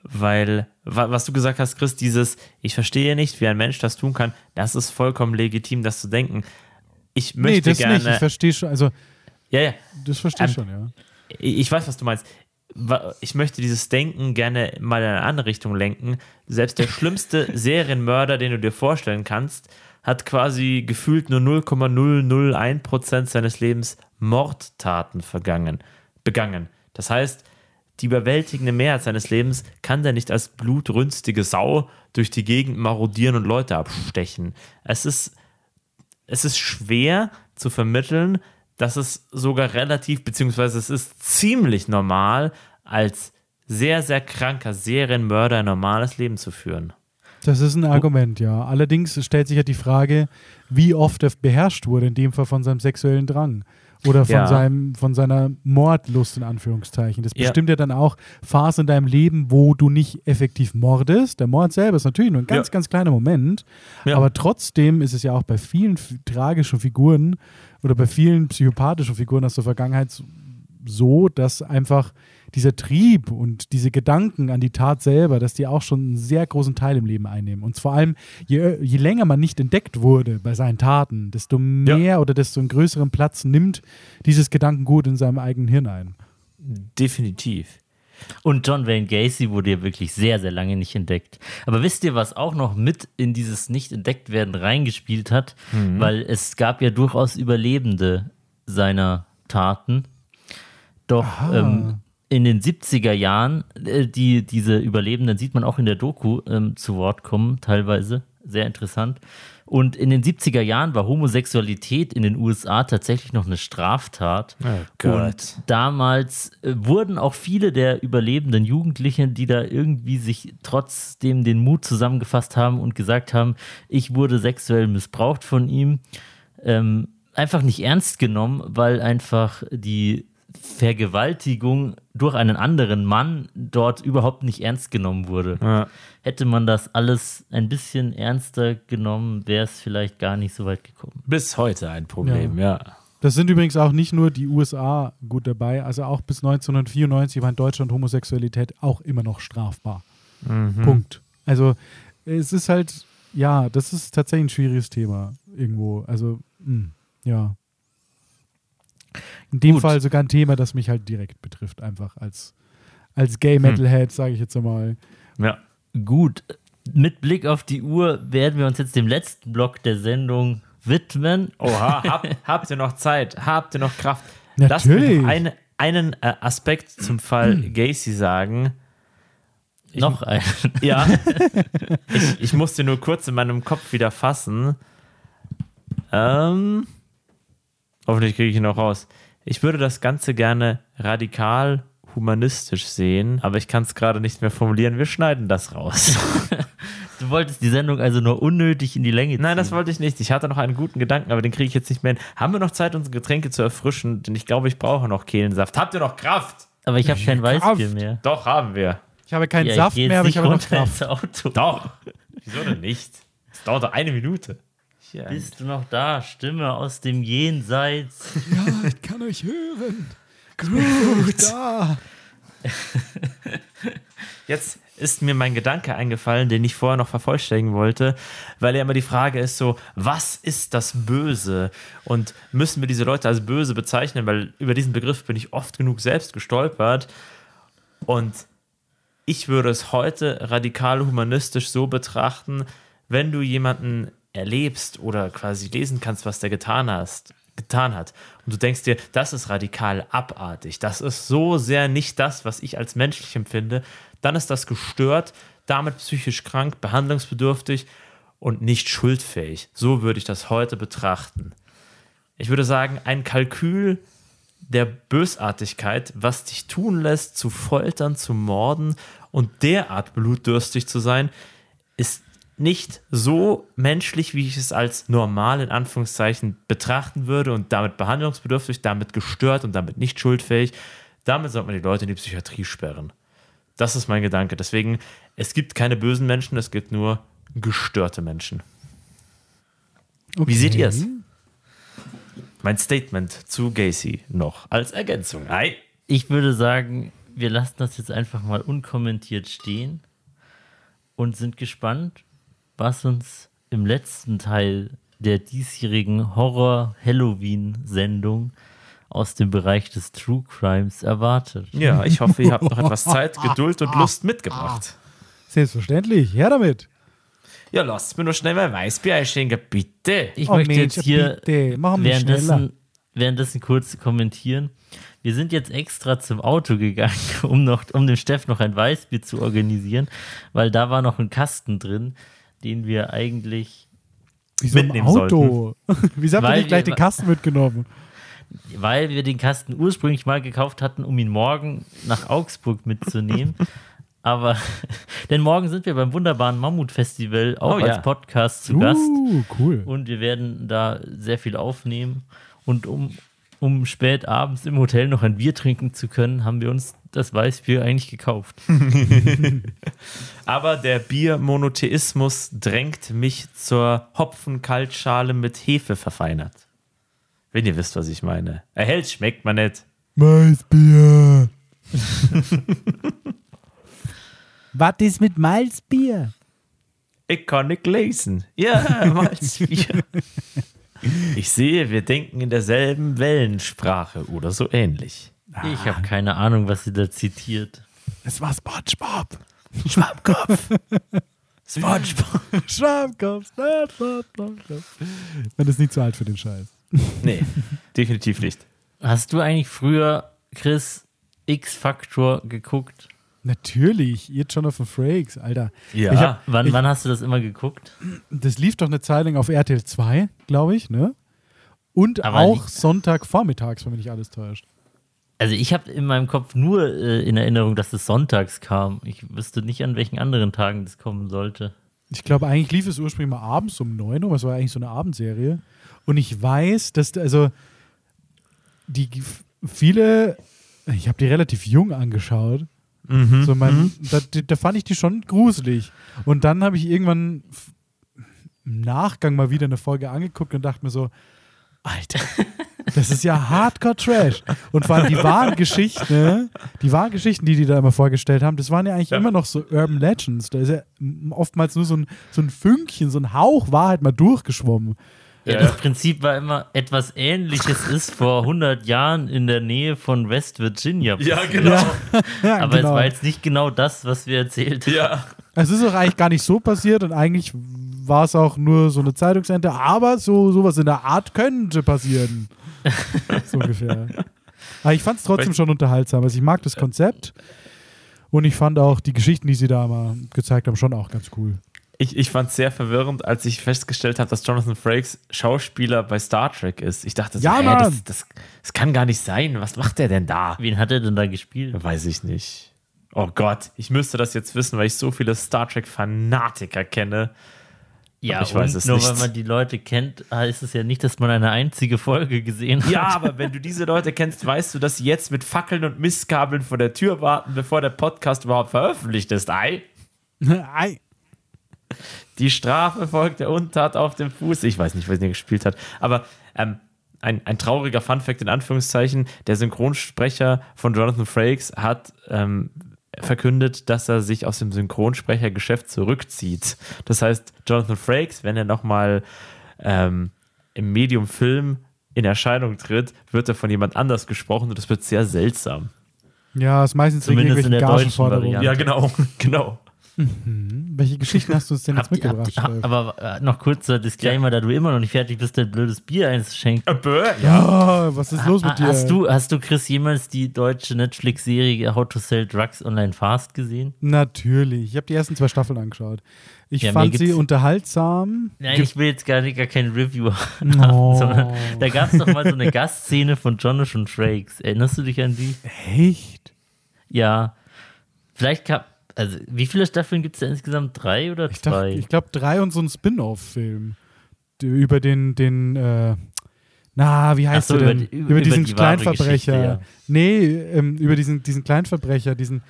S2: weil, wa- was du gesagt hast, Chris, dieses, ich verstehe nicht, wie ein Mensch das tun kann, das ist vollkommen legitim, das zu denken. Ich
S3: Nee,
S2: möchte
S3: das
S2: gerne.
S3: nicht. Ich verstehe schon, also
S2: ja, ja.
S3: das verstehe ich
S2: Ähm,
S3: schon, ja.
S2: Ich weiß, was du meinst. Ich möchte dieses Denken gerne mal in eine andere Richtung lenken. Selbst der schlimmste Serienmörder, den du dir vorstellen kannst, hat quasi gefühlt nur 0,001% seines Lebens Mordtaten vergangen, begangen. Das heißt, die überwältigende Mehrheit seines Lebens kann der nicht als blutrünstige Sau durch die Gegend marodieren und Leute abstechen. Es ist es ist schwer zu vermitteln, dass es sogar relativ, beziehungsweise es ist ziemlich normal, als sehr, sehr kranker Serienmörder ein normales Leben zu führen.
S3: Das ist ein Argument, ja. Allerdings stellt sich ja die Frage, wie oft er beherrscht wurde, in dem Fall von seinem sexuellen Drang. Oder von,
S2: Ja.
S3: seinem, von seiner Mordlust in Anführungszeichen. Das
S2: Ja.
S3: bestimmt ja dann auch Phasen in deinem Leben, wo du nicht effektiv mordest. Der Mord selber ist natürlich nur ein ganz,
S2: Ja.
S3: ganz kleiner Moment.
S2: Ja.
S3: Aber trotzdem ist es ja auch bei vielen tragischen Figuren oder bei vielen psychopathischen Figuren aus der Vergangenheit so- dass einfach dieser Trieb und diese Gedanken an die Tat selber, dass die auch schon einen sehr großen Teil im Leben einnehmen. Und vor allem, je, je länger man nicht entdeckt wurde bei seinen Taten, desto mehr oder desto einen größeren Platz nimmt dieses Gedankengut in seinem eigenen Hirn ein.
S2: Definitiv.
S1: Und John Wayne Gacy wurde ja wirklich sehr, sehr lange nicht entdeckt. Aber wisst ihr, was auch noch mit in dieses Nicht-Entdeckt-Werden reingespielt hat? Weil es gab ja durchaus Überlebende seiner Taten. Doch ähm, in den 70er Jahren, äh, die, diese Überlebenden sieht man auch in der Doku ähm, zu Wort kommen, teilweise. Sehr interessant. Und in den 70er Jahren war Homosexualität in den USA tatsächlich noch eine Straftat.
S2: Oh
S1: Und damals äh, wurden auch viele der überlebenden Jugendlichen, die da irgendwie sich trotzdem den Mut zusammengefasst haben und gesagt haben, ich wurde sexuell missbraucht von ihm, ähm, einfach nicht ernst genommen, weil einfach die Vergewaltigung durch einen anderen Mann dort überhaupt nicht ernst genommen wurde.
S2: Ja.
S1: Hätte man das alles ein bisschen ernster genommen, wäre es vielleicht gar nicht so weit gekommen.
S2: Bis heute ein Problem, ja.
S3: Das sind übrigens auch nicht nur die USA gut dabei, also auch bis 1994 war in Deutschland Homosexualität auch immer noch strafbar. Punkt. Also es ist halt, ja, das ist tatsächlich ein schwieriges Thema irgendwo. Also, mh, ja. In dem
S1: Gut.
S3: Fall sogar ein Thema, das mich halt direkt betrifft, einfach als, als Gay-Metalhead, sage ich jetzt einmal.
S2: Ja.
S1: Gut, mit Blick auf die Uhr werden wir uns jetzt dem letzten Block der Sendung widmen.
S2: Oha, hab, habt ihr noch Zeit? Habt ihr noch Kraft?
S3: Natürlich.
S2: Lasst mich noch eine, einen äh, Aspekt zum Fall Gacy sagen.
S1: Noch ein.
S2: Ja. ich, ich musste nur kurz in meinem Kopf wieder fassen. Ähm, hoffentlich kriege ich ihn noch raus. Ich würde das Ganze gerne radikal humanistisch sehen, aber ich kann es gerade nicht mehr formulieren. Wir schneiden das raus.
S1: Du wolltest die Sendung also nur unnötig in die Länge ziehen.
S2: Nein, das wollte ich nicht. Ich hatte noch einen guten Gedanken, aber den kriege ich jetzt nicht mehr hin. Haben wir noch Zeit, unsere Getränke zu erfrischen? Denn ich glaube, ich brauche noch Kehlensaft. Habt ihr noch Kraft?
S1: Aber ich habe kein Weißbier mehr.
S2: Doch, haben wir.
S3: Ich habe keinen
S1: Ja,
S3: Saft mehr, aber ich habe noch
S1: runter
S3: Kraft.
S1: Auto.
S2: Doch. Wieso denn nicht? Es dauert doch eine Minute. Hier.
S1: Bist du noch da? Stimme aus dem Jenseits.
S3: Ja, ich kann euch hören. Gut. Da.
S2: Jetzt ist mir mein Gedanke eingefallen, den ich vorher noch vervollständigen wollte, weil ja immer die Frage ist so, was ist das Böse? Und müssen wir diese Leute als böse bezeichnen? Weil über diesen Begriff bin ich oft genug selbst gestolpert. Und ich würde es heute radikal humanistisch so betrachten, wenn du jemanden erlebst oder quasi lesen kannst, was der getan hast, getan hat. Und du denkst dir, das ist radikal abartig. Das ist so sehr nicht das, was ich als menschlich empfinde. Dann ist das gestört, damit psychisch krank, behandlungsbedürftig und nicht schuldfähig. So würde ich das heute betrachten. Ich würde sagen, ein Kalkül der Bösartigkeit, was dich tun lässt, zu foltern, zu morden und derart blutdürstig zu sein, ist nicht so menschlich, wie ich es als normal in Anführungszeichen betrachten würde und damit behandlungsbedürftig, damit gestört und damit nicht schuldfähig. Damit sollte man die Leute in die Psychiatrie sperren. Das ist mein Gedanke. Deswegen, es gibt keine bösen Menschen, es gibt nur gestörte Menschen. Wie seht ihr es? Mein Statement zu Gacy noch als Ergänzung. Ei.
S1: Ich würde sagen, wir lassen das jetzt einfach mal unkommentiert stehen und sind gespannt, was uns im letzten Teil der diesjährigen Horror-Halloween-Sendung aus dem Bereich des True Crimes erwartet.
S2: Ja, ich hoffe, ihr habt noch etwas Zeit, Geduld und Lust mitgebracht.
S3: Selbstverständlich. Her damit.
S2: Ja, lasst mir nur schnell mein Weißbier einschenken, bitte.
S1: Ich
S3: Oh
S1: möchte
S3: Mensch,
S1: jetzt hier
S3: bitte, machen wir schneller.
S1: währenddessen, währenddessen kurz kommentieren. Wir sind jetzt extra zum Auto gegangen, um, noch, um dem Steff noch ein Weißbier zu organisieren, weil da war noch ein Kasten drin, den wir eigentlich,
S3: Wieso im
S2: mitnehmen
S3: Auto? Wieso habt ihr
S1: Weil
S3: nicht gleich
S1: wir-
S3: den Kasten mitgenommen?
S1: weil wir den Kasten ursprünglich mal gekauft hatten, um ihn morgen nach Augsburg mitzunehmen. Aber, denn morgen sind wir beim wunderbaren Mammut-Festival auch
S2: Oh ja.
S1: als Podcast zu Gast.
S3: Uh, cool.
S1: Und wir werden da sehr viel aufnehmen. Und um um spät abends im Hotel noch ein Bier trinken zu können, haben wir uns das Weißbier eigentlich gekauft.
S2: Aber der Biermonotheismus drängt mich zur Hopfenkaltschale mit Hefe verfeinert. Wenn ihr wisst, was ich meine. Erhält schmeckt man nicht.
S3: Malzbier. Was ist mit Malzbier?
S2: Ich kann nicht lesen. Ja, Malzbier. Ich sehe, wir denken in derselben Wellensprache oder so ähnlich.
S1: Ich habe keine Ahnung, was sie da zitiert.
S3: Es war SpongeBob.
S2: Schwammkopf. SpongeBob.
S3: Schwammkopf. SpongeBob. Man ist nicht zu alt für den Scheiß.
S2: Nee, definitiv nicht.
S1: Hast du eigentlich früher, Chris, X-Factor geguckt?
S3: Natürlich, jetzt schon auf den Frakes, Alter.
S2: Ja.
S3: Ich hab,
S1: Wann,
S3: ich,
S1: wann hast du das immer geguckt?
S3: das lief doch eine Zeit lang auf RTL 2, glaube ich, ne? Und
S1: Aber
S3: auch Sonntagvormittags, wenn mich nicht alles täuscht.
S1: Also ich habe in meinem Kopf nur äh, in Erinnerung, dass es sonntags kam. Ich wüsste nicht, an welchen anderen Tagen das kommen sollte.
S3: Ich glaube, eigentlich lief es ursprünglich mal abends um 9 Uhr, es war eigentlich so eine Abendserie. Und ich weiß, dass, also, die viele, ich habe die relativ jung angeschaut.
S2: Mhm.
S3: So mein, da, da fand ich die schon gruselig. Und dann habe ich irgendwann im Nachgang mal wieder eine Folge angeguckt und dachte mir so, Alter, das ist ja Hardcore-Trash. Und vor allem die wahren Geschichten, ne? die wahren Geschichten, die die da immer vorgestellt haben, das waren ja eigentlich
S2: Ja.
S3: immer noch so Urban Legends. Da ist ja oftmals nur so ein, so ein Fünkchen, so ein Hauch Wahrheit mal durchgeschwommen.
S1: Ja,
S2: Ja.
S1: das Prinzip war immer, etwas Ähnliches ist vor 100 Jahren in der Nähe von West Virginia.
S2: Ja, genau.
S3: Ja,
S1: Aber
S3: genau.
S1: es war jetzt nicht genau das, was wir erzählt haben.
S2: Ja.
S3: Es ist auch eigentlich gar nicht so passiert und eigentlich war es auch nur so eine Zeitungsente, aber so sowas in der Art könnte passieren. so ungefähr. Aber ich fand es trotzdem schon unterhaltsam. Also ich mag das Konzept und ich fand auch die Geschichten, die sie da mal gezeigt haben, schon auch ganz cool.
S2: Ich, ich fand es sehr verwirrend, als ich festgestellt habe, dass Jonathan Frakes Schauspieler bei Star Trek ist. Ich dachte, so,
S3: Ja,
S2: hä, das, das, das kann gar nicht sein. Was macht der denn da?
S1: Wen hat er denn da gespielt?
S2: Weiß ich nicht. Oh Gott, ich müsste das jetzt wissen, weil ich so viele Star Trek-Fanatiker kenne.
S1: Ja,
S2: ich weiß es
S1: nur
S2: nicht.
S1: weil man die Leute kennt, heißt es ja nicht, dass man eine einzige Folge gesehen hat.
S2: Ja, aber wenn du diese Leute kennst, weißt du, dass sie jetzt mit Fackeln und Mistkabeln vor der Tür warten, bevor der Podcast überhaupt veröffentlicht ist. Ei,
S3: Ei.
S2: Die Strafe folgt der Untat auf dem Fuß. Ich weiß nicht, wer den gespielt hat. Aber ähm, ein, ein trauriger Funfact in Anführungszeichen: Der Synchronsprecher von Jonathan Frakes hat ähm, verkündet, dass er sich aus dem Synchronsprechergeschäft zurückzieht. Das heißt, Jonathan Frakes, wenn er nochmal ähm, im Medium Film in Erscheinung tritt, wird er von jemand anders gesprochen und das wird sehr seltsam.
S3: Ja, ist meistens wegen
S1: Zumindest in der deutschen
S3: Gagenforderungen.
S1: Variante.
S2: Ja, genau, genau.
S3: Welche Geschichten hast du uns denn jetzt mitgebracht? Steff?
S1: aber äh, noch kurzer Disclaimer, da du immer noch nicht fertig bist, dein blödes Bier einzuschenken.
S2: Äh, bäh,
S3: ja, was ist los mit dir?
S1: Hast du, hast du, Chris, jemals die deutsche Netflix-Serie How to Sell Drugs Online Fast gesehen?
S3: Natürlich. Ich habe die ersten zwei Staffeln angeschaut. Ich
S1: Ja,
S3: fand sie unterhaltsam.
S1: Nein, ich will jetzt gar, nicht, gar kein Review haben,
S3: Oh.
S1: sondern da gab es doch mal so eine Gastszene von Jonathan Frakes. Erinnerst du dich an die?
S3: Echt?
S1: Ja. Vielleicht gab, also wie viele Staffeln gibt es da insgesamt? Drei oder
S3: Ich,
S1: zwei?
S3: dachte, ich glaube, drei und so ein Spin-off-Film. Über den, den, äh, na, wie heißt
S1: so,
S3: der
S1: über
S3: denn?
S1: die-
S3: Über,
S1: über
S3: diesen
S1: die
S3: Kleinverbrecher.
S1: ja.
S3: Nee, ähm, über diesen, diesen Kleinverbrecher, diesen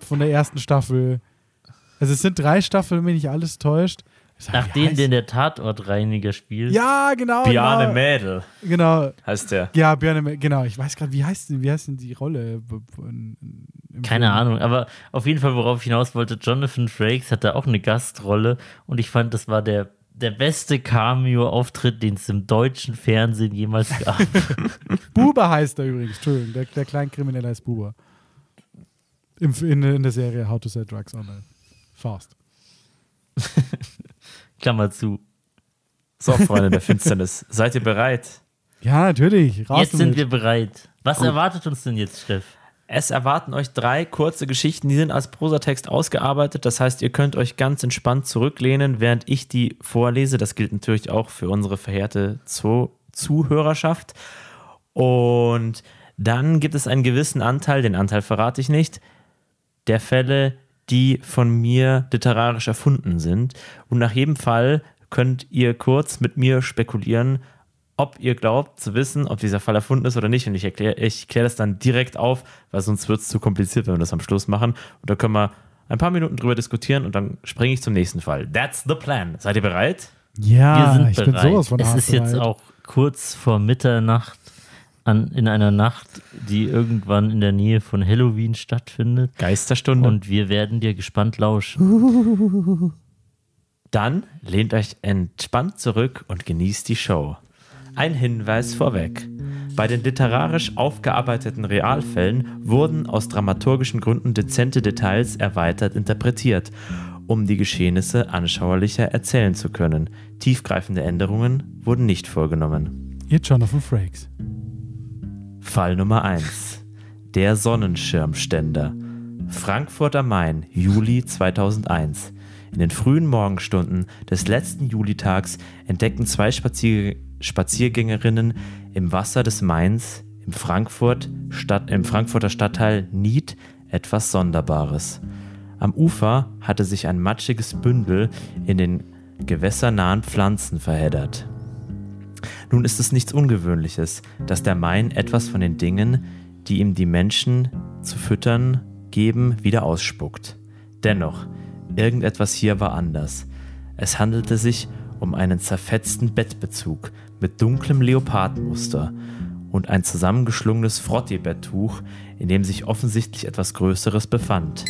S3: von der ersten Staffel. Also es sind drei Staffeln, wenn nicht alles täuscht. Sag,
S1: Nach
S3: heißt-
S1: den der Tatortreiniger spielt.
S3: Ja, genau.
S2: Biane
S3: genau.
S2: Mädel
S3: Genau.
S2: heißt der.
S3: Ja, Björn, Mädel, genau. Ich weiß gerade, wie heißt denn, wie heißt denn die Rolle? in-
S1: Keine
S3: Film?
S1: Ahnung, aber auf jeden Fall, worauf ich hinaus wollte, Jonathan Frakes hatte auch eine Gastrolle und ich fand, das war der, der beste Cameo-Auftritt, den es im deutschen Fernsehen jemals gab.
S3: Buber heißt er übrigens, Entschuldigung. Der, der Kleinkriminelle heißt Buber. Im, in, in der Serie How to Sell Drugs Online. Fast.
S1: Klammer zu.
S2: So, Freunde der Finsternis, seid ihr bereit?
S3: Ja, natürlich. Raus
S1: Jetzt sind
S3: damit.
S1: wir bereit. Was erwartet uns denn jetzt, Steff?
S2: Es erwarten euch drei kurze Geschichten, die sind als Prosatext ausgearbeitet. Das heißt, ihr könnt euch ganz entspannt zurücklehnen, während ich die vorlese. Das gilt natürlich auch für unsere verehrte Zu Zuhörerschaft. Und dann gibt es einen gewissen Anteil, den Anteil verrate ich nicht, der Fälle, die von mir literarisch erfunden sind. Und nach jedem Fall könnt ihr kurz mit mir spekulieren, ob ihr glaubt zu wissen, ob dieser Fall erfunden ist oder nicht. Und ich erkläre ich klär das dann direkt auf, weil sonst wird es zu kompliziert, wenn wir das am Schluss machen. Und da können wir ein paar Minuten drüber diskutieren und dann springe ich zum nächsten Fall. That's the plan. Seid ihr bereit?
S3: Ja,
S1: wir sind
S3: ich
S1: bereit.
S3: bin sowas von
S1: es ist jetzt
S3: bereit.
S1: auch kurz vor Mitternacht an, in einer Nacht, die irgendwann in der Nähe von Halloween stattfindet.
S2: Geisterstunde.
S1: Und wir werden dir gespannt lauschen.
S2: Dann lehnt euch entspannt zurück und genießt die Show. Ein Hinweis vorweg. Bei den literarisch aufgearbeiteten Realfällen wurden aus dramaturgischen Gründen dezente Details erweitert interpretiert, um die Geschehnisse anschaulicher erzählen zu können. Tiefgreifende Änderungen wurden nicht vorgenommen.
S3: Ihr Jonathan Frakes.
S2: Fall Nummer 1. Der Sonnenschirmständer. Frankfurt am Main, Juli 2001. In den frühen Morgenstunden des letzten Julitags entdeckten zwei Spazier Spaziergängerinnen im Wasser des Mains im, Frankfurt Stadt, im Frankfurter Stadtteil Nied etwas Sonderbares. Am Ufer hatte sich ein matschiges Bündel in den gewässernahen Pflanzen verheddert. Nun ist es nichts Ungewöhnliches, dass der Main etwas von den Dingen, die ihm die Menschen zu füttern geben, wieder ausspuckt. Dennoch, irgendetwas hier war anders. Es handelte sich um einen zerfetzten Bettbezug mit dunklem Leopardenmuster und ein zusammengeschlungenes Frottee-Betttuch, in dem sich offensichtlich etwas Größeres befand.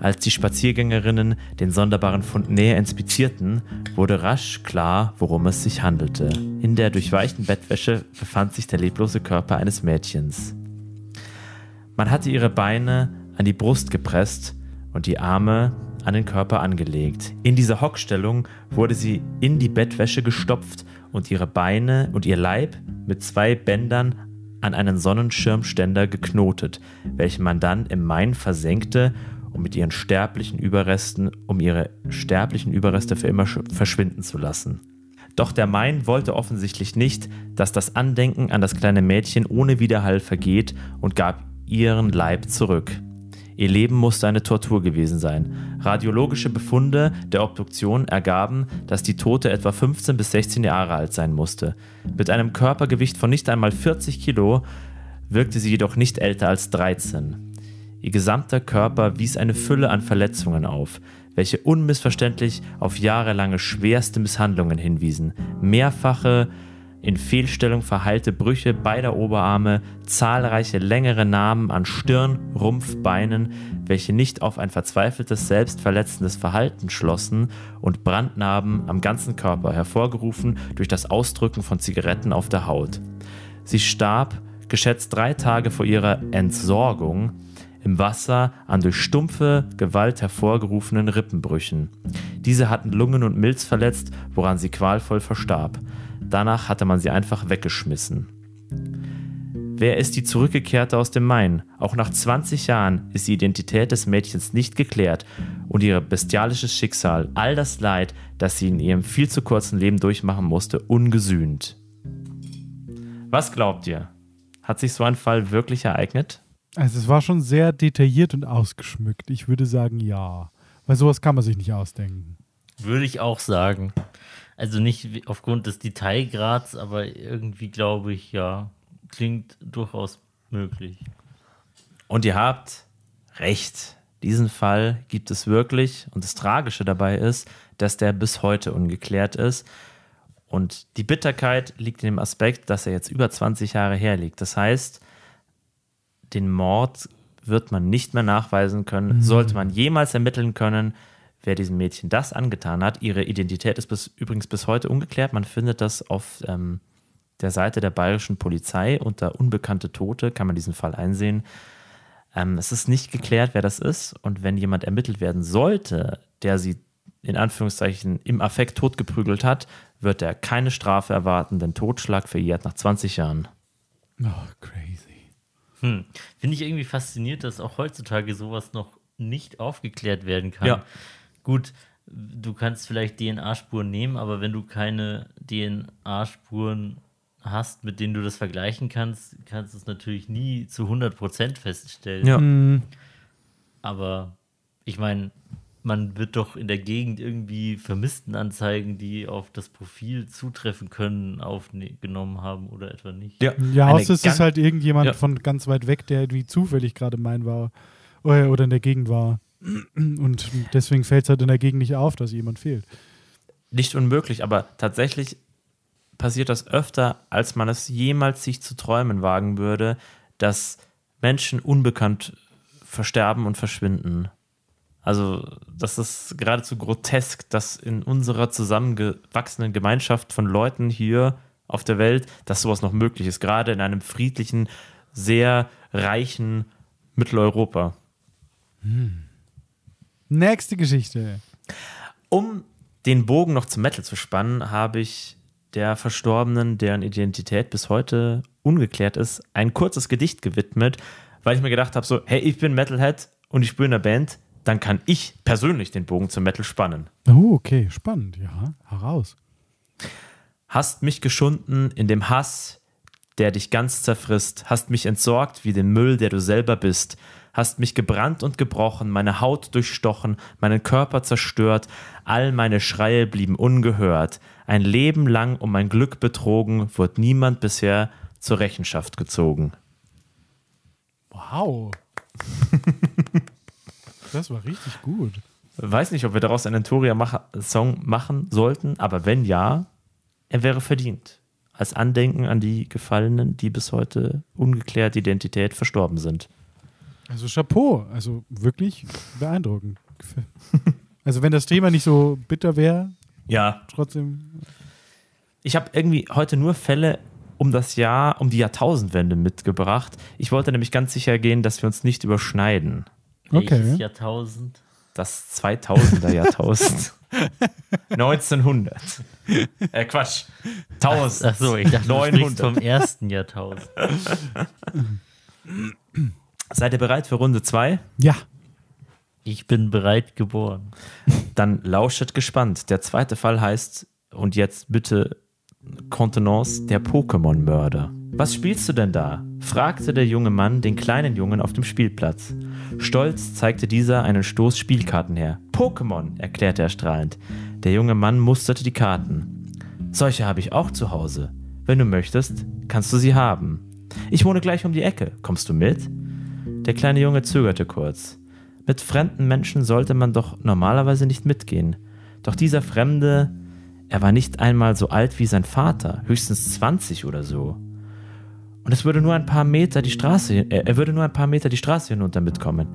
S2: Als die Spaziergängerinnen den sonderbaren Fund näher inspizierten, wurde rasch klar, worum es sich handelte. In der durchweichten Bettwäsche befand sich der leblose Körper eines Mädchens. Man hatte ihre Beine an die Brust gepresst und die Arme an den Körper angelegt. In dieser Hockstellung wurde sie in die Bettwäsche gestopft und ihre Beine und ihr Leib mit zwei Bändern an einen Sonnenschirmständer geknotet, welchen man dann im Main versenkte, um mit ihren sterblichen Überresten, um ihre sterblichen Überreste für immer sch- verschwinden zu lassen. Doch der Main wollte offensichtlich nicht, dass das Andenken an das kleine Mädchen ohne Widerhall vergeht und gab ihren Leib zurück. Ihr Leben musste eine Tortur gewesen sein. Radiologische Befunde der Obduktion ergaben, dass die Tote etwa 15 bis 16 Jahre alt sein musste. Mit einem Körpergewicht von nicht einmal 40 Kilo wirkte sie jedoch nicht älter als 13. Ihr gesamter Körper wies eine Fülle an Verletzungen auf, welche unmissverständlich auf jahrelange schwerste Misshandlungen hinwiesen. Mehrfache in Fehlstellung verheilte Brüche beider Oberarme, zahlreiche längere Narben an Stirn, Rumpf, Beinen, welche nicht auf ein verzweifeltes, selbstverletzendes Verhalten schlossen und Brandnarben am ganzen Körper, hervorgerufen durch das Ausdrücken von Zigaretten auf der Haut. Sie starb, geschätzt drei Tage vor ihrer Entsorgung, im Wasser an durch stumpfe Gewalt hervorgerufenen Rippenbrüchen. Diese hatten Lungen und Milz verletzt, woran sie qualvoll verstarb. Danach hatte man sie einfach weggeschmissen. Wer ist die Zurückgekehrte aus dem Main? Auch nach 20 Jahren ist die Identität des Mädchens nicht geklärt und ihr bestialisches Schicksal, all das Leid, das sie in ihrem viel zu kurzen Leben durchmachen musste, ungesühnt. Was glaubt ihr? Hat sich so ein Fall wirklich ereignet?
S3: Also es war schon sehr detailliert und ausgeschmückt. Ich würde sagen, ja. Weil sowas kann man sich nicht ausdenken.
S1: Würde ich auch sagen. Also nicht aufgrund des Detailgrads, aber irgendwie glaube ich, ja, klingt durchaus möglich.
S2: Und ihr habt recht. Diesen Fall gibt es wirklich. Und das Tragische dabei ist, dass der bis heute ungeklärt ist. Und die Bitterkeit liegt in dem Aspekt, dass er jetzt über 20 Jahre her liegt. Das heißt, den Mord wird man nicht mehr nachweisen können. Sollte man jemals ermitteln können, wer diesem Mädchen das angetan hat. Ihre Identität ist bis, übrigens bis heute ungeklärt. Man findet das auf ähm, der Seite der bayerischen Polizei unter unbekannte Tote, kann man diesen Fall einsehen. Ähm, es ist nicht geklärt, wer das ist. Und wenn jemand ermittelt werden sollte, der sie in Anführungszeichen im Affekt totgeprügelt hat, wird er keine Strafe erwarten, denn Totschlag verjährt nach 20 Jahren.
S3: Oh, crazy.
S1: Hm. Finde ich irgendwie fasziniert, dass auch heutzutage sowas noch nicht aufgeklärt werden kann.
S2: Ja.
S1: Gut, du kannst vielleicht DNA-Spuren nehmen, aber wenn du keine DNA-Spuren hast, mit denen du das vergleichen kannst, kannst du es natürlich nie zu 100% feststellen.
S2: Ja.
S3: Hm,
S1: Aber ich meine, man wird doch in der Gegend irgendwie Vermisstenanzeigen, die auf das Profil zutreffen können, aufgenommen haben oder etwa nicht.
S2: Ja,
S3: Ja, außer es ist halt irgendjemand
S2: Ja.
S3: von ganz weit weg, der irgendwie zufällig gerade mein war oder, oder in der Gegend war. Und deswegen fällt es halt in der Gegend nicht auf, dass jemand fehlt.
S2: nicht unmöglich, aber tatsächlich passiert das öfter, als man es jemals sich zu träumen wagen würde, dass Menschen unbekannt versterben und verschwinden. Also, das ist geradezu grotesk, dass in unserer zusammengewachsenen Gemeinschaft von Leuten hier auf der Welt, dass sowas noch möglich ist, gerade in einem friedlichen, sehr reichen Mitteleuropa.
S3: Nächste Geschichte.
S2: Um den Bogen noch zum Metal zu spannen, habe ich der Verstorbenen, deren Identität bis heute ungeklärt ist, ein kurzes Gedicht gewidmet, weil ich mir gedacht habe, so, hey, ich bin Metalhead und ich spiele in der Band, dann kann ich persönlich den Bogen zum Metal spannen.
S3: Oh, okay, spannend. Ja, heraus.
S2: Hast mich geschunden in dem Hass, der dich ganz zerfrisst, hast mich entsorgt wie den Müll, der du selber bist, hast mich gebrannt und gebrochen, meine Haut durchstochen, meinen Körper zerstört, all meine Schreie blieben ungehört, ein Leben lang um mein Glück betrogen, wurde niemand bisher zur Rechenschaft gezogen.
S3: Wow. das war richtig gut.
S2: Weiß nicht, ob wir daraus einen Entoria-Song machen sollten, aber wenn ja, er wäre verdient. Als Andenken an die Gefallenen, die bis heute ungeklärt Identität verstorben sind.
S3: Also Chapeau. Also wirklich beeindruckend. Also wenn das Thema nicht so bitter wäre,
S2: Ja,
S3: trotzdem.
S2: ich habe irgendwie heute nur Fälle um das Jahr, um die Jahrtausendwende mitgebracht. Ich wollte nämlich ganz sicher gehen, dass wir uns nicht überschneiden.
S3: Okay.
S1: Welches Jahrtausend?
S2: Das 2000er Jahrtausend. 1900. Äh, Quatsch. 1000.
S1: Achso, ich dachte, du
S2: 900.
S1: sprichst vom ersten Jahrtausend.
S2: Seid ihr bereit für Runde 2?
S3: Ja.
S1: Ich bin bereit geboren.
S2: Dann lauschet gespannt. Der zweite Fall heißt, und jetzt bitte Kontenance, der Pokémon-Mörder. Was spielst du denn da? fragte der junge Mann den kleinen Jungen auf dem Spielplatz. Stolz zeigte dieser einen Stoß Spielkarten her. Pokémon, erklärte er strahlend. Der junge Mann musterte die Karten. Solche habe ich auch zu Hause. Wenn du möchtest, kannst du sie haben. Ich wohne gleich um die Ecke. Kommst du mit? Der kleine Junge zögerte kurz. Mit fremden Menschen sollte man doch normalerweise nicht mitgehen. Doch dieser Fremde, er war nicht einmal so alt wie sein Vater, höchstens 20 oder so. Und es würde nur ein paar Meter die Straße, er, er würde nur ein paar Meter die Straße hinunter mitkommen.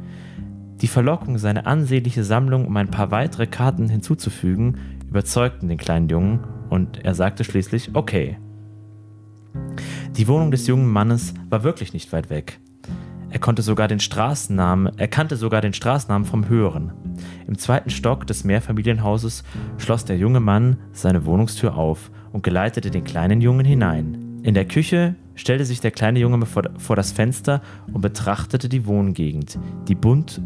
S2: Die Verlockung, seine ansehnliche Sammlung um ein paar weitere Karten hinzuzufügen, überzeugten den kleinen Jungen und er sagte schließlich, okay. Die Wohnung des jungen Mannes war wirklich nicht weit weg. Er konnte sogar den Straßennamen, er kannte sogar den Straßennamen vom Hören. Im zweiten Stock des Mehrfamilienhauses schloss der junge Mann seine Wohnungstür auf und geleitete den kleinen Jungen hinein. In der Küche stellte sich der kleine Junge vor, das Fenster und betrachtete die Wohngegend, die, bunt,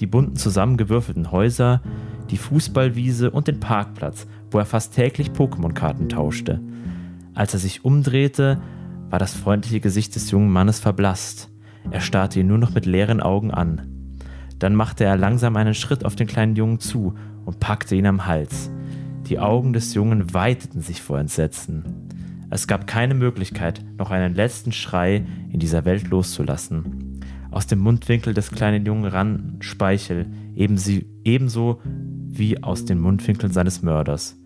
S2: die bunten zusammengewürfelten Häuser, die Fußballwiese und den Parkplatz, wo er fast täglich Pokémon-Karten tauschte. Als er sich umdrehte, war das freundliche Gesicht des jungen Mannes verblasst. Er starrte ihn nur noch mit leeren Augen an. Dann machte er langsam einen Schritt auf den kleinen Jungen zu und packte ihn am Hals. Die Augen des Jungen weiteten sich vor Entsetzen. Es gab keine Möglichkeit, noch einen letzten Schrei in dieser Welt loszulassen. Aus dem Mundwinkel des kleinen Jungen rann Speichel, ebenso, wie aus den Mundwinkeln seines Mörders.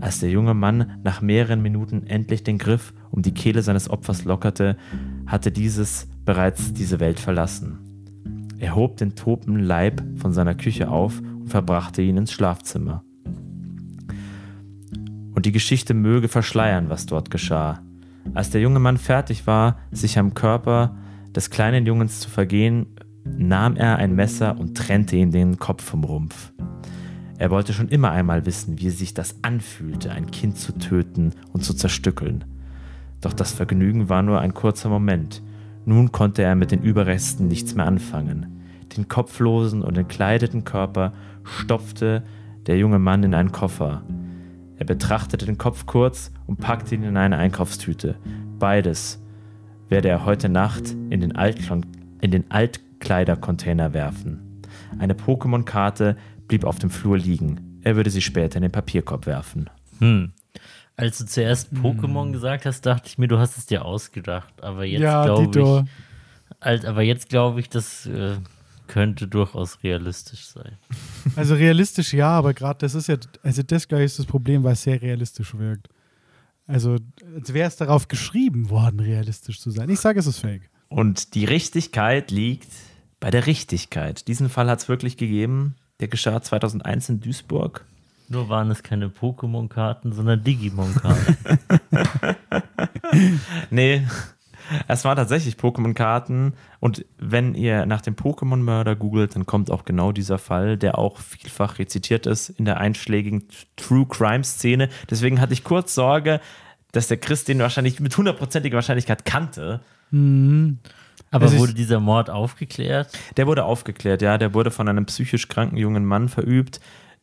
S2: Als der junge Mann nach mehreren Minuten endlich den Griff um die Kehle seines Opfers lockerte, hatte dieses bereits diese Welt verlassen. Er hob den toten Leib von seiner Küche auf und verbrachte ihn ins Schlafzimmer. Und die Geschichte möge verschleiern, was dort geschah. Als der junge Mann fertig war, sich am Körper des kleinen Jungens zu vergehen, nahm er ein Messer und trennte ihm den Kopf vom Rumpf. Er wollte schon immer einmal wissen, wie sich das anfühlte, ein Kind zu töten und zu zerstückeln. Doch das Vergnügen war nur ein kurzer Moment. Nun konnte er mit den Überresten nichts mehr anfangen. Den kopflosen und entkleideten Körper stopfte der junge Mann in einen Koffer. Er betrachtete den Kopf kurz und packte ihn in eine Einkaufstüte. Beides werde er heute Nacht in den, Altkon in den Altkleidercontainer werfen. Eine Pokémon-Karte blieb auf dem Flur liegen. Er würde sie später in den Papierkorb werfen.
S1: Hm. Als du zuerst Pokémon gesagt hast, dachte ich mir, du hast es dir ausgedacht. Aber jetzt
S3: ja,
S1: glaube ich, als, aber jetzt glaube ich, das äh, könnte durchaus realistisch sein.
S3: Also realistisch ja, aber gerade das ist ja, also das glaube ich ist das Problem, weil es sehr realistisch wirkt. Also als wäre es darauf geschrieben worden, realistisch zu sein. Ich sage, es ist fake.
S2: Und die Richtigkeit liegt bei der Richtigkeit. Diesen Fall hat es wirklich gegeben. Der geschah 2001 in Duisburg.
S1: Nur waren es keine Pokémon-Karten, sondern Digimon-Karten.
S2: Nee, es waren tatsächlich Pokémon-Karten. Und wenn ihr nach dem Pokémon-Mörder googelt, dann kommt auch genau dieser Fall, der auch vielfach rezitiert ist in der einschlägigen True Crime-Szene. Deswegen hatte ich kurz Sorge, dass der Chris den wahrscheinlich mit hundertprozentiger Wahrscheinlichkeit kannte.
S1: Aber
S3: Also ich-
S1: wurde dieser Mord aufgeklärt?
S2: Der wurde aufgeklärt, ja. Der wurde von einem psychisch kranken jungen Mann verübt.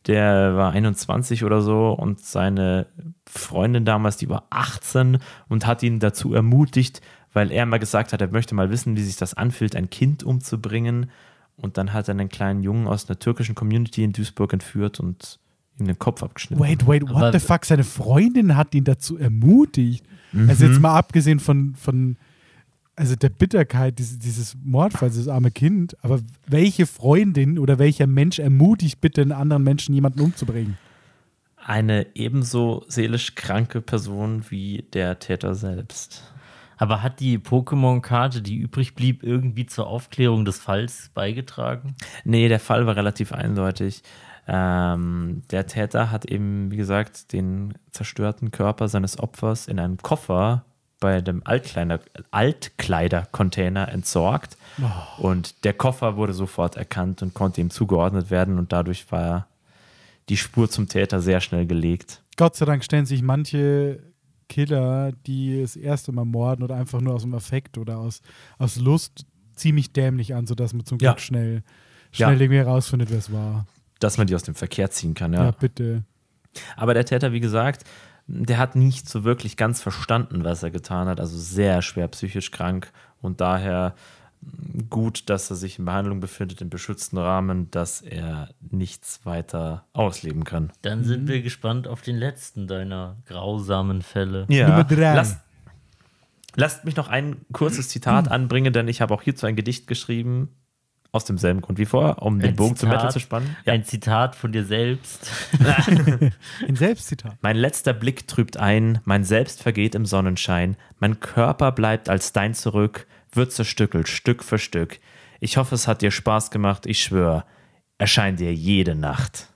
S2: Der war 21 oder so und seine Freundin damals, die war 18 und hat ihn dazu ermutigt, weil er mal gesagt hat, er möchte mal wissen, wie sich das anfühlt, ein Kind umzubringen. Und dann hat er einen kleinen Jungen aus einer türkischen Community in Duisburg entführt und ihm den Kopf abgeschnitten.
S3: Wait, wait, what
S1: Aber-
S3: the fuck? Seine Freundin hat ihn dazu ermutigt. Also jetzt mal abgesehen von, von also der Bitterkeit dieses, dieses Mordfalls, das arme Kind, aber welche Freundin oder welcher Mensch ermutigt bitte einen anderen Menschen, jemanden umzubringen?
S2: Eine ebenso seelisch kranke Person wie der Täter selbst.
S1: Aber hat die Pokémon-Karte, die übrig blieb, irgendwie zur Aufklärung des Falls beigetragen?
S2: Nee, der Fall war relativ eindeutig. Ähm, der Täter hat eben, wie gesagt, den zerstörten Körper seines Opfers in einem Koffer bei dem Altkleider, Altkleidercontainer entsorgt. Und der Koffer wurde sofort erkannt und konnte ihm zugeordnet werden. Und dadurch war die Spur zum Täter sehr schnell gelegt.
S3: Gott sei Dank stellen sich manche Killer, die das erste Mal morden oder einfach nur aus dem Affekt oder aus, aus Lust, ziemlich dämlich an, sodass man zum Glück
S2: Ja.
S3: schnell,
S2: Ja.
S3: schnell irgendwie herausfindet, wer es war.
S2: Dass man die aus dem Verkehr ziehen kann,
S3: Ja,
S2: ja.
S3: bitte.
S2: Aber der Täter, wie gesagt, der hat nicht so wirklich ganz verstanden, was er getan hat. Also sehr schwer psychisch krank und daher gut, dass er sich in Behandlung befindet, im beschützten Rahmen, dass er nichts weiter ausleben kann.
S1: Dann sind wir gespannt auf den letzten deiner grausamen Fälle.
S2: Ja.
S3: Nummer drei.
S2: Lasst, lasst mich noch ein kurzes Zitat anbringen, denn ich habe auch hierzu ein Gedicht geschrieben. Aus demselben Grund wie vorher, um den
S1: Ein
S2: Bogen zum Metal zu spannen. Ja.
S1: Ein Zitat von dir selbst.
S3: Ein Selbstzitat.
S2: Mein letzter Blick trübt ein, mein Selbst vergeht im Sonnenschein, mein Körper bleibt als dein zurück, wird zerstückelt Stück für Stück. Ich hoffe, es hat dir Spaß gemacht, ich schwör, erscheint dir jede Nacht.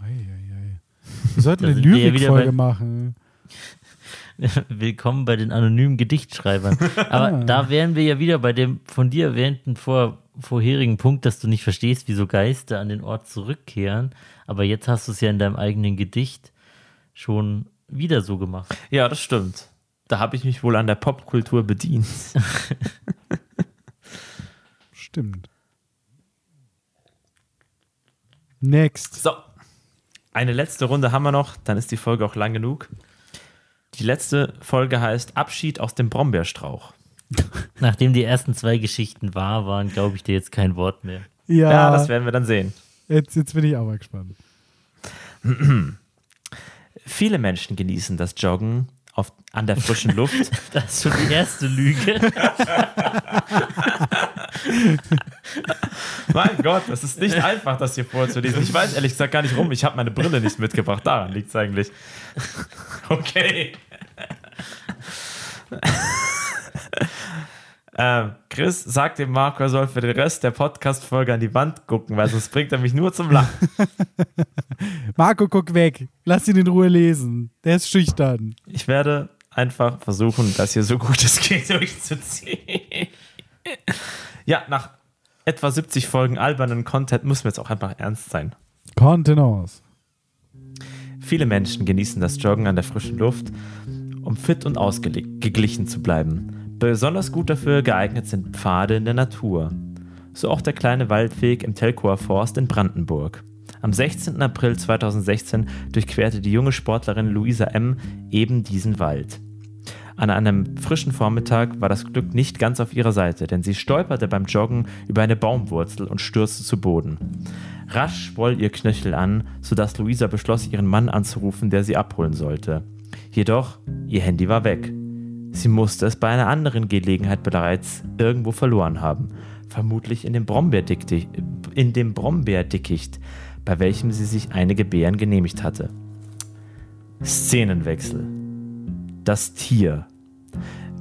S3: Ei, ei, ei. Wir sollten eine
S1: ja
S3: Lyrikfolge machen.
S1: Willkommen bei den anonymen Gedichtschreibern. Aber da wären wir ja wieder bei dem von dir erwähnten vor, vorherigen Punkt, dass du nicht verstehst, wieso Geister an den Ort zurückkehren. Aber jetzt hast du es ja in deinem eigenen Gedicht schon wieder so gemacht.
S2: Ja, das stimmt. Da habe ich mich wohl an der Popkultur bedient.
S3: Stimmt. Next.
S2: So, eine letzte Runde haben wir noch, dann ist die Folge auch lang genug. Die letzte Folge heißt Abschied aus dem Brombeerstrauch.
S1: Nachdem die ersten zwei Geschichten wahr waren, glaube ich dir jetzt kein Wort mehr.
S3: Ja,
S2: Ja, das werden wir dann sehen.
S3: jetzt, jetzt bin ich auch mal gespannt.
S2: Viele Menschen genießen das Joggen auf, an der frischen Luft.
S1: Das ist schon die erste Lüge.
S2: mein Gott, es ist nicht einfach, das hier vorzulesen. Ich weiß ehrlich gesagt gar nicht rum. Ich habe meine Brille nicht mitgebracht. Daran liegt es eigentlich. Okay. Ähm, Chris sagt dem Marco, er soll für den Rest der Podcast-Folge an die Wand gucken, weil sonst bringt er mich nur zum Lachen.
S3: Marco, guck weg. Lass ihn in Ruhe lesen. Der ist schüchtern.
S2: Ich werde einfach versuchen, das hier so gut es geht durchzuziehen. ja, nach etwa 70 Folgen albernen Content müssen wir jetzt auch einfach ernst sein.
S3: Kontenance.
S2: Viele Menschen genießen das Joggen an der frischen Luft, um fit und ausgeglichen zu bleiben. Besonders gut dafür geeignet sind Pfade in der Natur. So auch der kleine Waldweg im Telkower Forst in Brandenburg. Am 16. April 2016 durchquerte die junge Sportlerin Luisa M. eben diesen Wald. An einem frischen Vormittag war das Glück nicht ganz auf ihrer Seite, denn sie stolperte beim Joggen über eine Baumwurzel und stürzte zu Boden. Rasch schwoll ihr Knöchel an, sodass Luisa beschloss, ihren Mann anzurufen, der sie abholen sollte. Jedoch, ihr Handy war weg. Sie musste es bei einer anderen Gelegenheit bereits irgendwo verloren haben, vermutlich in dem Brombeerdickicht, in dem Brombeerdickicht bei welchem sie sich einige Beeren genehmigt hatte. Szenenwechsel. Das Tier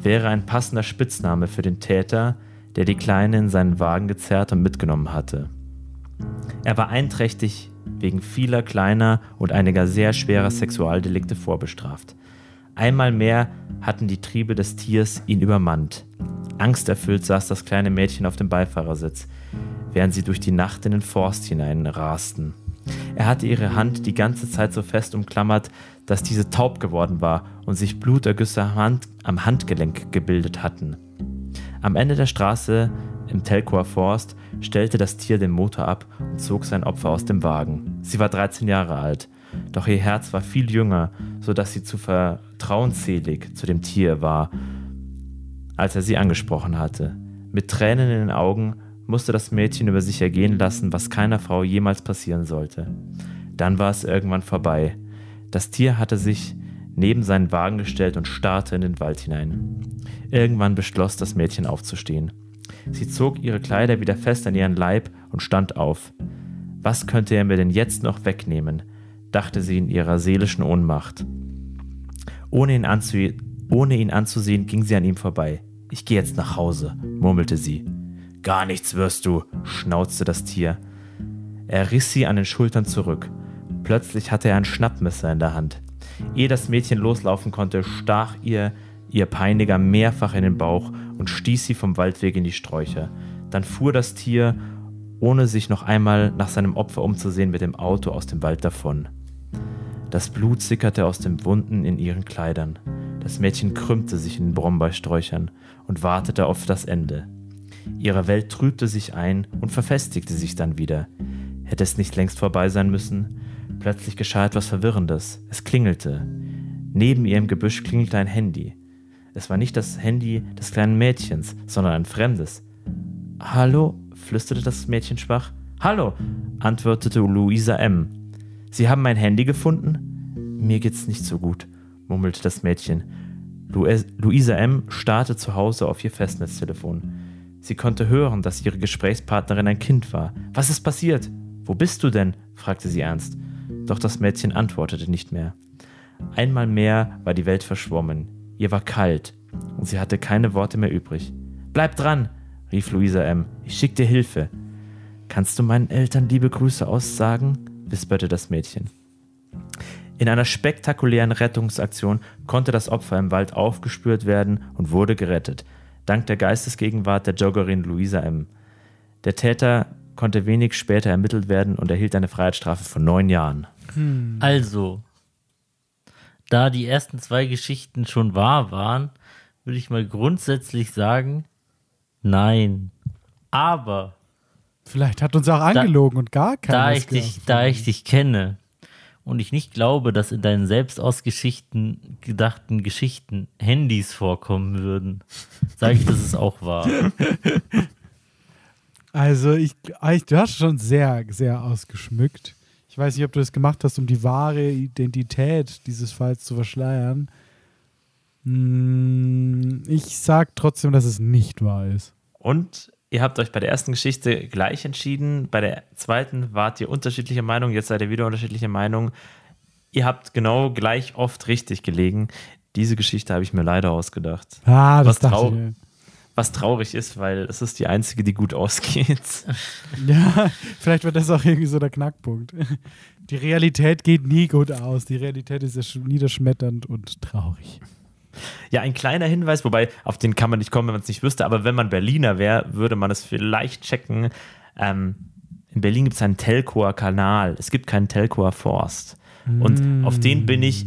S2: wäre ein passender Spitzname für den Täter, der die Kleine in seinen Wagen gezerrt und mitgenommen hatte. Er war einträchtig wegen vieler kleiner und einiger sehr schwerer Sexualdelikte vorbestraft. Einmal mehr hatten die Triebe des Tiers ihn übermannt. Angsterfüllt saß das kleine Mädchen auf dem Beifahrersitz, während sie durch die Nacht in den Forst hinein rasten. Er hatte ihre Hand die ganze Zeit so fest umklammert, dass diese taub geworden war und sich Blutergüsse am, Hand, am Handgelenk gebildet hatten. Am Ende der Straße im Telkower Forst stellte das Tier den Motor ab und zog sein Opfer aus dem Wagen. Sie war 13 Jahre alt, doch ihr Herz war viel jünger, so dass sie zu vertrauensselig zu dem Tier war, als er sie angesprochen hatte. Mit Tränen in den Augen musste das Mädchen über sich ergehen lassen, was keiner Frau jemals passieren sollte. Dann war es irgendwann vorbei. Das Tier hatte sich neben seinen Wagen gestellt und starrte in den Wald hinein. Irgendwann beschloss das Mädchen aufzustehen. Sie zog ihre Kleider wieder fest an ihren Leib und stand auf. Was könnte er mir denn jetzt noch wegnehmen? Dachte sie in ihrer seelischen Ohnmacht. Ohne ihn, ohne ihn anzusehen, ging sie an ihm vorbei. Ich gehe jetzt nach Hause, murmelte sie. Gar nichts wirst du, schnauzte das Tier. Er riss sie an den Schultern zurück. Plötzlich hatte er ein Schnappmesser in der Hand. Ehe das Mädchen loslaufen konnte, stach ihr ihr Peiniger mehrfach in den Bauch und stieß sie vom Waldweg in die Sträucher. Dann fuhr das Tier, ohne sich noch einmal nach seinem Opfer umzusehen, mit dem Auto aus dem Wald davon. Das Blut sickerte aus den Wunden in ihren Kleidern. Das Mädchen krümmte sich in den Brombeersträuchern und wartete auf das Ende. Ihre Welt trübte sich ein und verfestigte sich dann wieder. Hätte es nicht längst vorbei sein müssen? Plötzlich geschah etwas Verwirrendes. Es klingelte. Neben ihr im Gebüsch klingelte ein Handy. Es war nicht das Handy des kleinen Mädchens, sondern ein fremdes. Hallo? flüsterte das Mädchen schwach. Hallo, antwortete Luisa M. Sie haben mein Handy gefunden? Mir geht's nicht so gut, murmelte das Mädchen. Luisa M. starrte zu Hause auf ihr Festnetztelefon. Sie konnte hören, dass ihre Gesprächspartnerin ein Kind war. Was ist passiert? Wo bist du denn? fragte sie ernst. Doch das Mädchen antwortete nicht mehr. Einmal mehr war die Welt verschwommen. Ihr war kalt und sie hatte keine Worte mehr übrig. Bleib dran, rief Luisa M. Ich schick dir Hilfe. Kannst du meinen Eltern liebe Grüße aussagen? Wisperte das Mädchen. In einer spektakulären Rettungsaktion konnte das Opfer im Wald aufgespürt werden und wurde gerettet dank der Geistesgegenwart der Joggerin Luisa M. Der Täter konnte wenig später ermittelt werden und erhielt eine Freiheitsstrafe von neun Jahren.
S1: Hm. Also, da die ersten zwei Geschichten schon wahr waren, würde ich mal grundsätzlich sagen, nein. Aber.
S3: Vielleicht hat uns auch angelogen da, und gar keiner.
S1: Da ich, dich, da ich dich kenne, und ich nicht glaube, dass in deinen selbst ausgeschichten gedachten Geschichten Handys vorkommen würden, sage ich, dass es auch wahr.
S3: Also ich, ich, du hast schon sehr, sehr ausgeschmückt. Ich weiß nicht, ob du das gemacht hast, um die wahre Identität dieses Falls zu verschleiern. Hm, ich sag trotzdem, dass es nicht wahr ist.
S2: Und Ihr habt euch bei der ersten Geschichte gleich entschieden. Bei der zweiten wart ihr unterschiedliche Meinung. Jetzt seid ihr wieder unterschiedliche Meinung. Ihr habt genau gleich oft richtig gelegen. Diese Geschichte habe ich mir leider ausgedacht.
S3: Ah, das was, trau
S2: ich. was traurig ist, weil es ist die einzige, die gut ausgeht.
S3: Ja, vielleicht wird das auch irgendwie so der Knackpunkt. Die Realität geht nie gut aus. Die Realität ist ja niederschmetternd und traurig.
S2: Ja, ein kleiner Hinweis, wobei auf den kann man nicht kommen, wenn man es nicht wüsste, aber wenn man Berliner wäre, würde man es vielleicht checken. Ähm, in Berlin gibt es einen Telkower Kanal, es gibt keinen Telkower Forst. Und mm. auf den bin ich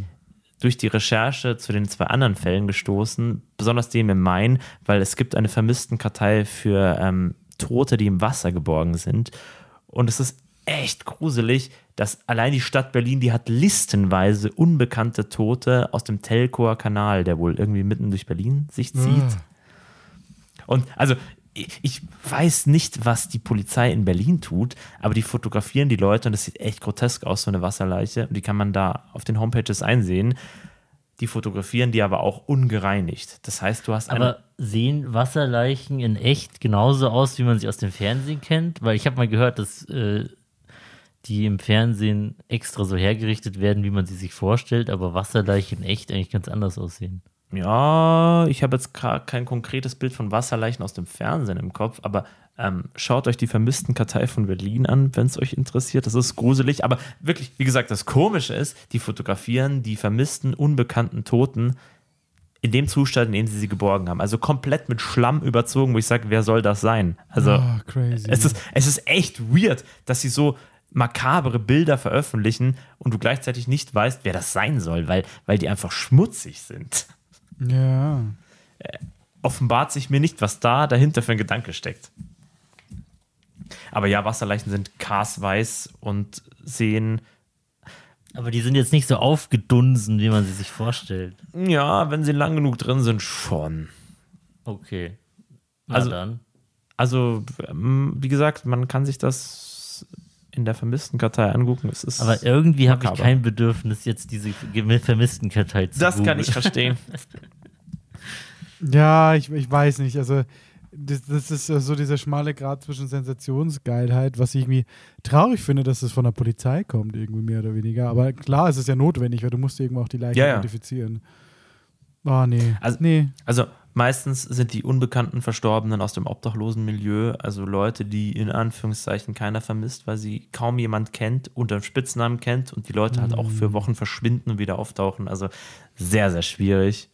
S2: durch die Recherche zu den zwei anderen Fällen gestoßen, besonders dem im Main, weil es gibt eine Vermisstenkartei für ähm, Tote, die im Wasser geborgen sind. Und es ist echt gruselig, dass allein die Stadt Berlin, die hat listenweise unbekannte Tote aus dem Telkower Kanal, der wohl irgendwie mitten durch Berlin sich zieht. Ja. Und also ich weiß nicht, was die Polizei in Berlin tut, aber die fotografieren die Leute und das sieht echt grotesk aus, so eine Wasserleiche. Und die kann man da auf den Homepages einsehen. Die fotografieren die aber auch ungereinigt. Das heißt, du hast.
S1: Aber sehen Wasserleichen in echt genauso aus, wie man sie aus dem Fernsehen kennt? Weil ich habe mal gehört, dass äh, die im Fernsehen extra so hergerichtet werden, wie man sie sich vorstellt, aber Wasserleichen echt eigentlich ganz anders aussehen.
S2: Ja, ich habe jetzt kein konkretes Bild von Wasserleichen aus dem Fernsehen im Kopf, aber ähm, schaut euch die vermissten Kartei von Berlin an, wenn es euch interessiert. Das ist gruselig, aber wirklich, wie gesagt, das Komische ist, die fotografieren die vermissten, unbekannten Toten in dem Zustand, in dem sie sie geborgen haben. Also komplett mit Schlamm überzogen, wo ich sage, wer soll das sein? Also,
S3: oh, crazy.
S2: Es, ist, es ist echt weird, dass sie so makabere Bilder veröffentlichen und du gleichzeitig nicht weißt, wer das sein soll, weil, weil die einfach schmutzig sind.
S3: Ja.
S2: Äh, offenbart sich mir nicht, was da dahinter für ein Gedanke steckt. Aber ja, Wasserleichen sind karsweiß und sehen.
S1: Aber die sind jetzt nicht so aufgedunsen, wie man sie sich vorstellt.
S2: Ja, wenn sie lang genug drin sind, schon.
S1: Okay.
S2: Na also dann. Also, ähm, wie gesagt, man kann sich das in der vermissten Kartei angucken. Es ist
S1: Aber irgendwie habe ich kein Bedürfnis, jetzt diese vermissten Kartei zu
S2: Das kann ich verstehen.
S3: ja, ich, ich weiß nicht. Also, das, das ist so dieser schmale Grad zwischen Sensationsgeilheit, was ich irgendwie traurig finde, dass es von der Polizei kommt, irgendwie mehr oder weniger. Aber klar, es ist ja notwendig, weil du musst irgendwo auch die Leichen ja, ja. identifizieren. Oh, nee.
S2: Also,
S3: nee.
S2: Also, meistens sind die unbekannten Verstorbenen aus dem obdachlosen Milieu, also Leute, die in Anführungszeichen keiner vermisst, weil sie kaum jemand kennt, unter Spitznamen kennt und die Leute halt auch für mm. Wochen verschwinden und wieder auftauchen. Also sehr, sehr schwierig.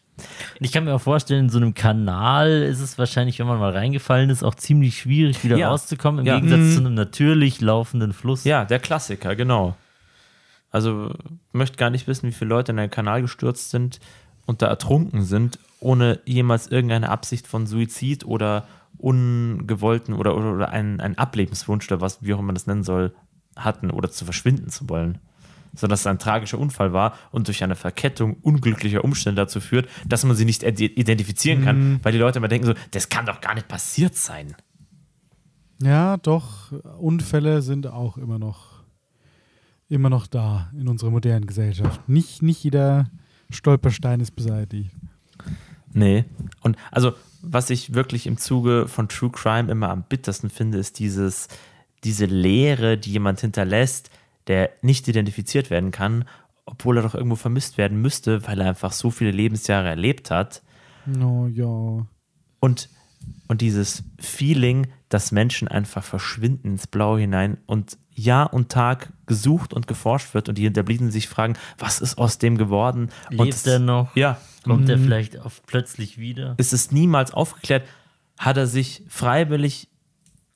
S1: Ich kann mir auch vorstellen, in so einem Kanal ist es wahrscheinlich, wenn man mal reingefallen ist, auch ziemlich schwierig, wieder ja. rauszukommen, im ja. Gegensatz mhm. zu einem natürlich laufenden Fluss.
S2: Ja, der Klassiker, genau. Also, ich möchte gar nicht wissen, wie viele Leute in den Kanal gestürzt sind und da ertrunken sind, ohne jemals irgendeine Absicht von Suizid oder ungewollten oder, oder, oder einen, einen Ablebenswunsch oder was, wie auch immer man das nennen soll, hatten oder zu verschwinden zu wollen sondern dass es ein tragischer Unfall war und durch eine Verkettung unglücklicher Umstände dazu führt, dass man sie nicht identifizieren kann, mhm. weil die Leute immer denken so, das kann doch gar nicht passiert sein.
S3: Ja, doch, Unfälle sind auch immer noch, immer noch da in unserer modernen Gesellschaft. Nicht, nicht jeder Stolperstein ist beseitigt.
S2: Nee. Und also, was ich wirklich im Zuge von True Crime immer am bittersten finde, ist dieses, diese Leere, die jemand hinterlässt, der nicht identifiziert werden kann, obwohl er doch irgendwo vermisst werden müsste, weil er einfach so viele Lebensjahre erlebt hat.
S3: Oh ja.
S2: Und, und dieses Feeling, dass Menschen einfach verschwinden ins Blaue hinein und Jahr und Tag gesucht und geforscht wird und die Hinterbliebenen sich fragen, was ist aus dem geworden?
S1: Lebt er noch?
S2: Ja.
S1: Kommt mhm. er vielleicht auf, plötzlich wieder?
S2: Es ist niemals aufgeklärt. Hat er sich freiwillig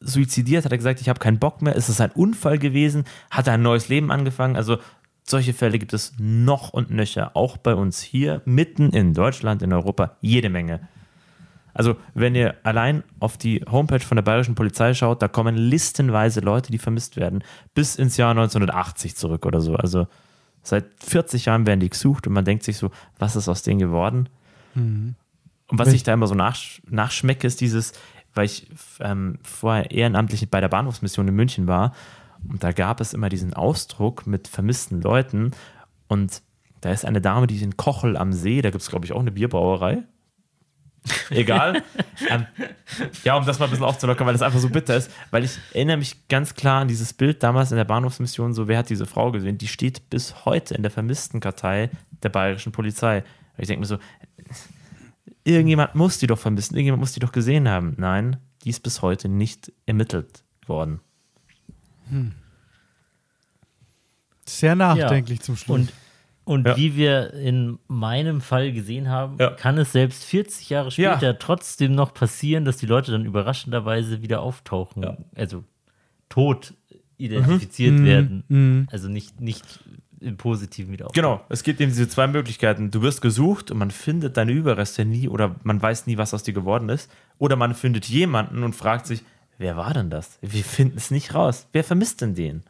S2: suizidiert? Hat er gesagt, ich habe keinen Bock mehr? Ist es ein Unfall gewesen? Hat er ein neues Leben angefangen? Also solche Fälle gibt es noch und nöcher, auch bei uns hier, mitten in Deutschland, in Europa, jede Menge. Also, wenn ihr allein auf die Homepage von der Bayerischen Polizei schaut, da kommen listenweise Leute, die vermisst werden, bis ins Jahr 1980 zurück oder so. Also, seit 40 Jahren werden die gesucht und man denkt sich so, was ist aus denen geworden? Mhm. Und was ich da immer so nachsch nachschmecke, ist dieses, weil ich ähm, vorher ehrenamtlich bei der Bahnhofsmission in München war und da gab es immer diesen Ausdruck mit vermissten Leuten und da ist eine Dame, die ist in Kochel am See, da gibt es glaube ich auch eine Bierbrauerei. Egal. ähm, ja, um das mal ein bisschen aufzulockern, weil das einfach so bitter ist, weil ich erinnere mich ganz klar an dieses Bild damals in der Bahnhofsmission, so wer hat diese Frau gesehen, die steht bis heute in der vermissten Kartei der bayerischen Polizei. Ich denke mir so, Irgendjemand muss die doch vermissen, irgendjemand muss die doch gesehen haben. Nein, die ist bis heute nicht ermittelt worden. Hm.
S3: Sehr nachdenklich ja. zum Schluss.
S1: Und, und ja. wie wir in meinem Fall gesehen haben, ja. kann es selbst 40 Jahre später trotzdem noch passieren, dass die Leute dann überraschenderweise wieder auftauchen. Also tot identifiziert mhm. werden. Mhm. Also nicht, nicht im Positiven wieder auf.
S2: Genau, es gibt eben diese zwei Möglichkeiten. Du wirst gesucht und man findet deine Überreste nie oder man weiß nie, was aus dir geworden ist. Oder man findet jemanden und fragt sich, wer war denn das? Wir finden es nicht raus. Wer vermisst denn den?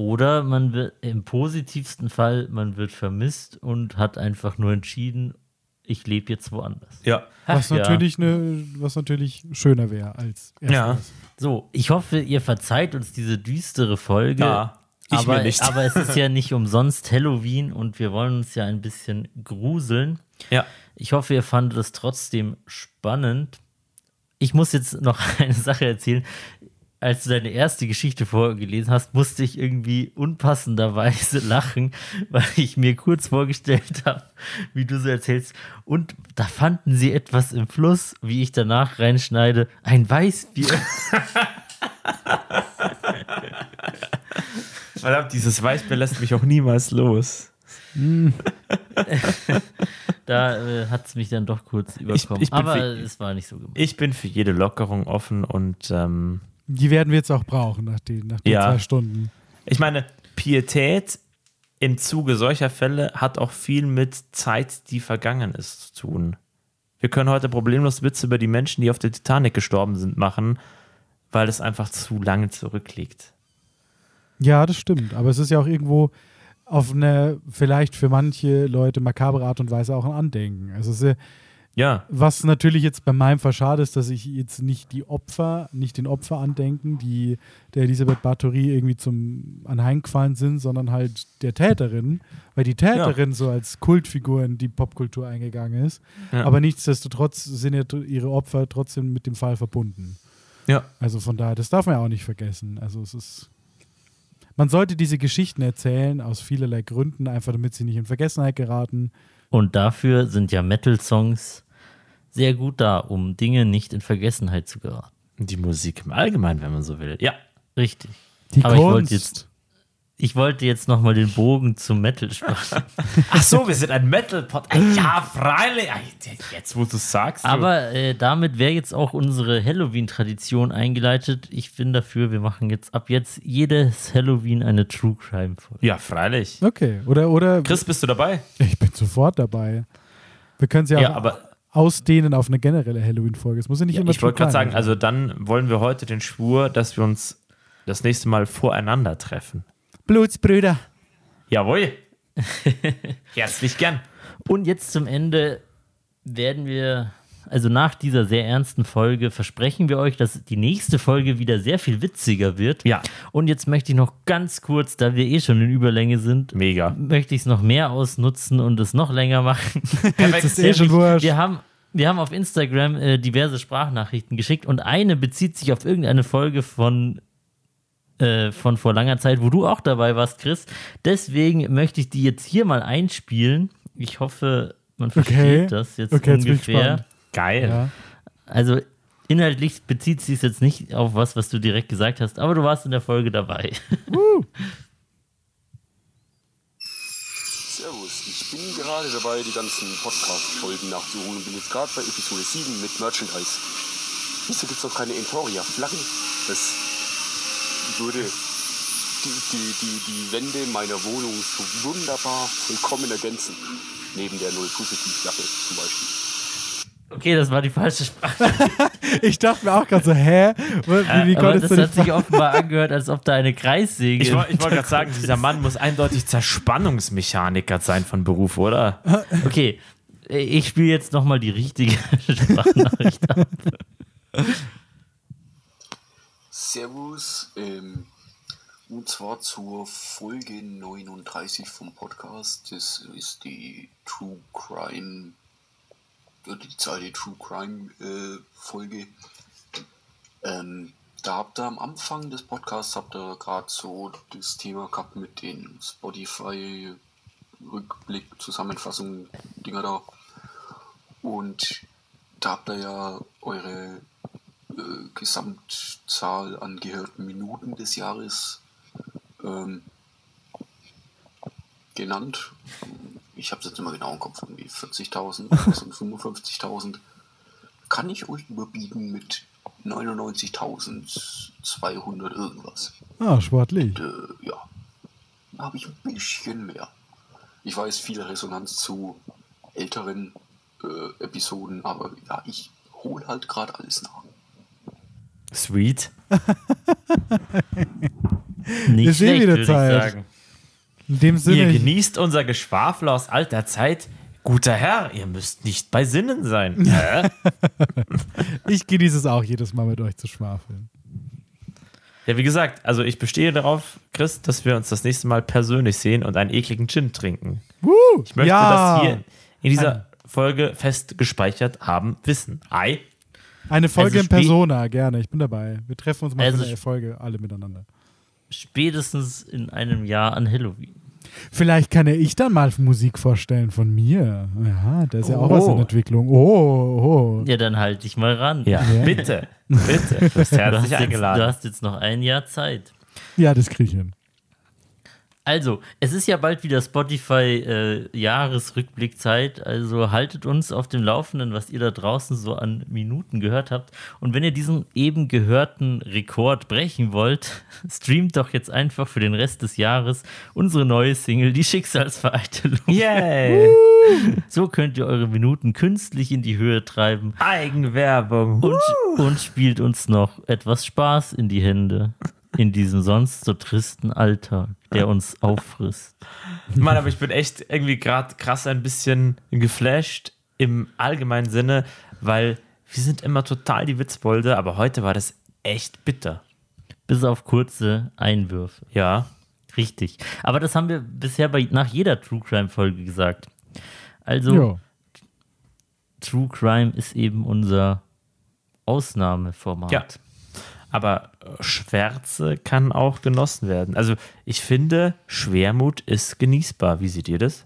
S1: Oder man wird im positivsten Fall, man wird vermisst und hat einfach nur entschieden, ich lebe jetzt woanders.
S2: Ja.
S3: Was
S1: Ach ja.
S3: natürlich, ne, was natürlich schöner wäre als
S2: Ja.
S3: erstes.
S1: So, ich hoffe, ihr verzeiht uns diese düstere Folge.
S2: Ja, ich
S1: aber,
S2: mir nicht.
S1: aber es ist ja nicht umsonst Halloween und wir wollen uns ja ein bisschen gruseln.
S2: Ja.
S1: Ich hoffe, ihr fandet es trotzdem spannend. Ich muss jetzt noch eine Sache erzählen. Als du deine erste Geschichte vorgelesen hast, musste ich irgendwie unpassenderweise lachen, weil ich mir kurz vorgestellt habe, wie du so erzählst. Und da fanden sie etwas im Fluss, wie ich danach reinschneide, ein Weißbier.
S2: Verdammt, dieses Weißbier lässt mich auch niemals los.
S1: Da äh, hat es mich dann doch kurz überkommen.
S2: ich bin
S1: Aber
S2: für-
S1: es war nicht so gemeint.
S2: Ich bin für jede Lockerung offen und ähm,
S3: Die werden wir jetzt auch brauchen nach den, nach den
S2: Ja.
S3: zwei Stunden.
S2: ich meine, Pietät im Zuge solcher Fälle hat auch viel mit Zeit, die vergangen ist, zu tun. Wir können heute problemlos Witze über die Menschen, die auf der Titanic gestorben sind, machen, weil es einfach zu lange zurückliegt.
S3: Ja, das stimmt. Aber es ist ja auch irgendwo auf eine vielleicht für manche Leute makabere Art und Weise auch ein Andenken. Also es ist ja,
S2: Ja,
S3: was natürlich jetzt bei meinem Fall schade ist, dass ich jetzt nicht die Opfer, nicht den Opfer andenken, die der Elisabeth Bathory irgendwie zum anheimgefallen sind, sondern halt der Täterin, weil die Täterin so als Kultfigur in die Popkultur eingegangen ist.
S2: Ja.
S3: Aber nichtsdestotrotz sind ja ihre Opfer trotzdem mit dem Fall verbunden.
S2: ja.
S3: Also von daher, das darf man ja auch nicht vergessen. Also es ist. Man sollte diese Geschichten erzählen aus vielerlei Gründen, einfach damit sie nicht in Vergessenheit geraten.
S1: Und dafür sind ja Metal-Songs sehr gut da, um Dinge nicht in Vergessenheit zu geraten.
S2: Die Musik im Allgemeinen, wenn man so will. Ja.
S1: Richtig.
S3: Die
S1: Aber ich wollte
S3: Kunst.
S1: jetzt, ich wollte jetzt nochmal den Bogen zum Metal spannen.
S2: Ach so, wir sind ein Metal-Pod. Ja, freilich. Jetzt, wo du es sagst. du.
S1: Aber äh, damit wäre jetzt auch unsere Halloween-Tradition eingeleitet. Ich bin dafür, wir machen jetzt ab jetzt jedes Halloween eine True Crime-Folge.
S2: Ja, freilich.
S3: Okay, oder, oder
S2: Chris, bist du dabei?
S3: ich bin sofort dabei. Wir können es ja,
S2: Ja,
S3: auch
S2: aber
S3: ausdehnen auf eine generelle Halloween-Folge. Es muss ja nicht immer
S2: ich wollte gerade sagen, also dann wollen wir heute den Schwur, dass wir uns das nächste Mal voreinander treffen.
S3: Blutsbrüder.
S2: Jawohl. Herzlich gern.
S1: Und jetzt zum Ende werden wir, also nach dieser sehr ernsten Folge, versprechen wir euch, dass die nächste Folge wieder sehr viel witziger wird.
S2: Ja.
S1: Und jetzt möchte ich noch ganz kurz, da wir eh schon in Überlänge sind,
S2: Mega.
S1: möchte ich es noch mehr ausnutzen und es noch länger machen.
S3: Jetzt ist eh schon wurscht.
S1: Wir haben, wir haben auf Instagram äh, diverse Sprachnachrichten geschickt und eine bezieht sich auf irgendeine Folge von, äh, von vor langer Zeit, wo du auch dabei warst, Chris. Deswegen möchte ich die jetzt hier mal einspielen. Ich hoffe, man versteht
S3: Okay.
S1: das jetzt
S3: Okay, jetzt
S1: ungefähr.
S3: gespannt.
S2: Geil.
S3: Ja.
S1: Also inhaltlich bezieht sich jetzt nicht auf was, was du direkt gesagt hast, aber du warst in der Folge dabei.
S4: Servus, ich bin gerade dabei, die ganzen Podcast-Folgen nachzuholen und bin jetzt gerade bei Episode 7 mit Merchandise. Wieso gibt es noch keine Entoria-Flaggen? Das würde die, die, die, die Wände meiner Wohnung so wunderbar vollkommen ergänzen. Neben der Null-Positiv-Flagge zum Beispiel.
S1: Okay, das war die falsche Sprache.
S3: Ich dachte mir auch gerade so, hä? Wie, wie
S1: aber das hat sich offenbar angehört, als ob da eine Kreissäge.
S2: Ich wollte gerade sagen, dieser Mann muss eindeutig Zerspannungsmechaniker sein von Beruf, oder?
S1: Okay, ich spiele jetzt nochmal die richtige Sprachnachricht ab.
S4: Servus, ähm, und zwar zur Folge 39 vom Podcast. Das ist die True Crime, oder die zweite True Crime äh, Folge. Ähm, da habt ihr am Anfang des Podcasts habt ihr gerade so das Thema gehabt mit den Spotify Rückblick, Zusammenfassung, Dinger da. Und da habt ihr ja eure äh, Gesamtzahl an gehörten Minuten des Jahres ähm, genannt. Ich habe es jetzt immer genau im Kopf, irgendwie 40.000 und 55.000. Kann ich euch überbieten mit 99.200 irgendwas.
S3: Ah, sportlich.
S4: Und, äh, ja, da habe ich ein bisschen mehr. Ich weiß viel Resonanz zu älteren äh, Episoden, aber ja, ich hole halt gerade alles nach.
S2: Sweet.
S1: Nicht
S3: Ist eh
S1: schlecht,
S3: wieder
S1: würde ich
S3: Zeit. In dem
S2: Ihr
S3: Sinne,
S2: genießt unser Geschwafel aus alter Zeit. Guter Herr, ihr müsst nicht bei Sinnen sein.
S3: Ich genieße es auch jedes Mal mit euch zu schwafeln.
S2: ja, wie gesagt, also ich bestehe darauf, Chris, dass wir uns das nächste Mal persönlich sehen und einen ekligen Gin trinken. Ich möchte
S3: Ja.
S2: das hier in dieser Folge fest gespeichert haben, wissen. Ei.
S3: Eine Folge
S1: Also
S3: in Persona, gerne. Ich bin dabei. Wir treffen uns mal
S1: Also
S3: für eine
S1: sp-
S3: Folge alle miteinander.
S1: Spätestens in einem Jahr an Halloween.
S3: Vielleicht kann ja ich dann mal Musik vorstellen von mir. Ja, da ist ja auch
S2: Oh.
S3: was in Entwicklung. Oh, oh.
S1: Ja, dann halt dich mal ran.
S2: Ja,
S3: Ja.
S2: bitte. Bitte. Du bist
S1: Du hast,
S2: herzlich
S1: jetzt, du hast jetzt noch ein Jahr Zeit.
S3: Ja, das kriege ich hin.
S1: Also, es ist ja bald wieder Spotify-Jahresrückblickzeit. also haltet uns auf dem Laufenden, was ihr da draußen so an Minuten gehört habt. Und wenn ihr diesen eben gehörten Rekord brechen wollt, streamt doch jetzt einfach für den Rest des Jahres unsere neue Single, die Schicksalsvereitelung.
S2: Yay.
S1: So könnt ihr eure Minuten künstlich in die Höhe treiben
S2: Eigenwerbung.
S1: und, und spielt uns noch etwas Spaß in die Hände. In diesem sonst so tristen Alltag, der uns auffrisst.
S2: Mann, aber ich bin echt irgendwie gerade krass ein bisschen geflasht im allgemeinen Sinne, weil wir sind immer total die Witzbolde, aber heute war das echt bitter.
S1: Bis auf kurze Einwürfe.
S2: Ja.
S1: Richtig. Aber das haben wir bisher bei, nach jeder True Crime Folge gesagt. Also,
S3: Jo.
S1: True Crime ist eben unser Ausnahmeformat.
S2: Ja. Aber Schwärze kann auch genossen werden. Also ich finde, Schwermut ist genießbar. Wie seht ihr das?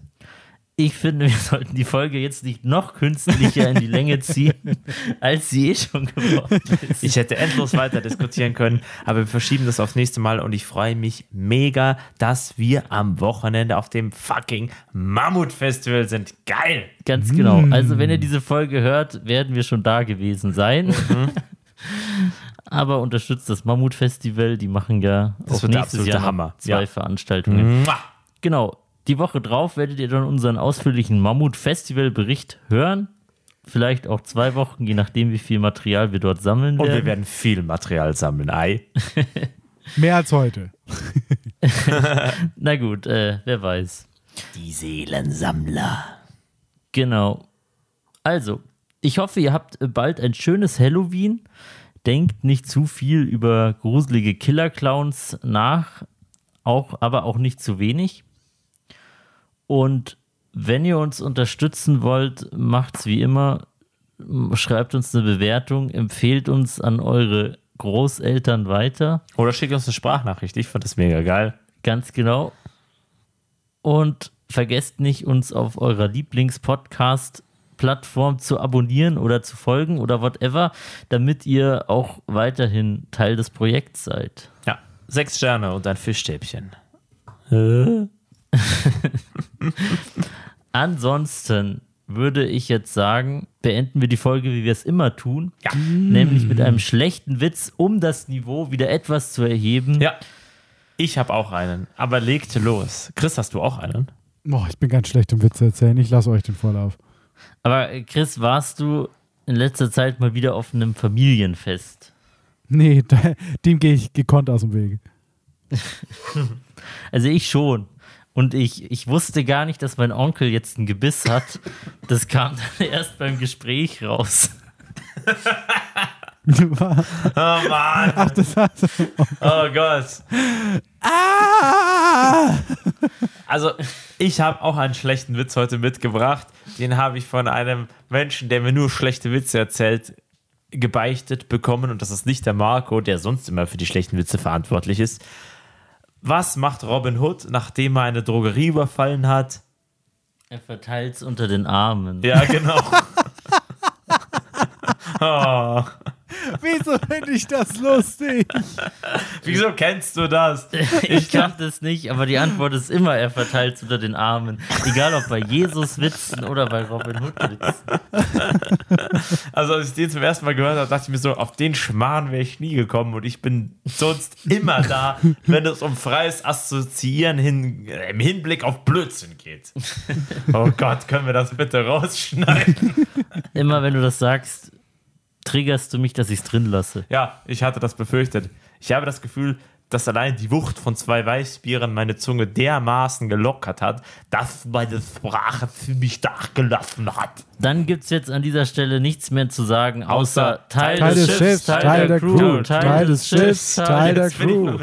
S1: Ich finde, wir sollten die Folge jetzt nicht noch künstlicher in die Länge ziehen, als sie eh schon geworden ist.
S2: Ich hätte endlos weiter diskutieren können, aber wir verschieben das aufs nächste Mal und ich freue mich mega, dass wir am Wochenende auf dem fucking Mammut-Festival sind. Geil!
S1: Ganz genau. Also, wenn ihr diese Folge hört, werden wir schon da gewesen sein.
S2: Mhm.
S1: Aber unterstützt das Mammut-Festival. Die machen ja
S2: Das
S1: auch nächstes Jahr
S2: Hammer.
S1: zwei
S2: Ja.
S1: Veranstaltungen.
S2: Mua.
S1: Genau. Die Woche drauf werdet ihr dann unseren ausführlichen Mammut-Festival-Bericht hören. Vielleicht auch zwei Wochen, je nachdem, wie viel Material wir dort sammeln
S2: Und
S1: werden.
S2: wir werden viel Material sammeln. Ei.
S3: Mehr als heute.
S1: Na gut, äh, wer weiß.
S2: Die Seelensammler.
S1: Genau. Also, ich hoffe, ihr habt bald ein schönes Halloween. Denkt nicht zu viel über gruselige Killer-Clowns nach, auch, aber auch nicht zu wenig. Und wenn ihr uns unterstützen wollt, macht's wie immer. Schreibt uns eine Bewertung, empfehlt uns an eure Großeltern weiter.
S2: Oder schickt uns eine Sprachnachricht. Ich fand das mega geil.
S1: Ganz genau. Und vergesst nicht, uns auf eurer Lieblings-Podcast-Plattform zu abonnieren oder zu folgen oder whatever, damit ihr auch weiterhin Teil des Projekts seid.
S2: Ja. Sechs Sterne und ein Fischstäbchen.
S1: Ansonsten würde ich jetzt sagen, beenden wir die Folge, wie wir es immer tun. Nämlich mit einem schlechten Witz, um das Niveau wieder etwas zu erheben.
S2: Ja. Ich habe auch einen, aber legt los. Chris, hast du auch einen?
S3: Boah, ich bin ganz schlecht im Witze erzählen. Ich lasse euch den Vorlauf.
S1: Aber äh, Chris, warst du in letzter Zeit mal wieder auf einem Familienfest?
S3: Nee, da, dem gehe ich gekonnt aus dem Weg.
S1: Also ich schon. Und ich, ich wusste gar nicht, dass mein Onkel jetzt ein Gebiss hat. Das kam dann erst beim Gespräch raus.
S2: Oh Mann.
S3: Ach, das heißt.
S2: Oh Gott.
S3: Ah!
S2: Also, ich habe auch einen schlechten Witz heute mitgebracht. Den habe ich von einem Menschen, der mir nur schlechte Witze erzählt, gebeichtet bekommen. Und das ist nicht der Marco, der sonst immer für die schlechten Witze verantwortlich ist. Was macht Robin Hood, nachdem er eine Drogerie überfallen hat?
S1: Er verteilt es unter den Armen.
S2: Ja, genau. oh,
S3: Wieso finde ich das lustig?
S2: wieso kennst du das?
S1: Ich kannte es nicht, aber die Antwort ist immer, er verteilt es unter den Armen. Egal ob bei Jesus Witzen oder bei Robin Hood Witzen.
S2: Also, als ich den zum ersten Mal gehört habe, dachte ich mir so, auf den Schmarrn wäre ich nie gekommen und ich bin sonst immer da, wenn es um freies Assoziieren hin, äh, im Hinblick auf Blödsinn geht. Oh Gott, können wir das bitte rausschneiden?
S1: Immer wenn du das sagst, triggerst du mich, dass ich es drin lasse.
S2: Ja, ich hatte das befürchtet. Ich habe das Gefühl, dass allein die Wucht von zwei Weißbieren meine Zunge dermaßen gelockert hat, dass meine Sprache ziemlich nachgelassen hat.
S1: Dann gibt es jetzt an dieser Stelle nichts mehr zu sagen, außer
S2: Außer
S1: Teil,
S3: Teil des Schiffs, Teil der Crew, Teil des Schiffs, Teil der Crew.